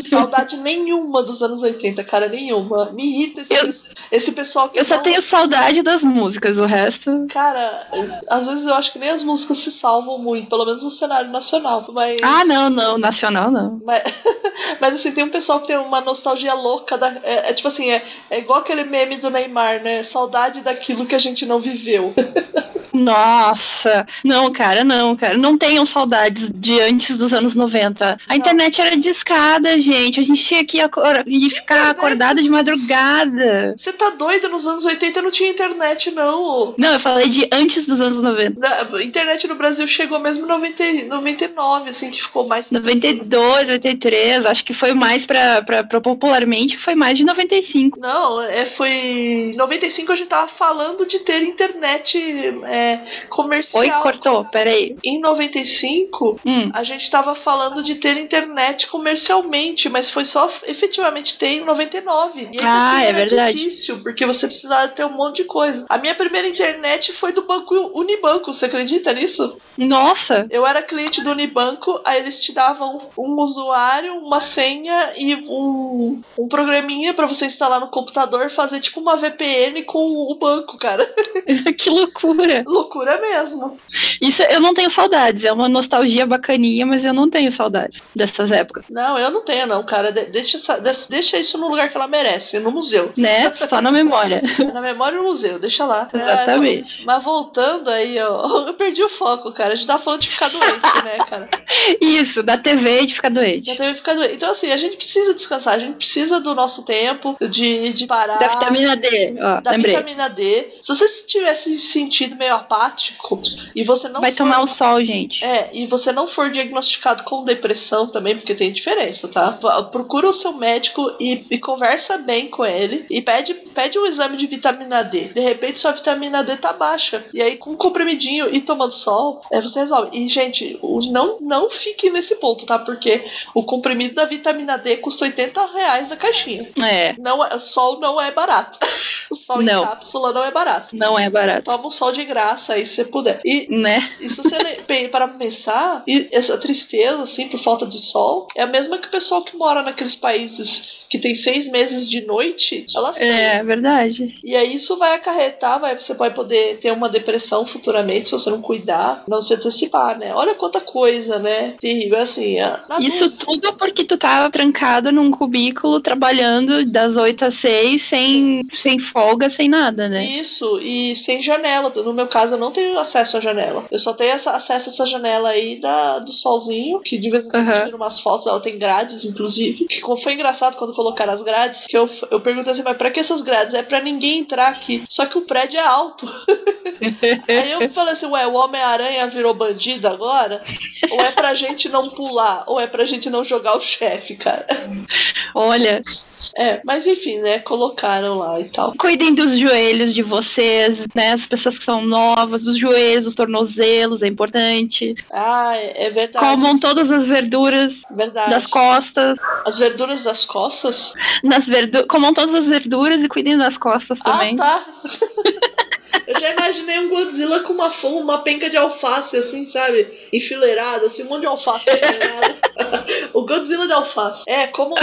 Saudade nenhuma dos anos 80, cara, nenhuma. Me irrita esse, esse pessoal que. Eu só não- tenho saudade das músicas, o resto. Cara, às vezes eu acho que nem as músicas se salvam muito, pelo menos no cenário nacional. Mas. Ah, não, não, nacional não. Mas, [LAUGHS] mas assim, tem um pessoal que tem uma nostalgia louca. Da, é, é tipo assim, é, é igual aquele meme do Neymar, né? Saudade daquilo que a gente não viveu. [LAUGHS] Nossa, não, cara, não, cara. Não tenham saudades de antes dos anos 90. A Não. internet era discada, gente. A gente tinha que acor- e ficar acordado de madrugada. Você tá doida? Nos anos 80 não tinha internet, não. Não, eu falei de antes dos anos 90. Na- A internet no Brasil chegou mesmo em 90, e 99, assim, que ficou mais. 92, 93, acho que foi mais pra, pra, pra popularmente, foi mais de 95. Não, é, foi. Em 95 a gente tava falando de ter internet é, comercial. Oi, cortou, peraí. Em 95, Hum. a gente tava falando de ter internet comercialmente, mas foi só efetivamente ter em 99. E Ah, é era verdade. difícil, porque você precisava ter um monte de coisa. A minha primeira internet foi do banco Unibanco, você acredita nisso? Nossa, Eu era cliente do Unibanco, aí eles te davam um usuário, uma senha e um, um programinha pra você instalar no computador, fazer tipo uma VPN com o banco, cara. [LAUGHS] [LAUGHS] que loucura. Loucura mesmo. Isso eu não tenho saudades, é uma nostalgia bacaninha, mas eu não tenho saudades dessas épocas, Não, eu não tenho, não, cara. De- deixa, deixa isso no lugar que ela merece, no museu. né? Só na memória. [LAUGHS] Na memória do museu, deixa lá. Exatamente. É, mas voltando aí, ó, [LAUGHS] eu perdi o foco, cara. A gente tá falando de ficar doente, [LAUGHS] né, cara? Isso, da TV de ficar doente. Teve que ficar doente. Então, assim, a gente precisa descansar, a gente precisa do nosso tempo, de, de parar. Da vitamina D, ó, da lembrei. vitamina D. Se você tivesse se sentido meio apático e você não Vai for- tomar o sol, gente. É, e você não for diagnosticado com depressão também, porque tem diferença, tá? Procura o seu médico e, e conversa bem com ele e pede, pede um exame de vitamina D. De repente sua vitamina D tá baixa. E aí, com um comprimidinho e tomando sol, é, você resolve. E, gente, não, não fique nesse ponto, tá? Porque o comprimido da vitamina D custa 80 reais a caixinha. É, Não é, sol não é barato. O [LAUGHS] sol Não. em cápsula não é barato. não é barato, Toma um sol de graça aí se você puder. E né? e se você [LAUGHS] pra pensar, e essa tristeza, assim, por falta de sol, é a mesma que o pessoal que mora naqueles países que tem seis meses de noite, elas têm. É verdade. E aí isso vai acarretar, vai, você vai poder ter uma depressão futuramente se você não cuidar, não se antecipar, né? Olha quanta coisa, né? Terrível, assim. Isso dúvida. tudo porque tu tava trancado num cubículo trabalhando das 8 às 6 sem, sem folga, sem nada, né? Isso, e sem janela. No meu caso, eu não tenho acesso à janela. Eu só tenho essa- acesso a essa janela aí da, do solzinho, que de vez em quando tiro umas fotos, ela tem grades, inclusive. Que foi engraçado quando colocaram as grades, que eu, eu perguntei assim, mas pra que essas grades? É pra ninguém entrar aqui. Só que o prédio é alto. [LAUGHS] aí eu falei assim, ué, o Homem-Aranha virou bandido agora? Ou é pra gente não pular? Ou é pra gente não jogar o chefe, cara? Olha, É, mas enfim, né? Colocaram lá e tal. cuidem dos joelhos de vocês, né? As pessoas que são novas, dos joelhos, dos tornozelos, é importante. Ah, é, é verdade. Comam todas as verduras Verdade. das costas, As verduras das costas? nas verdu comam todas as verduras e cuidem das costas também. Ah, tá. [LAUGHS] Eu já imaginei um Godzilla com uma, fo- uma penca de alface, assim, sabe? Enfileirada, assim, um monte de alface enfileirada. [LAUGHS] o Godzilla de alface. É, como.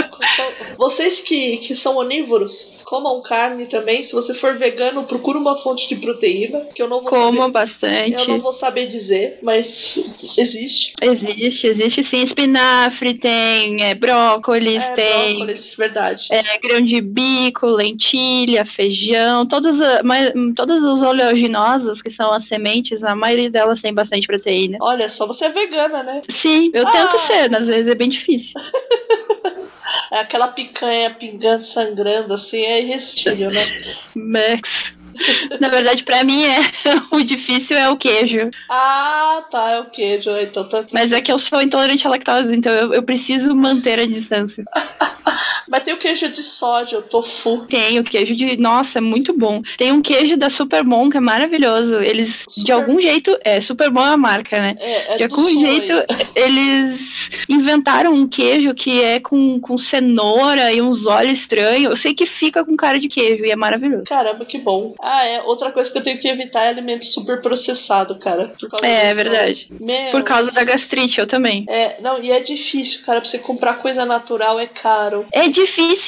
Vocês que, que são onívoros, comam carne também. Se você for vegano, procura uma fonte de proteína, que eu não vou Comam saber. bastante. Eu não vou saber dizer, mas existe. Existe, existe sim. Espinafre, tem é, brócolis, É, tem brócolis, verdade. é, grão de bico, lentilha, feijão, todas, mas, todas as oleaginosas, que são as sementes, a maioria delas tem bastante proteína. Olha só, você é vegana, né? Sim, eu Ah. tento ser, às vezes é bem difícil. [LAUGHS] É aquela picanha pingando, sangrando, assim, é irresistível, né? [LAUGHS] Mas, na verdade, pra mim é [LAUGHS] o difícil é o queijo. Ah, tá, é o queijo. Então tá Mas é que eu sou intolerante à lactose, então eu, eu preciso manter a distância. Mas tem o queijo de soja, o tofu. Tem o queijo de. Nossa, é muito bom. Tem um queijo da Superbom que é maravilhoso. Eles, de Super- algum jeito. É, Superbom é a marca, né? É, é De algum jeito, eles inventaram um queijo que é com, com cenoura e uns olhos estranhos. Eu sei que fica com cara de queijo e é maravilhoso. Caramba, que bom. Ah, é. Outra coisa que eu tenho que evitar é alimento super processado, cara. Por causa É, disso. verdade. Meu, Por causa da gastrite, eu também. É, não, e é difícil, cara, pra você comprar coisa natural é caro. É difícil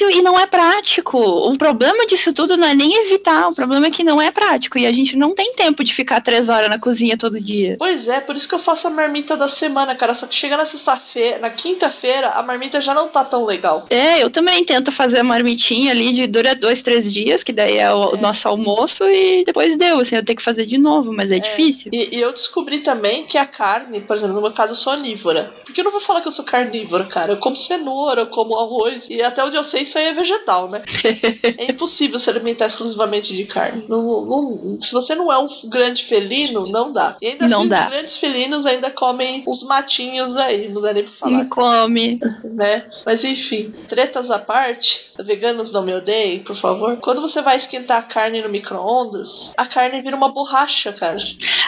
e não é prático. O problema disso tudo não é nem evitar, o problema é que não é prático e a gente não tem tempo de ficar três horas na cozinha todo dia. Pois é, por isso que eu faço a marmita da semana, cara. Só que chega na sexta-feira, na quinta-feira, a marmita já não tá tão legal. É, eu também tento fazer a marmitinha ali de dura dois, três dias, que daí é o é. nosso almoço e depois deu, assim, eu tenho que fazer de novo, mas é, é. difícil. E, e, eu descobri também que a carne, por exemplo, no meu caso eu sou onívora. Porque eu não vou falar que eu sou carnívora, cara. Eu como cenoura, eu como arroz. E até onde eu sei, isso aí é vegetal, né? [LAUGHS] é impossível se alimentar exclusivamente de carne. Não, não, se você não é um grande felino, não dá. E ainda não assim, dá. os grandes felinos ainda comem os matinhos aí, não dá nem pra falar. Não come. Né? Mas enfim, tretas à parte, veganos não me odeiem, por favor. Quando você vai esquentar a carne no micro-ondas, a carne vira uma borracha, cara.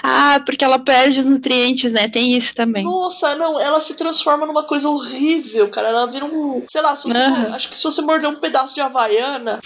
Ah, porque ela perde os nutrientes, né? Tem isso também. Nossa, não, ela se transforma numa coisa horrível, cara. Ela vira um. Sei lá, se você, uhum. Acho que se você morder um pedaço de havaiana, [LAUGHS]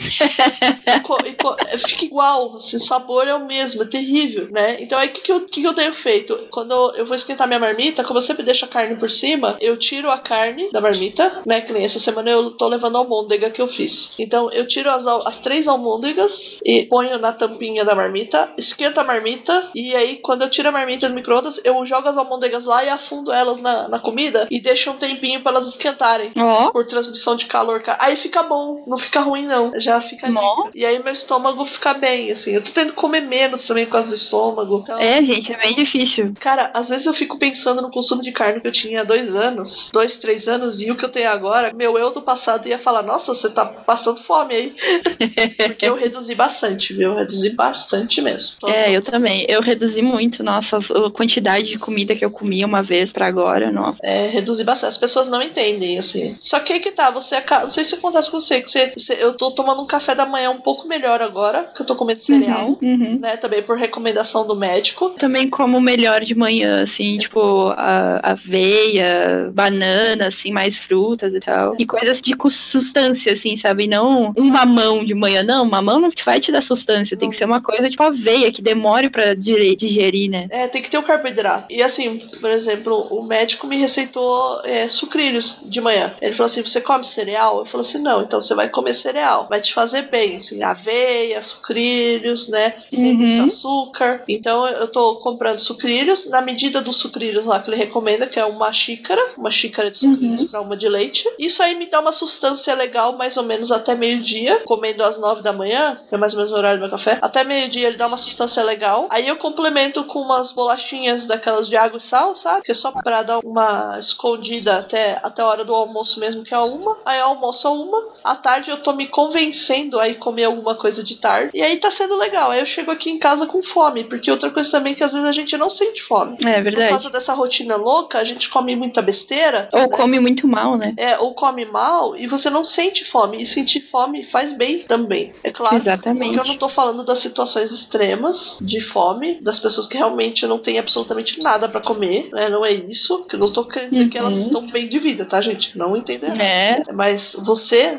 fica igual. Assim, o sabor é o mesmo, é terrível, né? Então aí o que, que, eu, que, que eu tenho feito? Quando eu vou esquentar minha marmita, como eu sempre deixo a carne por cima, eu tiro a carne da marmita, né? Que nem essa semana eu tô levando a almôndega que eu fiz. Então eu tiro as, as três almôndegas e ponho na tampinha da marmita, esquento a marmita e aí quando eu tiro a marmita do micro-ondas, eu jogo as almôndegas lá e afundo elas na, na comida e deixo um tempinho para elas esquentarem oh. por transmissão de calor. Aí fica bom, não fica ruim não, já fica E aí meu estômago fica bem, assim. Eu tô tendo que comer menos também por causa do estômago. Então... É, gente, é bem difícil. Cara, às vezes eu fico pensando no consumo de carne que eu tinha há dois anos, dois, três anos, e o que eu tenho agora. Meu eu do passado ia falar: Nossa, você tá passando fome aí. [LAUGHS] Porque eu reduzi bastante, viu? Eu reduzi bastante mesmo. Todo é, eu também. Eu reduzi muito, nossa, a quantidade de comida que eu comia uma vez para agora, não. É, reduzi bastante. As pessoas não entendem, assim. Só que aí que tá, você acaba. Não sei se acontece com você, que você, você, eu tô tomando um café da manhã um pouco melhor agora, que eu tô comendo cereal, uhum, uhum. né? Também por recomendação do médico. Também como melhor de manhã, assim, tipo, a, aveia, banana, assim, mais frutas e tal. E coisas de substância, assim, sabe? Não um mamão de manhã, não. Mamão não vai te dar substância, tem que ser uma coisa tipo aveia, que demore pra digerir, né? É, tem que ter o um carboidrato. E assim, por exemplo, o médico me receitou é, sucrilhos de manhã. Ele falou assim: você come cereal? Eu falei assim: não, então você vai comer cereal. Vai te fazer bem, assim, aveia, sucrilhos, né? Sem uhum. muito açúcar. Então eu tô comprando sucrilhos na medida dos sucrilhos lá que ele recomenda, que é uma xícara, uma xícara de sucrilhos uhum. para uma de leite. Isso aí me dá uma sustância legal, mais ou menos até meio-dia, comendo às nove da manhã, que é mais ou menos o horário do meu café. Até meio-dia ele dá uma sustância legal. Aí eu complemento com umas bolachinhas daquelas de água e sal, sabe? Que é só para dar uma escondida até, até a hora do almoço mesmo, que é uma. Aí eu almoço a uma. À tarde eu tô me convencendo a ir comer alguma coisa de tarde. E aí tá sendo legal. Aí eu chego aqui em casa com fome, porque outra coisa também é que às vezes a gente não sente fome. É verdade. Por causa dessa rotina louca, a gente come muita besteira. Ou né? come muito mal, né? É, ou come mal e você não sente fome. E sentir fome faz bem também. É claro. Exatamente. Porque eu não tô falando das situações extremas de fome, das pessoas que realmente não têm absolutamente nada para comer, né? Não é isso. Que eu não tô querendo dizer uhum. que elas uhum. estão bem de vida, tá, gente? Não entender. É. Mas você,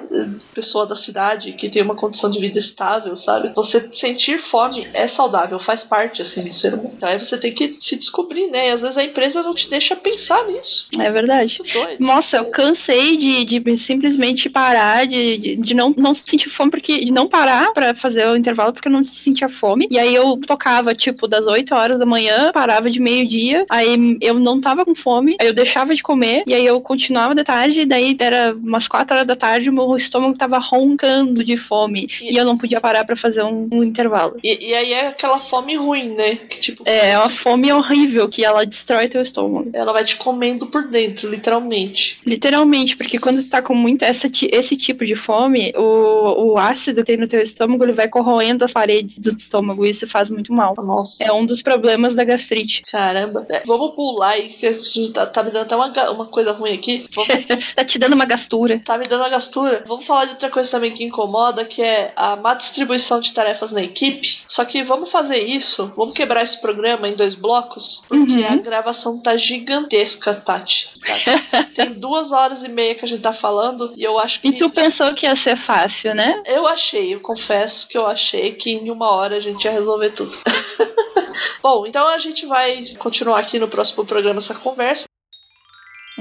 pessoa da cidade, que tem uma condição de vida estável, sabe? Você sentir fome é saudável, faz parte, assim, do ser humano. Então aí você tem que se descobrir, né? E às vezes a empresa não te deixa pensar nisso. É verdade. Nossa, eu cansei de, de simplesmente parar, de, de, de, não, não sentir fome, porque de não parar para fazer o intervalo porque eu não sentia fome. E aí eu tocava, tipo, das 8 horas da manhã, parava de meio-dia, aí eu não tava com fome, aí eu deixava de comer, e aí eu continuava de tarde, e daí era umas 4 horas da tarde, meu estômago tava roncando de fome. E, e eu não podia parar para fazer um, um intervalo. E, e, aí é aquela fome ruim, né? Que, tipo, é, é uma fome horrível que ela destrói teu estômago. Ela vai te comendo por dentro, literalmente. Literalmente, porque quando tu tá com muito essa, esse tipo de fome, o, o ácido que tem no teu estômago, ele vai corroendo as paredes do estômago e isso faz muito mal. Nossa. É um dos problemas da gastrite. Caramba. É, vamos pular aí, que tá, tá me dando até uma, uma coisa ruim aqui. [LAUGHS] Vamos... tá te dando uma gastura. Tá me dando uma gastura. Vamos falar de outra coisa também que incomoda, que é a má distribuição de tarefas na equipe. Só que vamos fazer isso, vamos quebrar esse programa em dois blocos, porque uhum. a gravação tá gigantesca, Tati. Tá? [LAUGHS] Tem duas horas e meia que a gente tá falando e eu acho que. E tu pensou que ia ser fácil, né? Eu achei, eu confesso que eu achei que em uma hora a gente ia resolver tudo. [LAUGHS] Bom, então a gente vai continuar aqui no próximo programa essa conversa.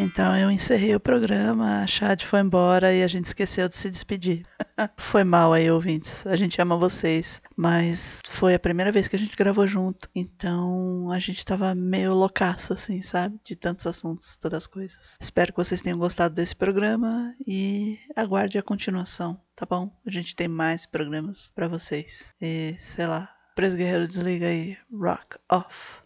Então eu encerrei o programa, a Chad foi embora e a gente esqueceu de se despedir. [LAUGHS] foi mal aí, ouvintes. A gente ama vocês, mas foi a primeira vez que a gente gravou junto. Então a gente tava meio loucaço, assim, sabe? De tantos assuntos, tantas coisas. Espero que vocês tenham gostado desse programa e aguarde a continuação, tá bom? A gente tem mais programas para vocês. E sei lá, Preso Guerreiro desliga aí. Rock off.